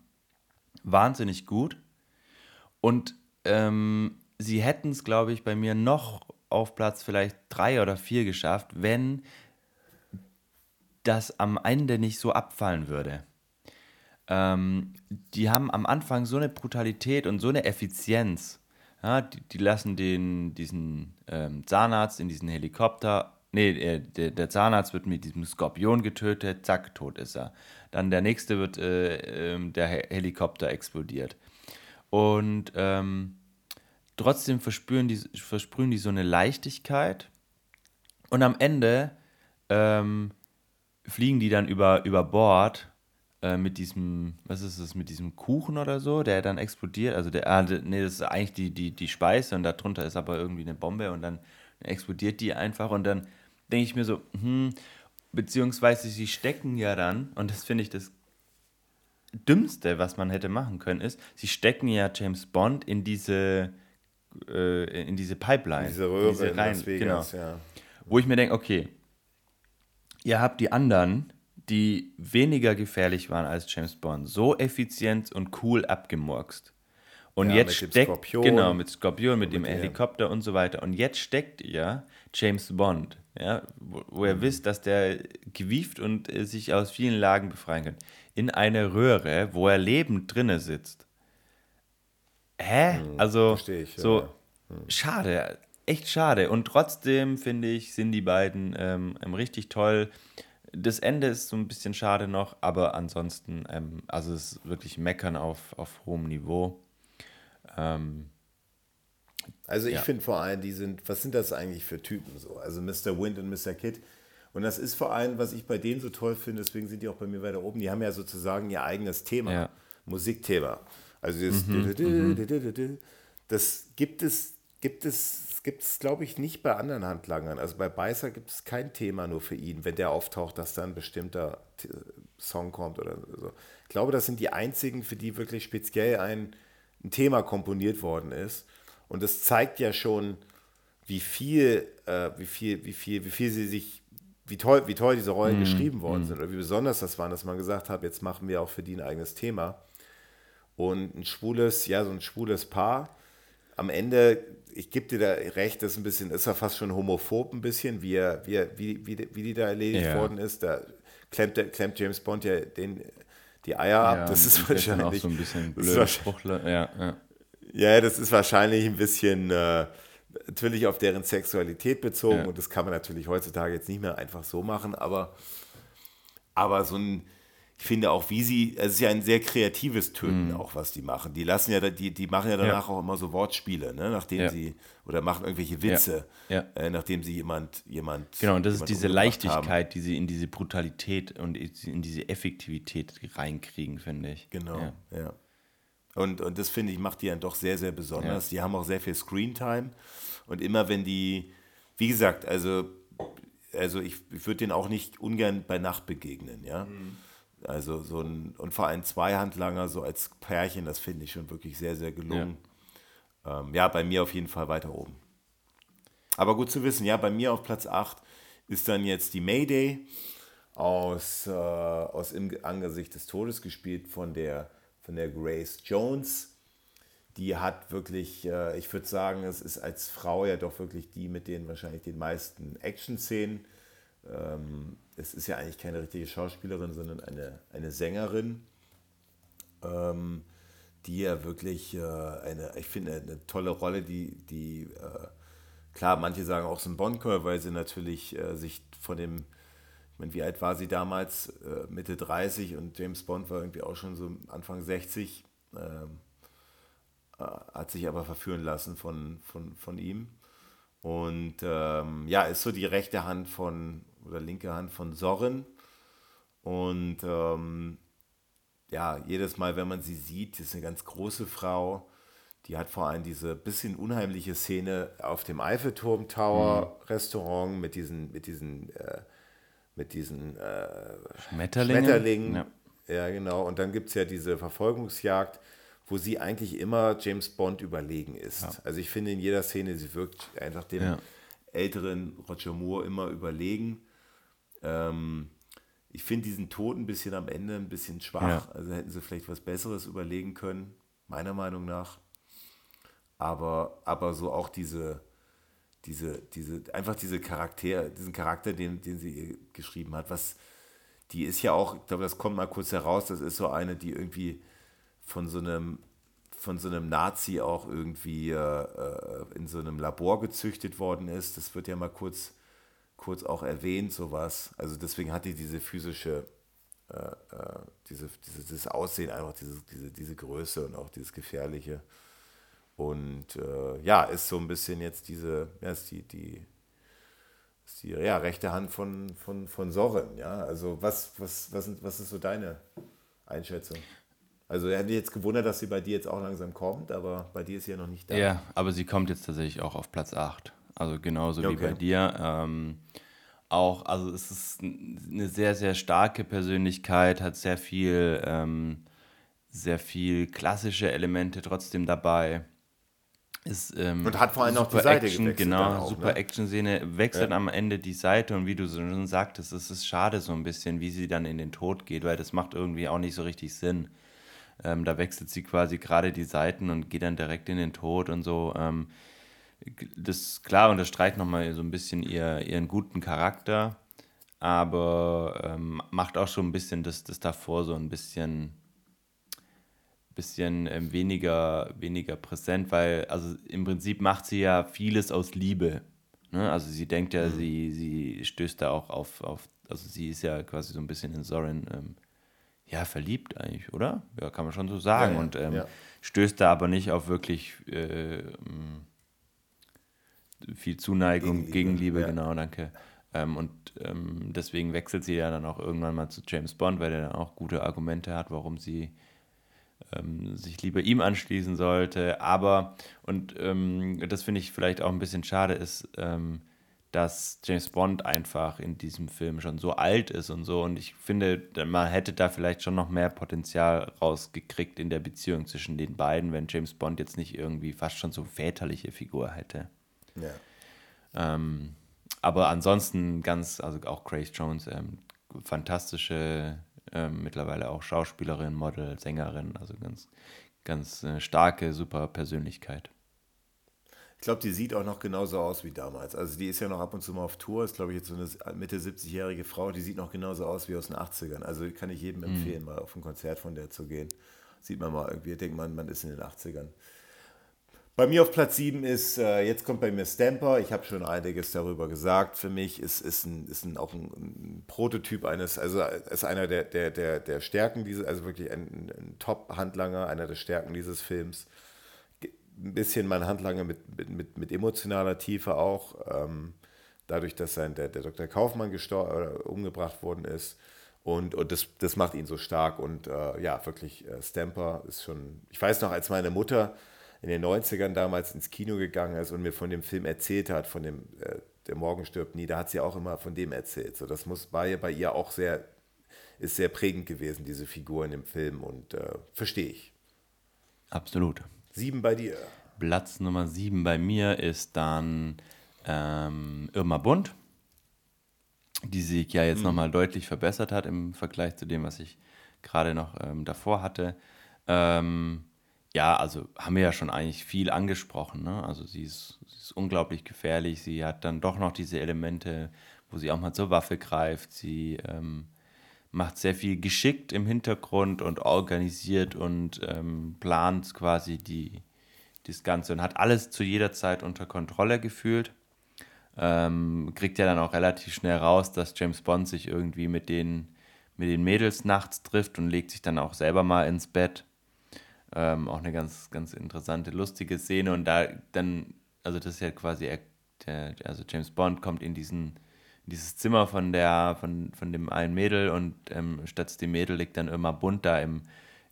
Wahnsinnig gut. Und ähm, sie hätten es, glaube ich, bei mir noch auf Platz vielleicht drei oder vier geschafft, wenn das am Ende nicht so abfallen würde. Ähm, die haben am Anfang so eine Brutalität und so eine Effizienz. Ja, die, die lassen den, diesen ähm, Zahnarzt in diesen Helikopter. Nee, äh, der, der, Zahnarzt wird mit diesem Skorpion getötet, zack, tot ist er. Dann der nächste wird, äh, äh, der Helikopter explodiert. Und ähm, trotzdem verspüren die, versprühen die so eine Leichtigkeit. Und am Ende ähm, fliegen die dann über, über Bord äh, mit diesem, was ist das, mit diesem Kuchen oder so, der dann explodiert. Also der, ah, nee, das ist eigentlich die, die, die Speise und darunter ist aber irgendwie eine Bombe und dann explodiert die einfach und dann denke ich mir so, hm, beziehungsweise sie stecken ja dann, und das finde ich das Dümmste, was man hätte machen können, ist, sie stecken ja James Bond in diese, äh, in diese Pipeline. Diese Röhre diese in Las Vegas, genau. ja. Wo ich mir denke, okay, ihr habt die anderen, die weniger gefährlich waren als James Bond, so effizient und cool abgemurkst. Und ja, jetzt steckt, Skorpion, genau, mit Skorpion, mit, mit dem Helikopter und so weiter. Und jetzt steckt ihr James Bond, ja, wo, wo ihr mhm. wisst, dass der gewieft und äh, sich aus vielen Lagen befreien kann, in eine Röhre, wo er lebend drinne sitzt. Hä? Mhm, also, ich, so, ja. mhm. schade echt schade. Und trotzdem, finde ich, sind die beiden ähm, ähm, richtig toll. Das Ende ist so ein bisschen schade noch, aber ansonsten, ähm, also es ist wirklich Meckern auf, auf hohem Niveau. Ähm, also ich ja. finde vor allem, die sind, was sind das eigentlich für Typen so? Also Mr. Wind und Mr. Kid. Und das ist vor allem, was ich bei denen so toll finde, deswegen sind die auch bei mir weiter oben, die haben ja sozusagen ihr eigenes Thema, ja. Musikthema. Also das, mhm, das gibt es, gibt es gibt es, glaube ich, nicht bei anderen Handlangern. Also bei Beißer gibt es kein Thema nur für ihn, wenn der auftaucht, dass da ein bestimmter Song kommt oder so. Ich glaube, das sind die einzigen, für die wirklich speziell ein, ein Thema komponiert worden ist. Und das zeigt ja schon, wie viel, äh, wie viel, wie viel, wie viel sie sich, wie toll, wie toll diese Rollen mm, geschrieben worden mm. sind oder wie besonders das war, dass man gesagt hat, jetzt machen wir auch für die ein eigenes Thema. Und ein schwules, ja, so ein schwules Paar. Am Ende ich gebe dir da recht, das ist ein bisschen, ist ja fast schon homophob ein bisschen, wie, er, wie, er, wie, wie, wie die da erledigt ja. worden ist. Da klemmt, der, klemmt James Bond ja den, die Eier ja, ab. Das ist wahrscheinlich. Auch so ein bisschen blöd. Ja, ja. ja, das ist wahrscheinlich ein bisschen äh, natürlich auf deren Sexualität bezogen und das kann man natürlich heutzutage jetzt nicht mehr einfach so machen, aber, aber so ein ich finde auch, wie sie, es ist ja ein sehr kreatives Töten mhm. auch, was die machen. Die lassen ja, die, die machen ja danach ja. auch immer so Wortspiele, ne? nachdem ja. sie, oder machen irgendwelche Witze, ja. Äh, nachdem sie jemand, jemand. Genau, und das ist diese Leichtigkeit, haben. die sie in diese Brutalität und in diese Effektivität reinkriegen, finde ich. Genau, ja. Und, und das finde ich, macht die dann doch sehr, sehr besonders. Die haben auch sehr viel Screentime. Und immer wenn die, wie gesagt, also, also ich, ich würde denen auch nicht ungern bei Nacht begegnen, ja. Mhm Also so ein, und vor allem zwei Handlanger so als Pärchen, das finde ich schon wirklich sehr, sehr gelungen. Ja. Ähm, ja, bei mir auf jeden Fall weiter oben. Aber gut zu wissen, ja, bei mir auf Platz 8 ist dann jetzt die Mayday aus, äh, aus Im Angesicht des Todes gespielt von der, von der Grace Jones. Die hat wirklich, äh, ich würde sagen, es ist als Frau ja doch wirklich die mit den wahrscheinlich den meisten Action-Szenen. Ähm, es ist ja eigentlich keine richtige Schauspielerin, sondern eine, eine Sängerin, ähm, die ja wirklich äh, eine, ich finde, eine tolle Rolle, die, die äh, klar, manche sagen auch so ein Boncoeur, weil sie natürlich äh, sich von dem, ich meine, wie alt war sie damals? Äh, Mitte 30 und James Bond war irgendwie auch schon so Anfang 60. Ähm, äh, hat sich aber verführen lassen von, von, von ihm. Und ähm, ja, ist so die rechte Hand von, oder linke Hand von Sorin. Und ähm, ja, jedes Mal, wenn man sie sieht, ist eine ganz große Frau. Die hat vor allem diese bisschen unheimliche Szene auf dem Eiffelturm Tower mhm. Restaurant mit diesen, mit diesen, äh, mit diesen äh, Schmetterlingen. Schmetterlingen. Ja. ja. genau. Und dann gibt es ja diese Verfolgungsjagd, wo sie eigentlich immer James Bond überlegen ist. Ja. Also ich finde in jeder Szene, sie wirkt einfach dem ja. älteren Roger Moore immer überlegen. Ähm, ich finde diesen Tod ein bisschen am Ende ein bisschen schwach. Also hätten sie vielleicht was Besseres überlegen können, meiner Meinung nach aber, aber so auch diese, diese, diese, einfach diese Charakter, diesen Charakter, den, den sie geschrieben hat, was, die ist ja auch, ich glaube, das kommt mal kurz heraus, das ist so eine, die irgendwie von so einem, von so einem Nazi auch irgendwie äh, äh in so einem Labor gezüchtet worden ist. Das wird ja mal kurz, kurz auch erwähnt, sowas. Also deswegen hat die diese physische, äh, äh, diese, diese, dieses Aussehen, einfach diese, diese, diese Größe und auch dieses Gefährliche. Und äh, ja, ist so ein bisschen jetzt diese, ja, ist die, die, ist die ja, rechte Hand von, von, von Soren. Ja? Also was, was, was, was ist so deine Einschätzung? Also er hätte jetzt gewundert, dass sie bei dir jetzt auch langsam kommt, aber bei dir ist sie ja noch nicht da. Ja, aber sie kommt jetzt tatsächlich auch auf Platz 8. Also genauso okay. wie bei dir. Ähm, auch, also es ist eine sehr, sehr starke Persönlichkeit, hat sehr viel, ähm, sehr viel klassische Elemente trotzdem dabei. Ist, ähm, und hat vor allem auch die Seite Action, gewechselt. Genau, auch, super ne? Action-Szene. Wechselt ja. am Ende die Seite und wie du schon sagtest, es ist schade so ein bisschen, wie sie dann in den Tod geht, weil das macht irgendwie auch nicht so richtig Sinn. Ähm, da wechselt sie quasi gerade die Seiten und geht dann direkt in den Tod und so. Ähm, das klar unterstreicht nochmal so ein bisschen ihr, ihren guten Charakter, aber ähm, macht auch schon ein bisschen das, das davor so ein bisschen bisschen ähm, weniger, weniger präsent, weil also im Prinzip macht sie ja vieles aus Liebe. Ne? Also sie denkt ja, mhm. sie, sie stößt da auch auf, auf, also sie ist ja quasi so ein bisschen in Soren ähm, ja, verliebt eigentlich, oder? Ja, kann man schon so sagen. Ja, und ähm, ja. stößt da aber nicht auf wirklich äh, viel Zuneigung, Gegenliebe, Gegenliebe genau, danke. Ähm, und ähm, deswegen wechselt sie ja dann auch irgendwann mal zu James Bond, weil er dann auch gute Argumente hat, warum sie ähm, sich lieber ihm anschließen sollte. Aber, und ähm, das finde ich vielleicht auch ein bisschen schade, ist, ähm, dass James Bond einfach in diesem Film schon so alt ist und so. Und ich finde, man hätte da vielleicht schon noch mehr Potenzial rausgekriegt in der Beziehung zwischen den beiden, wenn James Bond jetzt nicht irgendwie fast schon so väterliche Figur hätte. Ja. Ähm, aber ansonsten ganz, also auch Grace Jones, ähm, fantastische ähm, mittlerweile auch Schauspielerin, Model, Sängerin, also ganz, ganz äh, starke, super Persönlichkeit. Ich glaube, die sieht auch noch genauso aus wie damals. Also die ist ja noch ab und zu mal auf Tour, ist glaube ich jetzt so eine Mitte 70-jährige Frau, die sieht noch genauso aus wie aus den 80ern. Also kann ich jedem mhm. empfehlen, mal auf ein Konzert von der zu gehen. Sieht man mal irgendwie, denkt man, man ist in den 80ern. Bei mir auf Platz 7 ist, äh, jetzt kommt bei mir Stamper. Ich habe schon einiges darüber gesagt. Für mich ist, ist, ein, ist ein, auch ein, ein, Prototyp eines, also ist einer der, der, der, der Stärken dieses, also wirklich ein, ein Top-Handlanger, einer der Stärken dieses Films. Ein bisschen mein Handlanger mit, mit, mit emotionaler Tiefe auch. Ähm, dadurch, dass sein, der, der Dr. Kaufmann gestor umgebracht worden ist. Und, und das, das macht ihn so stark. Und äh, ja, wirklich, äh, Stamper ist schon, ich weiß noch, als meine Mutter in den 90ern damals ins Kino gegangen ist und mir von dem Film erzählt hat, von dem äh, Der Morgen stirbt nie, da hat sie auch immer von dem erzählt. So, das muss, war ja bei ihr auch sehr, ist sehr prägend gewesen, diese Figur in dem Film und äh, verstehe ich. Absolut. Sieben bei dir. Platz Nummer sieben bei mir ist dann ähm, Irma Bund, die sich ja jetzt mhm. nochmal deutlich verbessert hat im Vergleich zu dem, was ich gerade noch ähm, davor hatte. Ähm, ja, also haben wir ja schon eigentlich viel angesprochen. Ne? Also sie ist, sie ist unglaublich gefährlich. Sie hat dann doch noch diese Elemente, wo sie auch mal zur Waffe greift. Sie ähm, macht sehr viel geschickt im Hintergrund und organisiert und ähm, plant quasi die, das Ganze und hat alles zu jeder Zeit unter Kontrolle gefühlt. Ähm, kriegt ja dann auch relativ schnell raus, dass James Bond sich irgendwie mit den, mit den Mädels nachts trifft und legt sich dann auch selber mal ins Bett. Ähm, auch eine ganz, ganz interessante, lustige Szene. Und da dann, also das ist ja quasi, der, also James Bond kommt in diesen in dieses Zimmer von der, von, von dem einen Mädel und ähm, statt dem Mädel liegt dann immer bunt da im,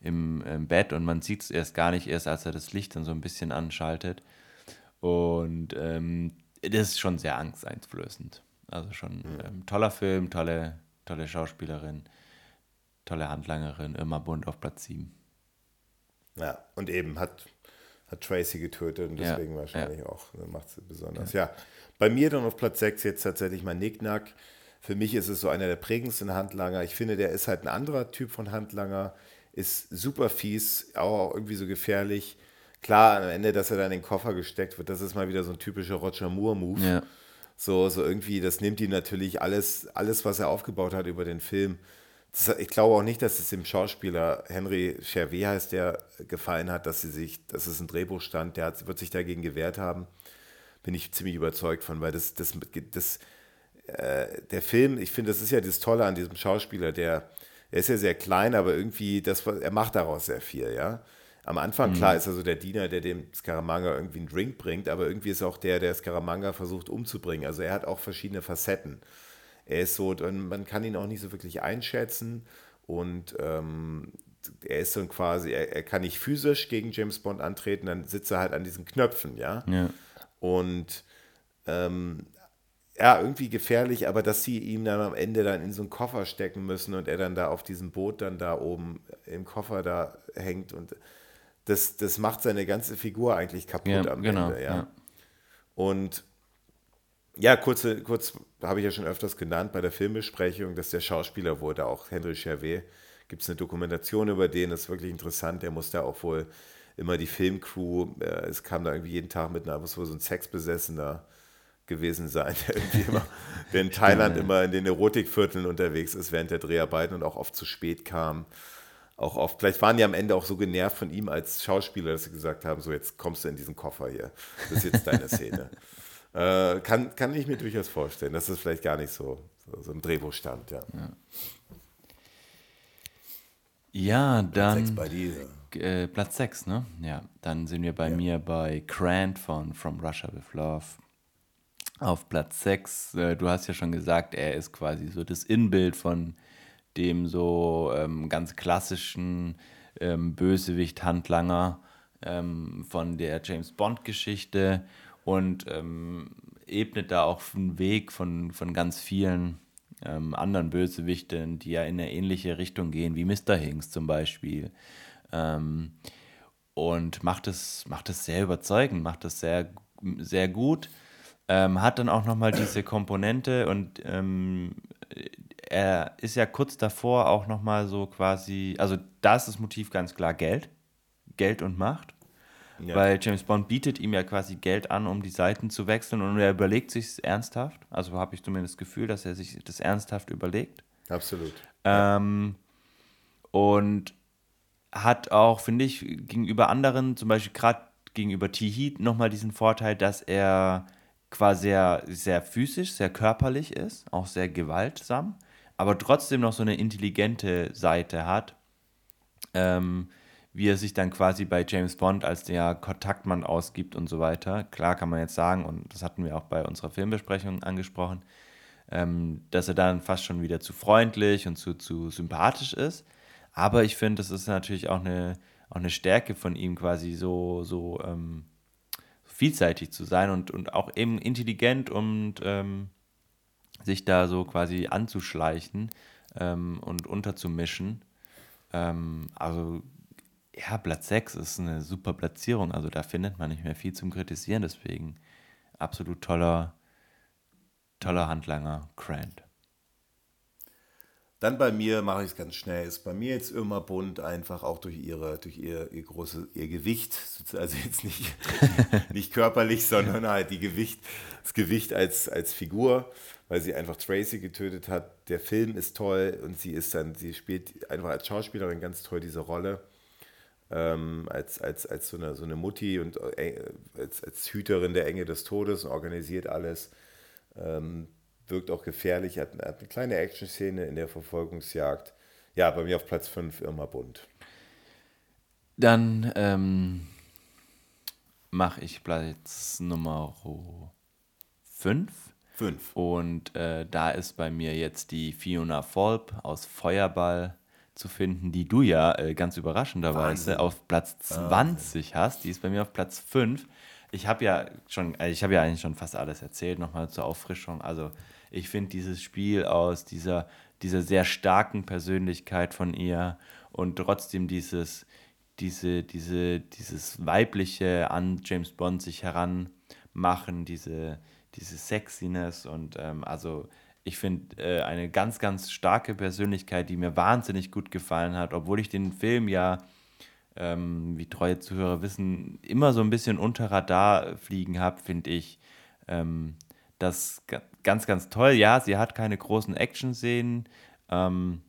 im, im Bett und man sieht es erst gar nicht erst, als er das Licht dann so ein bisschen anschaltet. Und ähm, das ist schon sehr angsteinflößend. Also schon mhm. ähm, toller Film, tolle, tolle Schauspielerin, tolle Handlangerin, immer bunt auf Platz 7. Ja, und eben hat, hat Tracy getötet und deswegen ja, wahrscheinlich ja. auch, ne, macht es besonders. Ja. ja. bei mir dann auf Platz 6 jetzt tatsächlich mein Nicknack. Für mich ist es so einer der prägendsten Handlanger. Ich finde, der ist halt ein anderer Typ von Handlanger, ist super fies, auch irgendwie so gefährlich. Klar, am Ende, dass er dann in den Koffer gesteckt wird, das ist mal wieder so ein typischer Roger Moore-Move. Ja. So, so irgendwie, das nimmt ihm natürlich alles, alles, was er aufgebaut hat über den Film, das, ich glaube auch nicht, dass es dem Schauspieler Henry Chervet heißt, der gefallen hat, dass sie sich, dass es ein Drehbuch stand, der hat, wird sich dagegen gewehrt haben. Bin ich ziemlich überzeugt von, weil das, das, das äh, der Film, ich finde, das ist ja das Tolle an diesem Schauspieler, der, er ist ja sehr klein, aber irgendwie, das, er macht daraus sehr viel, ja. Am Anfang, mhm. klar, ist er so der Diener, der dem Scaramanga irgendwie einen Drink bringt, aber irgendwie ist er auch der, der Scaramanga versucht umzubringen. Also er hat auch verschiedene Facetten. Er ist so, man kann ihn auch nicht so wirklich einschätzen und ähm, er ist so quasi, er, er, kann nicht physisch gegen James Bond antreten, dann sitzt er halt an diesen Knöpfen, ja. ja. Und ähm, ja, irgendwie gefährlich, aber dass sie ihn dann am Ende dann in so einen Koffer stecken müssen und er dann da auf diesem Boot dann da oben im Koffer da hängt und das, das macht seine ganze Figur eigentlich kaputt ja, am genau, Ende, ja. ja. Und ja, kurze, kurz habe ich ja schon öfters genannt bei der Filmbesprechung, dass der Schauspieler wurde, auch Henry Chervet. Gibt es eine Dokumentation über den, das ist wirklich interessant. Der musste auch wohl immer die Filmcrew, äh, es kam da irgendwie jeden Tag mit einer, muss wohl so ein Sexbesessener gewesen sein, der irgendwie immer, der in Thailand immer in den Erotikvierteln unterwegs ist während der Dreharbeiten und auch oft zu spät kam. Auch oft, vielleicht waren die am Ende auch so genervt von ihm als Schauspieler, dass sie gesagt haben: So, jetzt kommst du in diesen Koffer hier. Das ist jetzt deine Szene. Äh, kann, kann ich mir durchaus vorstellen, dass das vielleicht gar nicht so, so, so im Drehbuch stand, ja. Ja, ja dann. Platz 6 bei dir. Äh, Platz 6, ne? Ja, dann sind wir bei ja. mir bei Grant von From Russia with Love. Auf Platz 6, äh, du hast ja schon gesagt, er ist quasi so das Inbild von dem so ähm, ganz klassischen ähm, Bösewicht-Handlanger ähm, von der James Bond-Geschichte und ähm, ebnet da auch einen Weg von, von ganz vielen ähm, anderen Bösewichten, die ja in eine ähnliche Richtung gehen, wie Mr. Hinks zum Beispiel. Ähm, und macht es, macht es sehr überzeugend, macht es sehr, sehr gut. Ähm, hat dann auch nochmal diese Komponente und ähm, er ist ja kurz davor auch nochmal so quasi, also da ist das Motiv ganz klar Geld, Geld und Macht. Ja. Weil James Bond bietet ihm ja quasi Geld an, um die Seiten zu wechseln und er überlegt sich ernsthaft. Also habe ich zumindest das Gefühl, dass er sich das ernsthaft überlegt. Absolut. Ähm, und hat auch, finde ich, gegenüber anderen, zum Beispiel gerade gegenüber T-Heat, nochmal diesen Vorteil, dass er quasi sehr, sehr physisch, sehr körperlich ist, auch sehr gewaltsam, aber trotzdem noch so eine intelligente Seite hat. Ähm, wie er sich dann quasi bei James Bond als der Kontaktmann ausgibt und so weiter. Klar kann man jetzt sagen, und das hatten wir auch bei unserer Filmbesprechung angesprochen, ähm, dass er dann fast schon wieder zu freundlich und zu, zu sympathisch ist. Aber ich finde, das ist natürlich auch eine, auch eine Stärke von ihm, quasi so, so ähm, vielseitig zu sein und, und auch eben intelligent und ähm, sich da so quasi anzuschleichen ähm, und unterzumischen. Ähm, also ja, Platz 6 ist eine super Platzierung. Also da findet man nicht mehr viel zum Kritisieren. Deswegen absolut toller, toller Handlanger, Grant. Dann bei mir mache ich es ganz schnell. Ist bei mir jetzt immer bunt, einfach auch durch ihre, durch ihr, ihr große, ihr Gewicht. Also jetzt nicht, nicht körperlich, sondern halt die Gewicht, das Gewicht als, als Figur, weil sie einfach Tracy getötet hat. Der Film ist toll und sie ist dann, sie spielt einfach als Schauspielerin ganz toll diese Rolle ähm, als, als, als so eine, so eine Mutti und äh, als, als Hüterin der Enge des Todes und organisiert alles. Ähm, wirkt auch gefährlich, hat, hat eine kleine Action-Szene in der Verfolgungsjagd. Ja, bei mir auf Platz 5 Irma Bunt. Dann ähm, mache ich Platz Nummer 5. 5. Und äh, da ist bei mir jetzt die Fiona Volp aus Feuerball zu finden, die du ja äh, ganz überraschenderweise Wahnsinn. auf Platz 20 Wahnsinn. hast. Die ist bei mir auf Platz 5. Ich habe ja schon, äh, ich habe ja eigentlich schon fast alles erzählt, nochmal zur Auffrischung. Also ich finde dieses Spiel aus dieser, dieser sehr starken Persönlichkeit von ihr und trotzdem dieses, diese, diese, dieses weibliche an James Bond sich heranmachen, diese, diese Sexiness und ähm, also ich finde, äh, eine ganz, ganz starke Persönlichkeit, die mir wahnsinnig gut gefallen hat, obwohl ich den Film ja, ähm, wie treue Zuhörer wissen, immer so ein bisschen unter Radar fliegen habe, finde ich ähm, das ganz, ganz toll. Ja, sie hat keine großen Action-Szenen, ähm,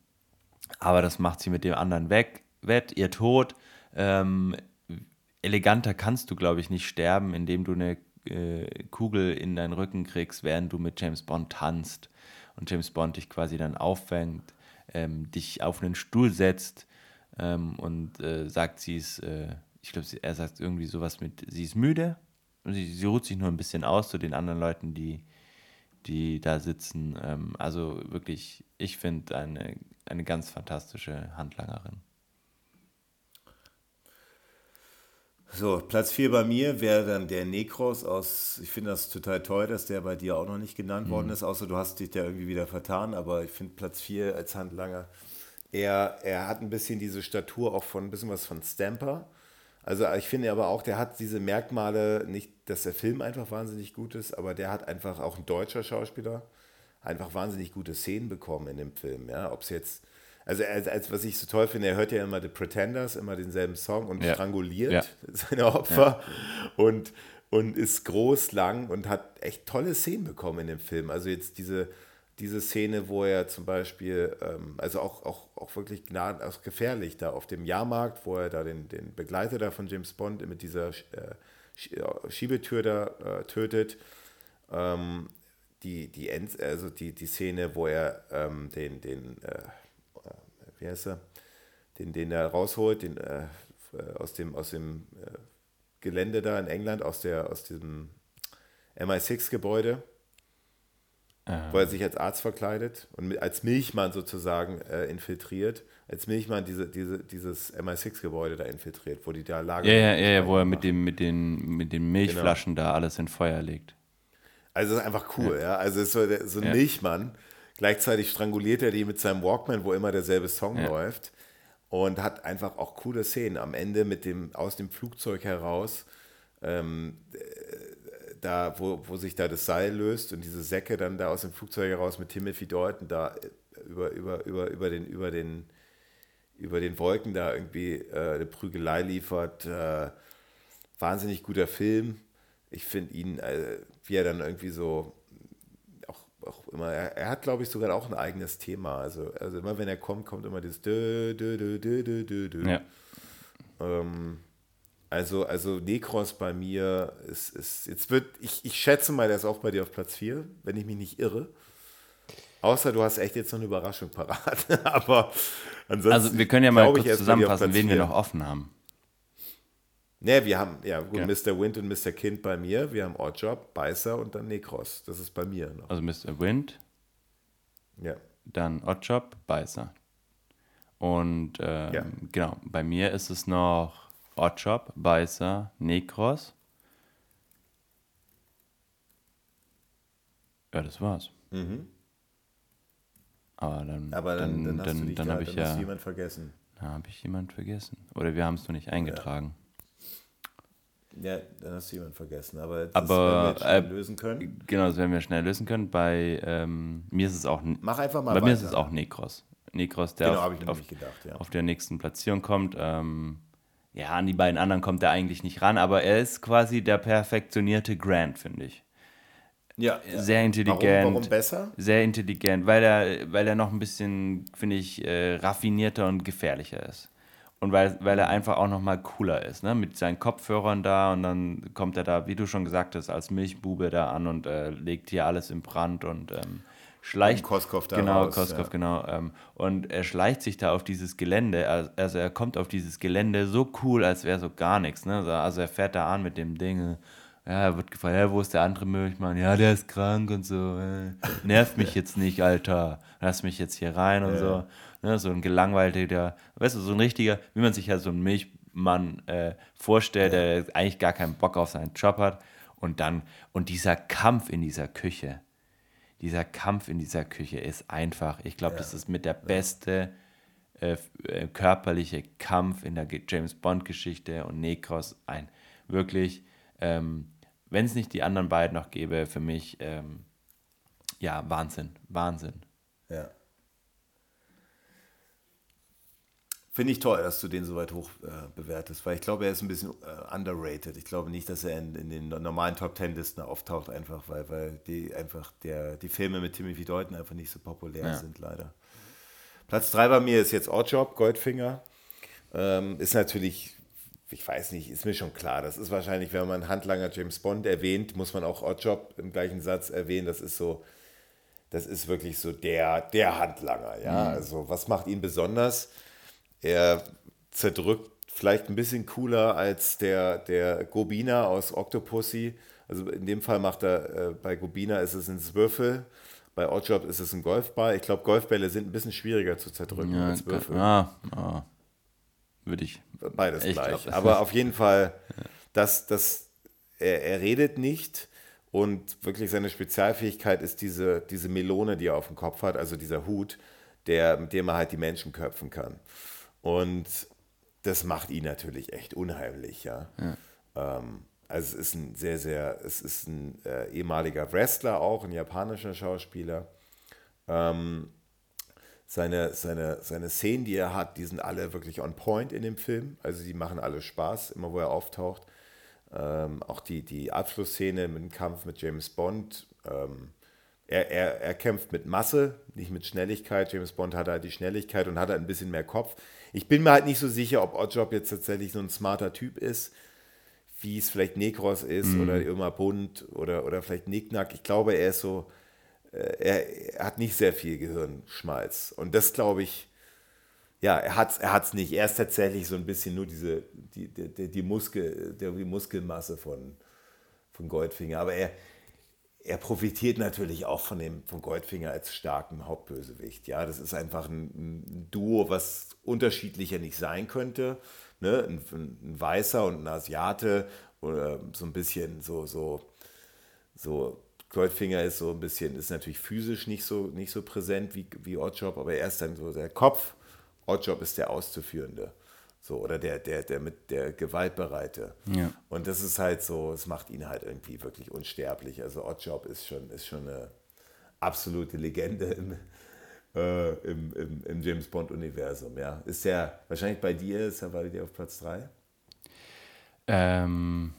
aber das macht sie mit dem anderen weg, wett. Ihr Tod, ähm, eleganter kannst du, glaube ich, nicht sterben, indem du eine äh, Kugel in deinen Rücken kriegst, während du mit James Bond tanzt und James Bond dich quasi dann auffängt, ähm, dich auf einen Stuhl setzt ähm, und äh, sagt, sie ist, äh, ich glaube, er sagt irgendwie sowas mit, sie ist müde und sie, sie ruht sich nur ein bisschen aus zu den anderen Leuten, die, die da sitzen. Ähm, also wirklich, ich finde eine, eine ganz fantastische Handlangerin. So, Platz 4 bei mir wäre dann der Nekros aus, ich finde das total toll, dass der bei dir auch noch nicht genannt mhm. worden ist, außer du hast dich da irgendwie wieder vertan, aber ich finde Platz 4 als Handlanger, er, er hat ein bisschen diese Statur auch von, ein bisschen was von Stamper. Also ich finde aber auch, der hat diese Merkmale, nicht, dass der Film einfach wahnsinnig gut ist, aber der hat einfach auch ein deutscher Schauspieler, einfach wahnsinnig gute Szenen bekommen in dem Film. Ja? Ob es jetzt also als, als, was ich so toll finde, er hört ja immer The Pretenders, immer denselben Song und ja. stranguliert ja. seine Opfer ja. und, und ist groß, lang und hat echt tolle Szenen bekommen in dem Film. Also jetzt diese, diese Szene, wo er zum Beispiel, ähm, also auch, auch, auch wirklich gnaden, auch gefährlich da auf dem Jahrmarkt, wo er da den, den Begleiter da von James Bond mit dieser äh, Schiebetür da äh, tötet. Ähm, die, die, End, also die, die Szene, wo er ähm, den, den äh, wie heißt er, den, den er rausholt, den, äh, aus dem, aus dem äh, Gelände da in England, aus, der, aus diesem MI6-Gebäude, ähm. wo er sich als Arzt verkleidet und mit, als Milchmann sozusagen äh, infiltriert, als Milchmann diese, diese, dieses MI6-Gebäude da infiltriert, wo die da lagern. Ja, ja, ja, wo er mit, dem, mit, den, mit den Milchflaschen genau. da alles in Feuer legt. Also das ist einfach cool, ja. ja? Also ist so, so ein ja. Milchmann, Gleichzeitig stranguliert er die mit seinem Walkman, wo immer derselbe Song ja. läuft. Und hat einfach auch coole Szenen. Am Ende mit dem, aus dem Flugzeug heraus, ähm, da, wo, wo sich da das Seil löst und diese Säcke dann da aus dem Flugzeug heraus mit Timothy Dalton da äh, über, über, über, über, den, über, den, über den Wolken da irgendwie äh, eine Prügelei liefert. Äh, wahnsinnig guter Film. Ich finde ihn, äh, wie er dann irgendwie so auch immer, er, er hat, glaube ich, sogar auch ein eigenes Thema. Also, also immer wenn er kommt, kommt immer dieses dö, dö, dö, dö, dö, dö, dö. Ja. Ähm, also, also Necros bei mir ist, ist jetzt wird, ich, ich schätze mal, der ist auch bei dir auf Platz 4, wenn ich mich nicht irre. Außer du hast echt jetzt noch eine Überraschung parat. Aber ansonsten. Also wir können ja mal kurz zusammenfassen, wen wir noch offen haben. Ne, wir haben, ja, gut, ja. Mr. Wind und Mr. Kind bei mir. Wir haben Oddjob, Beißer und dann Necros. Das ist bei mir noch. Also Mr. Wind. Ja. Dann Oddjob, Beißer. Und ähm, ja. genau, bei mir ist es noch Oddjob, Beißer, Necros. Ja, das war's. Mhm. Aber dann, Aber dann, dann, dann, dann da, habe ich dann ja, jemand vergessen. da habe ich jemand vergessen. Oder wir haben es noch nicht eingetragen. Ja, dann hast du jemand vergessen. Aber das Aber, werden wir äh, lösen können. Genau, das werden wir schnell lösen können. Bei mir mir ist es auch, Mach einfach mal bei weiter. mir ist es auch Nekros. Nekros, der Genau, auf, auf, gedacht, ja. auf der nächsten Platzierung kommt. Ähm, ja, an die beiden anderen kommt er eigentlich nicht ran, aber er ist quasi der perfektionierte Grant, finde ich. Ja, Sehr intelligent. Warum, warum besser? Sehr intelligent, weil er, weil er noch ein bisschen, finde ich, äh, raffinierter und gefährlicher ist. Und weil, weil er einfach auch noch mal cooler ist, ne? Mit seinen Kopfhörern da und dann kommt er da, wie du schon gesagt hast, als Milchbube da an und äh, legt hier alles in Brand und ähm, schleicht. Und Koskov da Genau, raus, Koskov, ja. genau. Ähm, und er schleicht sich da auf dieses Gelände, also- er kommt auf dieses Gelände so cool, als wäre so gar nichts, ne? Also er fährt da an mit dem Ding. Ja, er wird gefragt, ja, wo ist der andere Milchmann? Ja, der ist krank und so. Äh, nervt mich jetzt nicht, Alter. Lass mich jetzt hier rein und so. Ne, so ein gelangweilter, weißt du, so ein richtiger, wie man sich ja so einen Milchmann äh, vorstellt, der eigentlich gar keinen Bock auf seinen Job hat. Und dann, und dieser Kampf in dieser Küche, dieser Kampf in dieser Küche ist einfach, ich glaube, das ist mit der beste äh, äh, körperliche Kampf in der James Bond-Geschichte und Nekros ein wirklich, ähm, wenn es nicht die anderen beiden noch gäbe, für mich, ähm, ja, Wahnsinn, Wahnsinn. Ja. Finde ich toll, dass du den so weit hoch äh, bewertest, weil ich glaube, er ist ein bisschen äh, underrated. Ich glaube nicht, dass er in, in den normalen Top Ten Listen auftaucht, einfach weil, weil die einfach der, die Filme mit Timothy Dalton einfach nicht so populär Ja. sind, leider. Platz 3 bei mir ist jetzt Oddjob, Goldfinger. Ähm, ist natürlich, ich weiß nicht, ist mir schon klar. Das ist wahrscheinlich, wenn man Handlanger James Bond erwähnt, muss man auch Oddjob im gleichen Satz erwähnen. Das ist so, das ist wirklich so der, der Handlanger, ja. Also, was macht ihn besonders? Er zerdrückt vielleicht ein bisschen cooler als der, der Gobina aus Octopussy. Also in dem Fall macht er, äh, bei Gobina ist es ein Würfel, bei Oddjob ist es ein Golfball. Ich glaube, Golfbälle sind ein bisschen schwieriger zu zerdrücken Ja, als Würfel. ja, ja, würde ich. Beides Ich gleich. glaub, das Aber auf jeden Fall, dass, dass er, er redet nicht und wirklich seine Spezialfähigkeit ist diese, diese Melone, die er auf dem Kopf hat, also dieser Hut, der, mit dem er halt die Menschen köpfen kann. Und das macht ihn natürlich echt unheimlich, ja. Ähm, also es ist ein sehr, sehr, es ist ein äh, ehemaliger Wrestler auch, ein japanischer Schauspieler. Ähm, seine, seine, seine Szenen, die er hat, die sind alle wirklich on point in dem Film. Also die machen alle Spaß, immer wo er auftaucht. Ähm, auch die, die Abschlussszene mit dem Kampf mit James Bond. Ähm, er, er, er kämpft mit Masse, nicht mit Schnelligkeit. James Bond hat halt die Schnelligkeit und hat halt ein bisschen mehr Kopf. Ich bin mir halt nicht so sicher, ob Oddjob jetzt tatsächlich so ein smarter Typ ist, wie es vielleicht Nekros ist oder Irma Bund oder, oder vielleicht Nicknack. Ich glaube, er ist so, er, er hat nicht sehr viel Gehirnschmalz. Und das glaube ich, ja, er hat es er hat's nicht. Er ist tatsächlich so ein bisschen nur diese, die, die, die, Muskel, die Muskelmasse von, von Goldfinger. Aber er, er profitiert natürlich auch von dem von Goldfinger als starken Hauptbösewicht. Ja, das ist einfach ein, ein Duo, was unterschiedlicher nicht sein könnte. Ne? Ein, ein Weißer und ein Asiate oder so ein bisschen so, so, so Goldfinger ist so ein bisschen, ist natürlich physisch nicht so, nicht so präsent wie, wie Oddjob, aber er ist dann so der Kopf. Oddjob ist der Auszuführende. So, oder der, der, der mit der Gewaltbereite. Ja. Und das ist halt so, es macht ihn halt irgendwie wirklich unsterblich. Also Oddjob ist schon, ist schon eine absolute Legende im, äh, im, im, im James Bond-Universum, ja. Ist der wahrscheinlich bei dir, ist er bei dir auf Platz 3? Ähm,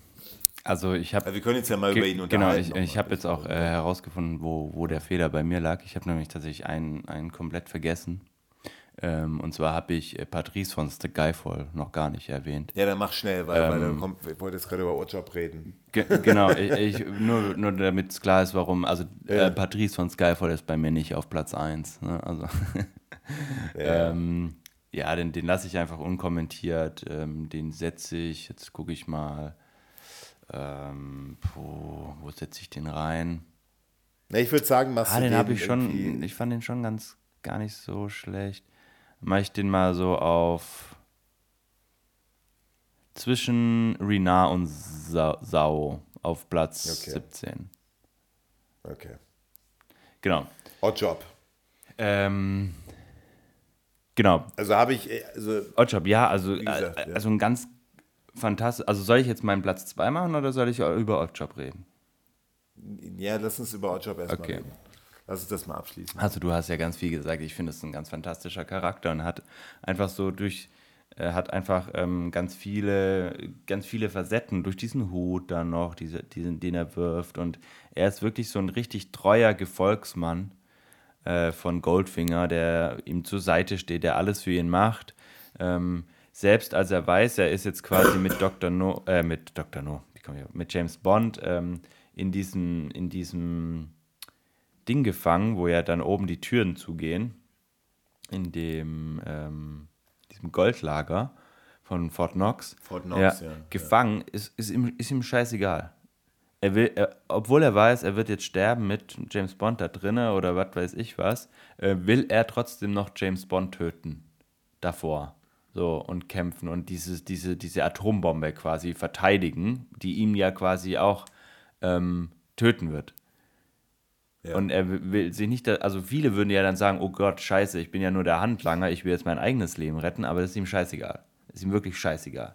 also ich habe Also wir können jetzt ja mal über ihn Genau, unterhalten. ich, nochmal ich habe jetzt auch äh, herausgefunden, wo, wo der Fehler bei mir lag. Ich habe nämlich tatsächlich einen, einen komplett vergessen. Ähm, und zwar habe ich äh, Patrice von Skyfall noch gar nicht erwähnt. Ja, dann mach schnell, weil, weil Ähm, dann kommt, ich wollte jetzt gerade über Oddjob reden. Ge genau, ich, ich, nur, nur damit es klar ist, warum. Also Ja. äh, Patrice von Skyfall ist bei mir nicht auf Platz 1. Ne? Also, Ja. ähm, ja, den, den lasse ich einfach unkommentiert. Ähm, den setze ich, jetzt gucke ich mal, ähm, puh, wo setze ich den rein? Na, ich würde sagen, machst Ah, du den habe ich schon, ich fand den schon ganz, gar nicht so schlecht. Mache ich den mal so auf zwischen Renard und Sa Sao auf Platz Okay. 17. Okay. Genau. Oddjob. Ähm, genau. Also habe ich. Also, Oddjob, ja, also, gesagt, äh, ja. also ein ganz fantastisch. Also soll ich jetzt meinen Platz 2 machen oder soll ich über Oddjob reden? Ja, lass uns über Oddjob erstmal okay. reden. Lass uns das mal abschließen. Also du hast ja ganz viel gesagt. Ich finde, es ist ein ganz fantastischer Charakter und hat einfach so durch er hat einfach ähm, ganz viele, ganz viele Facetten durch diesen Hut dann noch, diese, diesen, den er wirft. Und er ist wirklich so ein richtig treuer Gefolgsmann äh, von Goldfinger, der ihm zur Seite steht, der alles für ihn macht. Ähm, selbst als er weiß, er ist jetzt quasi mit Dr. No, äh, mit Dr. No, mit James Bond ähm, in diesem, in diesem Ding gefangen, wo ja dann oben die Türen zugehen, in dem, ähm, diesem Goldlager von Fort Knox, Fort Knox ja, ja, gefangen, ja. Ist, ist, ihm, ist ihm scheißegal. Er will, er, obwohl er weiß, er wird jetzt sterben mit James Bond da drinnen oder was weiß ich was, äh, will er trotzdem noch James Bond töten. Davor. So, und kämpfen und dieses, diese, diese Atombombe quasi verteidigen, die ihm ja quasi auch ähm, töten wird. Ja. Und er will sich nicht, also viele würden ja dann sagen, oh Gott, scheiße, ich bin ja nur der Handlanger, ich will jetzt mein eigenes Leben retten, aber das ist ihm scheißegal. Das ist ihm wirklich scheißegal.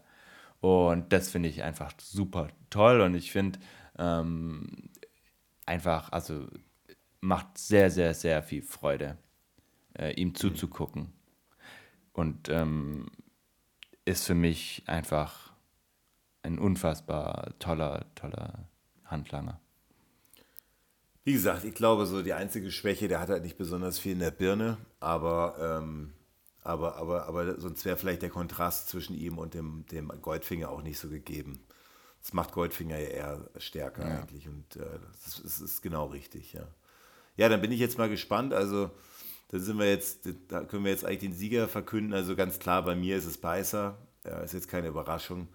Und das finde ich einfach super toll und ich finde ähm, einfach, also macht sehr, sehr, sehr viel Freude, äh, ihm zuzugucken. Und ähm, ist für mich einfach ein unfassbar toller, toller Handlanger. Wie gesagt, ich glaube, so die einzige Schwäche, der hat halt nicht besonders viel in der Birne, aber, ähm, aber, aber, aber sonst wäre vielleicht der Kontrast zwischen ihm und dem, dem Goldfinger auch nicht so gegeben. Das macht Goldfinger ja eher stärker ja. eigentlich und äh, das, das, ist genau richtig, ja. Ja, dann bin ich jetzt mal gespannt. Also, da sind wir jetzt, da können wir jetzt eigentlich den Sieger verkünden. Also ganz klar, bei mir ist es Beißer. Ja, ist jetzt keine Überraschung.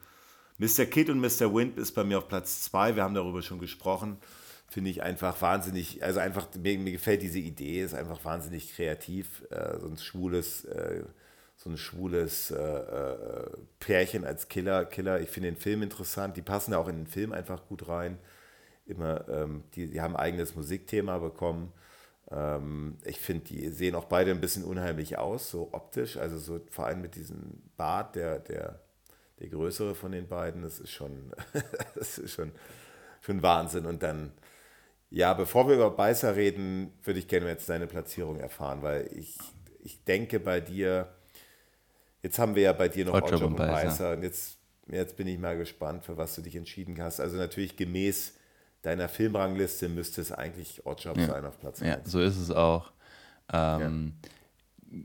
Mr. Kid und Mr. Wind ist bei mir auf Platz 2. Wir haben darüber schon gesprochen finde ich einfach wahnsinnig, also einfach, mir, mir, gefällt diese Idee, ist einfach wahnsinnig kreativ, äh, so ein schwules, äh, so ein schwules äh, äh, Pärchen als Killer, Killer. Ich finde den Film interessant, die passen da auch in den Film einfach gut rein. Immer, ähm, die, die haben ein eigenes Musikthema bekommen. Ähm, ich finde, die sehen auch beide ein bisschen unheimlich aus, so optisch, also so vor allem mit diesem Bart, der, der, der größere von den beiden, das ist schon, das ist schon, schon Wahnsinn. Und dann ja, bevor wir über Beißer reden, würde ich gerne jetzt deine Platzierung erfahren, weil ich, ich denke bei dir, jetzt haben wir ja bei dir noch Oddjob und Beißer. Beißer und jetzt, jetzt bin ich mal gespannt, für was du dich entschieden hast. Also natürlich gemäß deiner Filmrangliste müsste es eigentlich Oddjob ja. sein auf Platz 1. Ja, so ist es auch. Ähm, ja.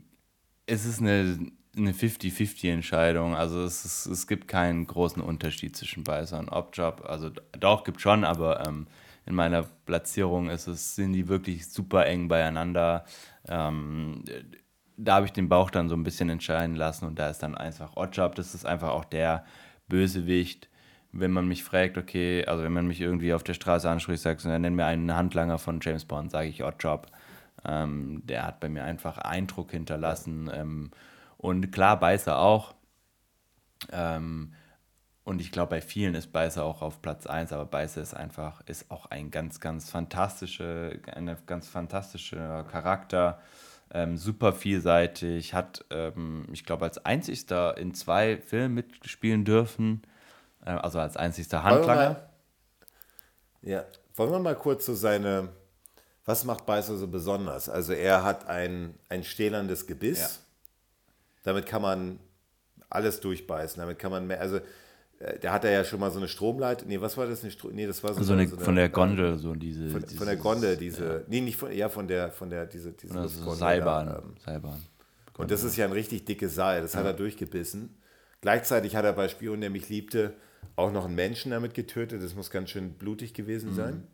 Es ist eine, eine 50-50-Entscheidung. Also es, ist, es gibt keinen großen Unterschied zwischen Beißer und Oddjob. Also doch, gibt schon, aber ähm, in meiner Platzierung ist es, sind die wirklich super eng beieinander. Ähm, da habe ich den Bauch dann so ein bisschen entscheiden lassen und da ist dann einfach Oddjob, das ist einfach auch der Bösewicht. Wenn man mich fragt, okay, also wenn man mich irgendwie auf der Straße anspricht, sagst du, nenn mir einen Handlanger von James Bond, sage ich Oddjob. Ähm, der hat bei mir einfach Eindruck hinterlassen. Ähm, und klar, Beißer auch. Ähm, und ich glaube, bei vielen ist Beißer auch auf Platz 1, aber Beißer ist einfach, ist auch ein ganz, ganz fantastische, eine ganz fantastischer Charakter, ähm, super vielseitig, hat, ähm, ich glaube, als einzigster in zwei Filmen mitspielen dürfen, äh, also als einzigster Handlanger. ja, wollen wir mal kurz so seine, was macht Beißer so besonders? Also er hat ein, ein stählernes Gebiss, ja. damit kann man alles durchbeißen, damit kann man mehr, also der hat ja schon mal so eine Stromleitung. Nee, was war das? Eine nee, das war so, so, eine, so eine, von der Gondel, so diese. Von, von der Gondel, diese. Ja. Nee, nicht von, ja, von der, von der, diese, diese Oder so Seilbahn. Da, ähm, Seilbahn. Und das ist ja ein richtig dickes Seil, das ja. hat er durchgebissen. Gleichzeitig hat er bei Spion, der mich liebte, auch noch einen Menschen damit getötet. Das muss ganz schön blutig gewesen mhm. sein.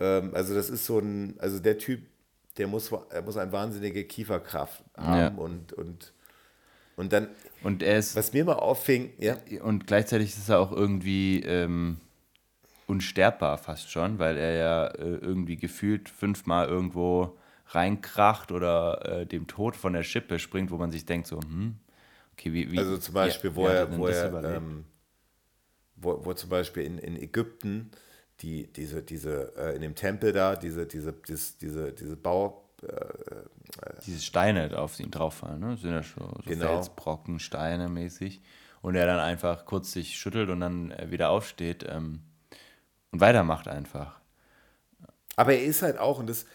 Ähm, also, das ist so ein, also der Typ, der muss, er muss eine wahnsinnige Kieferkraft haben ja. und, und und dann, und er ist, was mir mal auffing, ja. Und gleichzeitig ist er auch irgendwie ähm, unsterbbar fast schon, weil er ja äh, irgendwie gefühlt fünfmal irgendwo reinkracht oder äh, dem Tod von der Schippe springt, wo man sich denkt, so, hm, okay, wie. wie also zum Beispiel, ja, wo, er, wo, er ähm, wo, wo zum Beispiel in, in Ägypten die, diese, diese, äh, in dem Tempel da, diese, diese, diese, diese, diese Bau, Diese Steine auf ihn drauffallen, ne? Sind ja schon so genau. Felsbrocken, Steine mäßig. Und er dann einfach kurz sich schüttelt und dann wieder aufsteht ähm, und weitermacht einfach. Aber er ist halt auch, und das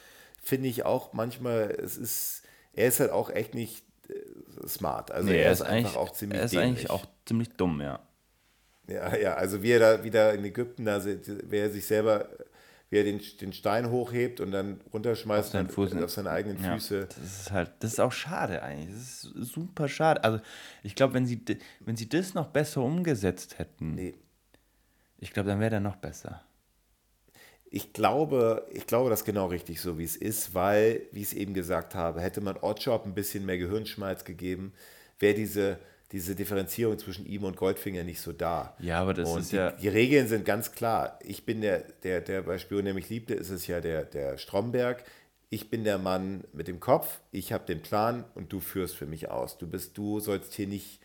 finde ich auch manchmal, es ist, er ist halt auch echt nicht äh, smart. Also nee, er, er, ist, einfach auch ziemlich Er ist dämlich. eigentlich auch ziemlich dumm, ja. Ja, ja, also wie er da wieder in Ägypten, da, wie er sich selber, wie er den, den Stein hochhebt und dann runterschmeißt auf, seinen Fuß, auf seine eigenen ja, Füße. Das ist halt, das ist auch schade eigentlich. Das ist super schade. Also ich glaube, wenn sie, wenn sie das noch besser umgesetzt hätten, nee. ich glaube, dann wäre der noch besser. Ich glaube, ich glaube, das ist genau richtig so, wie es ist, weil, wie ich es eben gesagt habe, hätte man Oddjob ein bisschen mehr Gehirnschmalz gegeben, wäre diese diese Differenzierung zwischen ihm und Goldfinger nicht so da. Ja, aber das und ist die, ja. Die Regeln sind ganz klar. Ich bin der, der, der bei Spion, der mich liebte, ist es ja der, der Stromberg. Ich bin der Mann mit dem Kopf, ich habe den Plan und du führst für mich aus. Du bist, du sollst hier nicht,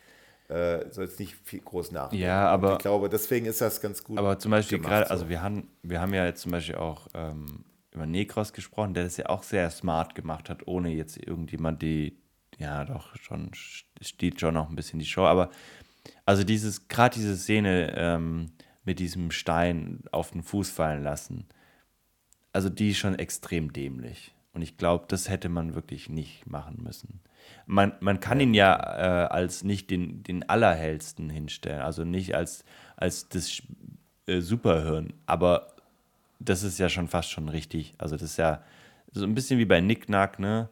äh, sollst nicht viel groß nachdenken. Ja, aber. Und ich glaube, deswegen ist das ganz gut. Aber zum Beispiel gerade, so. also wir haben, wir haben ja jetzt zum Beispiel auch ähm, über Nekros gesprochen, der das ja auch sehr smart gemacht hat, ohne jetzt irgendjemand die, ja doch schon steht schon noch ein bisschen die Show, aber also dieses, gerade diese Szene ähm, mit diesem Stein auf den Fuß fallen lassen, also die ist schon extrem dämlich. Und ich glaube, das hätte man wirklich nicht machen müssen. Man, man kann ihn ja äh, als nicht den, den Allerhellsten hinstellen, also nicht als, als das äh, Superhirn, aber das ist ja schon fast schon richtig. Also das ist ja so ein bisschen wie bei Nick Nack, ne?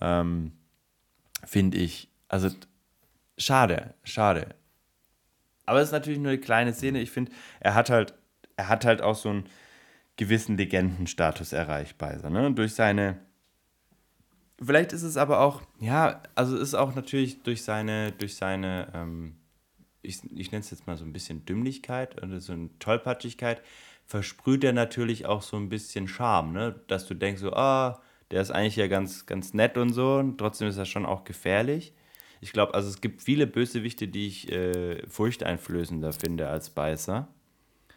Ähm, Finde ich. Also schade, schade. Aber es ist natürlich nur eine kleine Szene. Ich finde, er hat halt, er hat halt auch so einen gewissen Legendenstatus erreicht bei so, ne? Durch seine. Vielleicht ist es aber auch, ja, also ist auch natürlich durch seine, durch seine, ähm, ich, ich nenne es jetzt mal so ein bisschen Dümmlichkeit oder so eine Tollpatschigkeit, versprüht er natürlich auch so ein bisschen Charme, ne? Dass du denkst so, ah, oh, der ist eigentlich ja ganz, ganz nett und so, und trotzdem ist er schon auch gefährlich. Ich glaube, also es gibt viele Bösewichte, die ich äh, furchteinflößender finde als Beißer.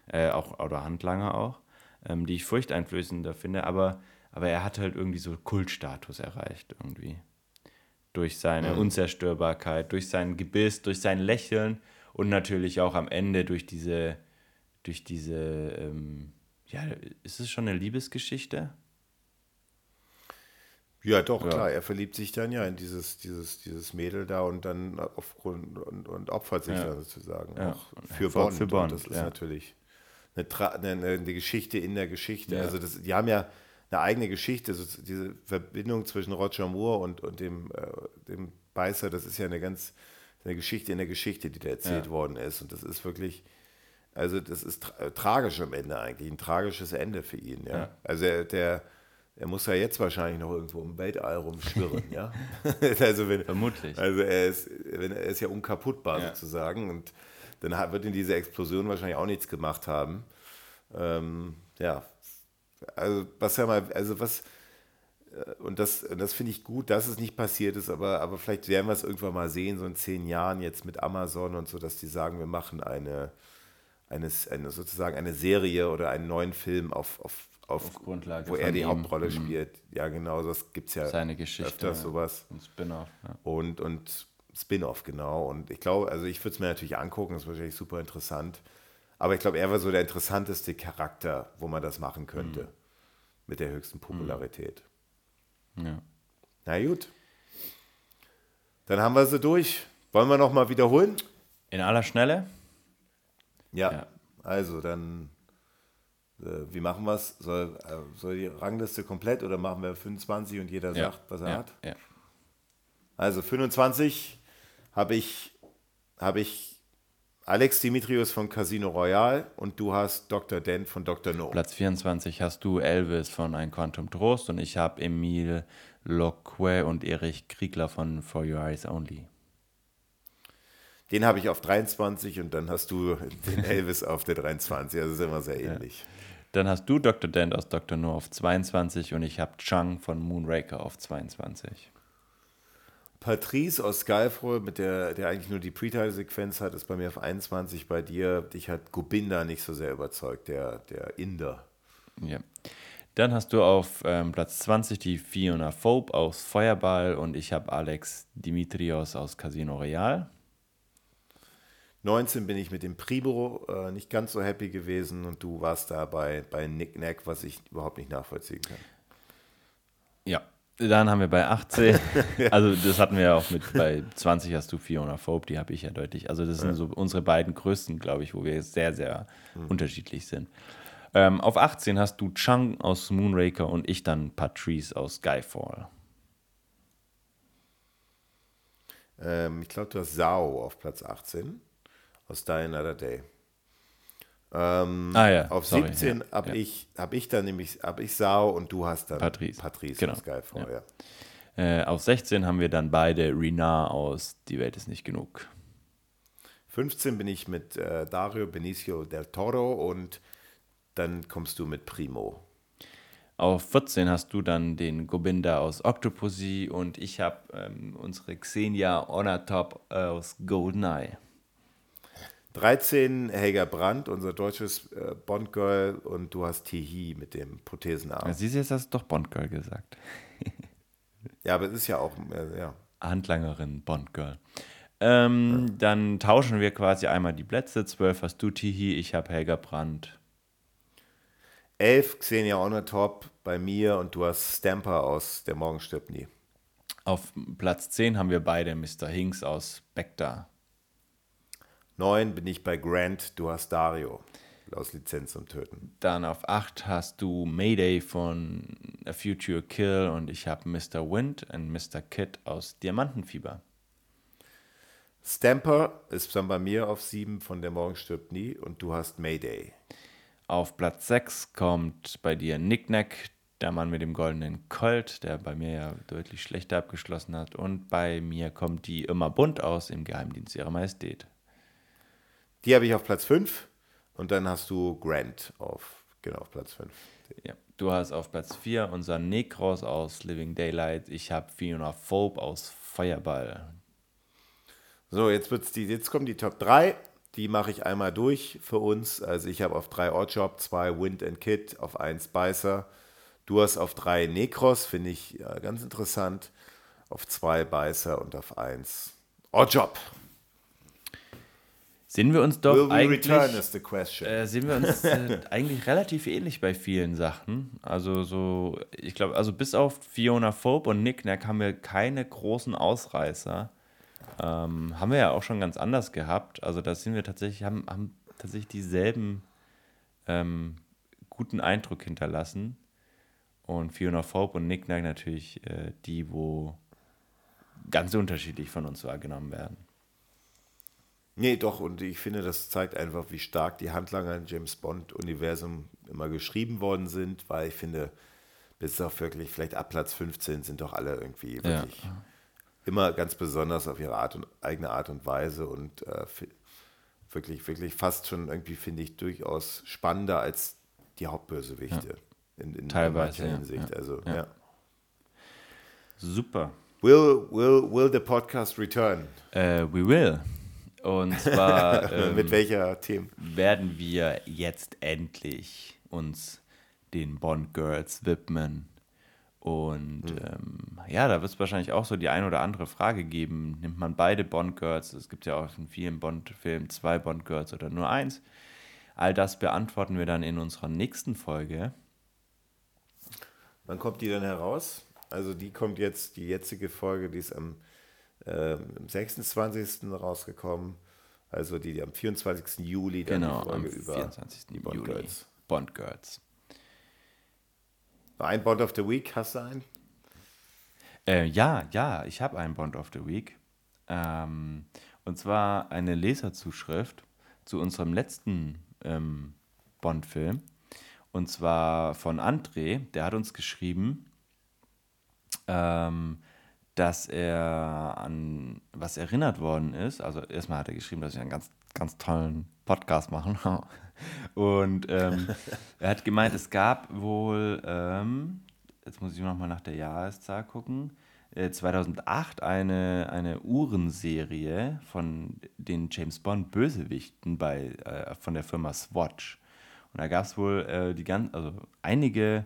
Äh, auch, oder Handlanger auch. Ähm, die ich furchteinflößender finde, aber, aber er hat halt irgendwie so Kultstatus erreicht irgendwie. Durch seine mhm. Unzerstörbarkeit, durch sein Gebiss, durch sein Lächeln und natürlich auch am Ende durch diese, durch diese, ähm, ja, ist es schon eine Liebesgeschichte? Ja, doch, ja. klar. Er verliebt sich dann ja in dieses, dieses, dieses Mädel da und dann aufgrund und, und opfert sich ja. da sozusagen ja. auch für Bond. Für Bond. Und das ist natürlich eine, eine, eine, Geschichte in der Geschichte. Also das, die haben ja eine eigene Geschichte. So diese Verbindung zwischen Roger Moore und, und dem, äh, dem Beißer, das ist ja eine ganz eine Geschichte in der Geschichte, die da erzählt worden ist. Und das ist wirklich, also das ist tra tragisch am Ende eigentlich, ein tragisches Ende für ihn. Ja. Also der, der er muss ja jetzt wahrscheinlich noch irgendwo im Weltall rumschwirren, ja. also wenn, Vermutlich. Also er ist, wenn, er ist ja unkaputtbar ja. sozusagen und dann wird in dieser Explosion wahrscheinlich auch nichts gemacht haben. Ähm, ja, also was ja mal, also was, äh, und das, das finde ich gut, dass es nicht passiert ist, aber, aber vielleicht werden wir es irgendwann mal sehen, so in zehn Jahren jetzt mit Amazon und so, dass die sagen, wir machen eine, eine, eine sozusagen eine Serie oder einen neuen Film auf, auf auf, auf Grundlage wo er die ihm. Hauptrolle mhm. spielt. Ja, genau, das gibt es ja Seine Geschichte, öfters sowas. Ein Spin-off. Ja. Und, und Spin-off, genau. Und ich glaube, also ich würde es mir natürlich angucken, das ist wahrscheinlich super interessant. Aber ich glaube, er war so der interessanteste Charakter, wo man das machen könnte. Mhm. Mit der höchsten Popularität. Mhm. Ja. Na gut. Dann haben wir sie durch. Wollen wir nochmal wiederholen? In aller Schnelle? Ja. ja. Also, dann wie machen wir es? Soll, äh, soll die Rangliste komplett oder machen wir 25 und jeder ja. sagt, was er ja. hat? Ja. Also 25 habe ich, hab ich Alex Dimitrius von Casino Royale und du hast Dr. Dent von Dr. No. Platz 24 hast du Elvis von Ein Quantum Trost und ich habe Emil Loque und Erich Kriegler von For Your Eyes Only. Den habe ich auf 23 und dann hast du den Elvis auf der 23. Also ist immer sehr ähnlich. Ja. Dann hast du Dr. Dent aus Dr. No auf 22 und ich habe Chang von Moonraker auf 22. Patrice aus Skyfall, mit der, der eigentlich nur die Pre-Title-Sequenz hat, ist bei mir auf 21. Bei dir, dich hat Gobinda nicht so sehr überzeugt, der, der Inder. Ja. Dann hast du auf ähm, Platz 20 die Fiona Phobe aus Feuerball und ich habe Alex Dimitrios aus Casino Real. 19 bin ich mit dem Primo äh, nicht ganz so happy gewesen und du warst da bei, bei Nick Nack, was ich überhaupt nicht nachvollziehen kann. Ja, dann haben wir bei 18, also das hatten wir ja auch mit, bei 20 hast du Fiona Phobe, die habe ich ja deutlich. Also das sind so unsere beiden größten, glaube ich, wo wir sehr, sehr mhm. unterschiedlich sind. Ähm, auf 18 hast du Chung aus Moonraker und ich dann Patrice aus Skyfall. Ähm, ich glaube, du hast Sao auf Platz 18 aus Die Another Day. Ähm, ah, ja. Auf Sorry, 17 ja, habe ja. ich, hab ich dann nämlich hab ich Sau und du hast dann Patrice, Patrice genau. Skyfall. Ja. Äh, auf 16 haben wir dann beide Renard aus Die Welt ist nicht genug. 15 bin ich mit äh, Dario Benicio del Toro und dann kommst du mit Primo. Auf 14 hast du dann den Gobinda aus Octopussy und ich habe ähm, unsere Xenia Honor Top aus Goldeneye. 13 Helga Brandt, unser deutsches äh, Bond-Girl, und du hast Tihi mit dem Prothesenarm. Ja, siehst du, jetzt hast du doch Bond-Girl gesagt. ja, aber es ist ja auch, äh, ja. Handlangerin, Bond-Girl. Ähm, ja. Dann tauschen wir quasi einmal die Plätze. 12 hast du Tihi, ich habe Helga Brandt. 11 Xenia Onatop bei mir und du hast Stamper aus Der Morgen stirbt nie. Auf Platz 10 haben wir beide Mr. Hinks aus Spectre. 9 bin ich bei Grant, du hast Dario aus Lizenz und Töten. Dann auf 8 hast du Mayday von A Future Kill und ich habe Mr. Wind und Mr. Kid aus Diamantenfieber. Stamper ist dann bei mir auf 7 von Der Morgen stirbt nie und du hast Mayday. Auf Platz 6 kommt bei dir Nicknack, der Mann mit dem goldenen Colt, der bei mir ja deutlich schlechter abgeschlossen hat. Und bei mir kommt die immer bunt aus im Geheimdienst ihrer Majestät. Die habe ich auf Platz 5 und dann hast du Grant auf, genau, auf Platz 5. Ja, du hast auf Platz 4 unseren Necros aus Living Daylight. Ich habe Fiona Phobe aus Feuerball. So, jetzt, wird's die, jetzt kommen die Top 3. Die mache ich einmal durch für uns. Also ich habe auf 3 Oddjob, 2 Wind and Kid, auf 1 Beißer. Du hast auf 3 Necros, finde ich ja, ganz interessant. Auf 2 Beißer und auf 1 Oddjob. Sehen wir uns doch eigentlich, äh, sehen wir uns äh, eigentlich relativ ähnlich bei vielen Sachen. Also so, ich glaube, also bis auf Fiona Phobe und Nick Nack haben wir keine großen Ausreißer. Ähm, haben wir ja auch schon ganz anders gehabt. Also da sind wir tatsächlich, haben, haben tatsächlich dieselben ähm, guten Eindruck hinterlassen. Und Fiona Phobe und Nick Nack natürlich äh, die, wo ganz unterschiedlich von uns wahrgenommen werden. Nee, doch, und ich finde, das zeigt einfach, wie stark die Handlanger im James Bond-Universum immer geschrieben worden sind, weil ich finde, bis auf wirklich, vielleicht ab Platz 15 sind doch alle irgendwie wirklich ja. immer ganz besonders auf ihre Art und eigene Art und Weise und äh, wirklich, wirklich fast schon irgendwie, finde ich, durchaus spannender als die Hauptbösewichte. Ja. In, in Teilweise. In Hinsicht. Ja. Also, ja. Super. Will, will, will the podcast return? Uh, we will. Und zwar ähm, mit welcher Themen werden wir jetzt endlich uns den Bond Girls widmen. Und mhm. ähm, ja, da wird es wahrscheinlich auch so die ein oder andere Frage geben. Nimmt man beide Bond Girls? Es gibt ja auch in vielen Bond-Filmen zwei Bond Girls oder nur eins. All das beantworten wir dann in unserer nächsten Folge. Wann kommt die dann heraus? Also die kommt jetzt, die jetzige Folge, die ist am äh, am 26. rausgekommen. Also die, die am 24. Juli dann genau, die Folge am über 24. die Bond Juli. Girls. Bond Girls. Ein Bond of the Week, hast du einen? Äh, ja, ja, ich habe einen Bond of the Week. Ähm, und zwar eine Leserzuschrift zu unserem letzten ähm, Bond-Film. Und zwar von André, der hat uns geschrieben, ähm, dass er an was erinnert worden ist. Also erstmal hat er geschrieben, dass wir einen ganz, ganz tollen Podcast machen. Und ähm, er hat gemeint, es gab wohl, ähm, jetzt muss ich nochmal nach der Jahreszahl gucken, äh, 2008 eine, eine Uhrenserie von den James Bond Bösewichten bei, äh, von der Firma Swatch. Und da gab es wohl äh, die ganz, also einige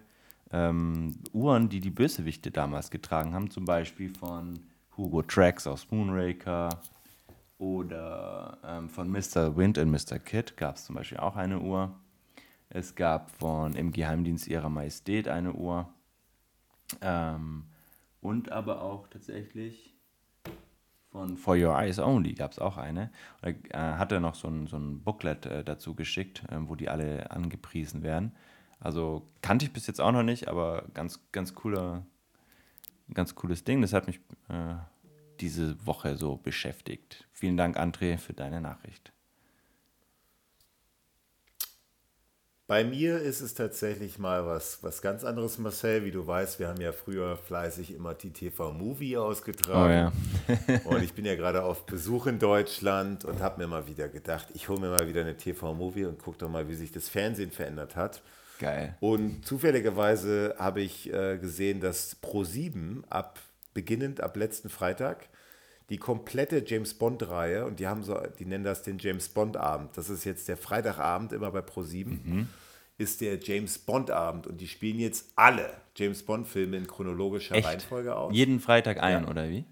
ähm, Uhren, die die Bösewichte damals getragen haben, zum Beispiel von Hugo Trax aus Moonraker oder ähm, von Mr. Wind und Mr. Kid gab es zum Beispiel auch eine Uhr. Es gab von Im Geheimdienst ihrer Majestät eine Uhr. Ähm, und aber auch tatsächlich von For Your Eyes Only gab es auch eine. Da äh, hat er noch so ein, so ein Booklet äh, dazu geschickt, äh, wo die alle angepriesen werden. Also kannte ich bis jetzt auch noch nicht, aber ganz, ganz cooler, ganz cooles Ding. Das hat mich äh, diese Woche so beschäftigt. Vielen Dank, André, für deine Nachricht. Bei mir ist es tatsächlich mal was, was ganz anderes, Marcel. Wie du weißt, wir haben ja früher fleißig immer die TV-Movie ausgetragen. Oh ja. und ich bin ja gerade auf Besuch in Deutschland und habe mir mal wieder gedacht, ich hole mir mal wieder eine TV-Movie und gucke doch mal, wie sich das Fernsehen verändert hat. Geil. Und zufälligerweise habe ich äh, gesehen, dass Pro7 ab beginnend ab letzten Freitag die komplette James Bond-Reihe und die haben so, die nennen das den James Bond-Abend. Das ist jetzt der Freitagabend immer bei Pro7. Mhm. Ist der James Bond-Abend und die spielen jetzt alle James Bond-Filme in chronologischer Echt? Reihenfolge aus. Jeden Freitag ein, ja. oder wie?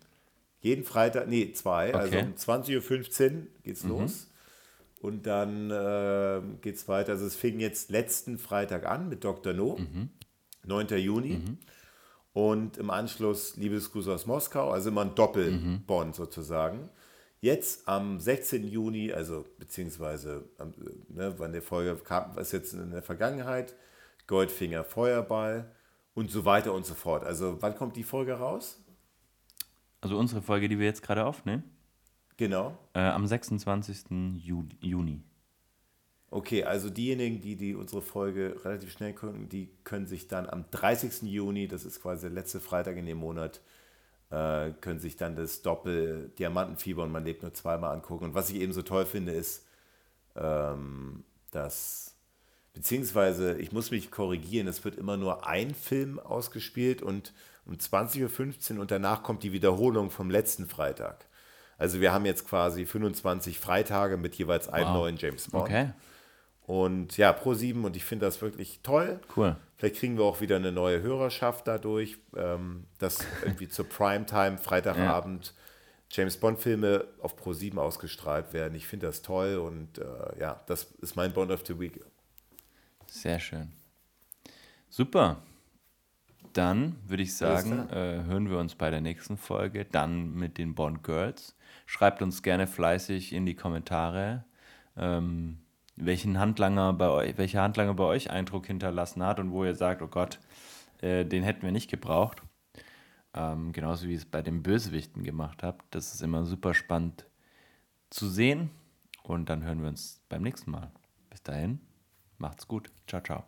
Jeden Freitag, nee, zwei. Okay. Also um 20.15 Uhr geht's mhm. los. Und dann äh, es weiter. Also es fing jetzt letzten Freitag an mit Dr. No, mhm. 9. Juni. Mhm. Und im Anschluss Liebesgruß aus Moskau, also immer ein Doppelbond mhm. sozusagen. Jetzt am 16. Juni, also beziehungsweise ne, wann der Folge kam, was jetzt in der Vergangenheit, Goldfinger Feuerball und so weiter und so fort. Also wann kommt die Folge raus? Also unsere Folge, die wir jetzt gerade aufnehmen? Genau. Äh, am 26. Juni. Okay, also diejenigen, die, die unsere Folge relativ schnell gucken, die können sich dann am 30. Juni, das ist quasi der letzte Freitag in dem Monat, äh, können sich dann das Doppel Diamantenfieber und man lebt nur zweimal angucken. Und was ich eben so toll finde, ist, ähm, dass, beziehungsweise ich muss mich korrigieren, es wird immer nur ein Film ausgespielt und um 20.15 Uhr und danach kommt die Wiederholung vom letzten Freitag. Also wir haben jetzt quasi 25 Freitage mit jeweils einem wow. neuen James Bond. Okay. Und ja, Pro 7 und ich finde das wirklich toll. Cool. Vielleicht kriegen wir auch wieder eine neue Hörerschaft dadurch, ähm, dass irgendwie zur Primetime, Freitagabend, ja. James Bond-Filme auf Pro 7 ausgestrahlt werden. Ich finde das toll und äh, ja, das ist mein Bond of the Week. Sehr schön. Super. Dann würde ich sagen, äh, hören wir uns bei der nächsten Folge, dann mit den Bond Girls. Schreibt uns gerne fleißig in die Kommentare, ähm, welchen Handlanger bei euch, welcher Handlanger bei euch Eindruck hinterlassen hat und wo ihr sagt, oh Gott, äh, den hätten wir nicht gebraucht. Ähm, genauso wie ihr es bei den Bösewichten gemacht habt. Das ist immer super spannend zu sehen. Und dann hören wir uns beim nächsten Mal. Bis dahin, macht's gut. Ciao, ciao.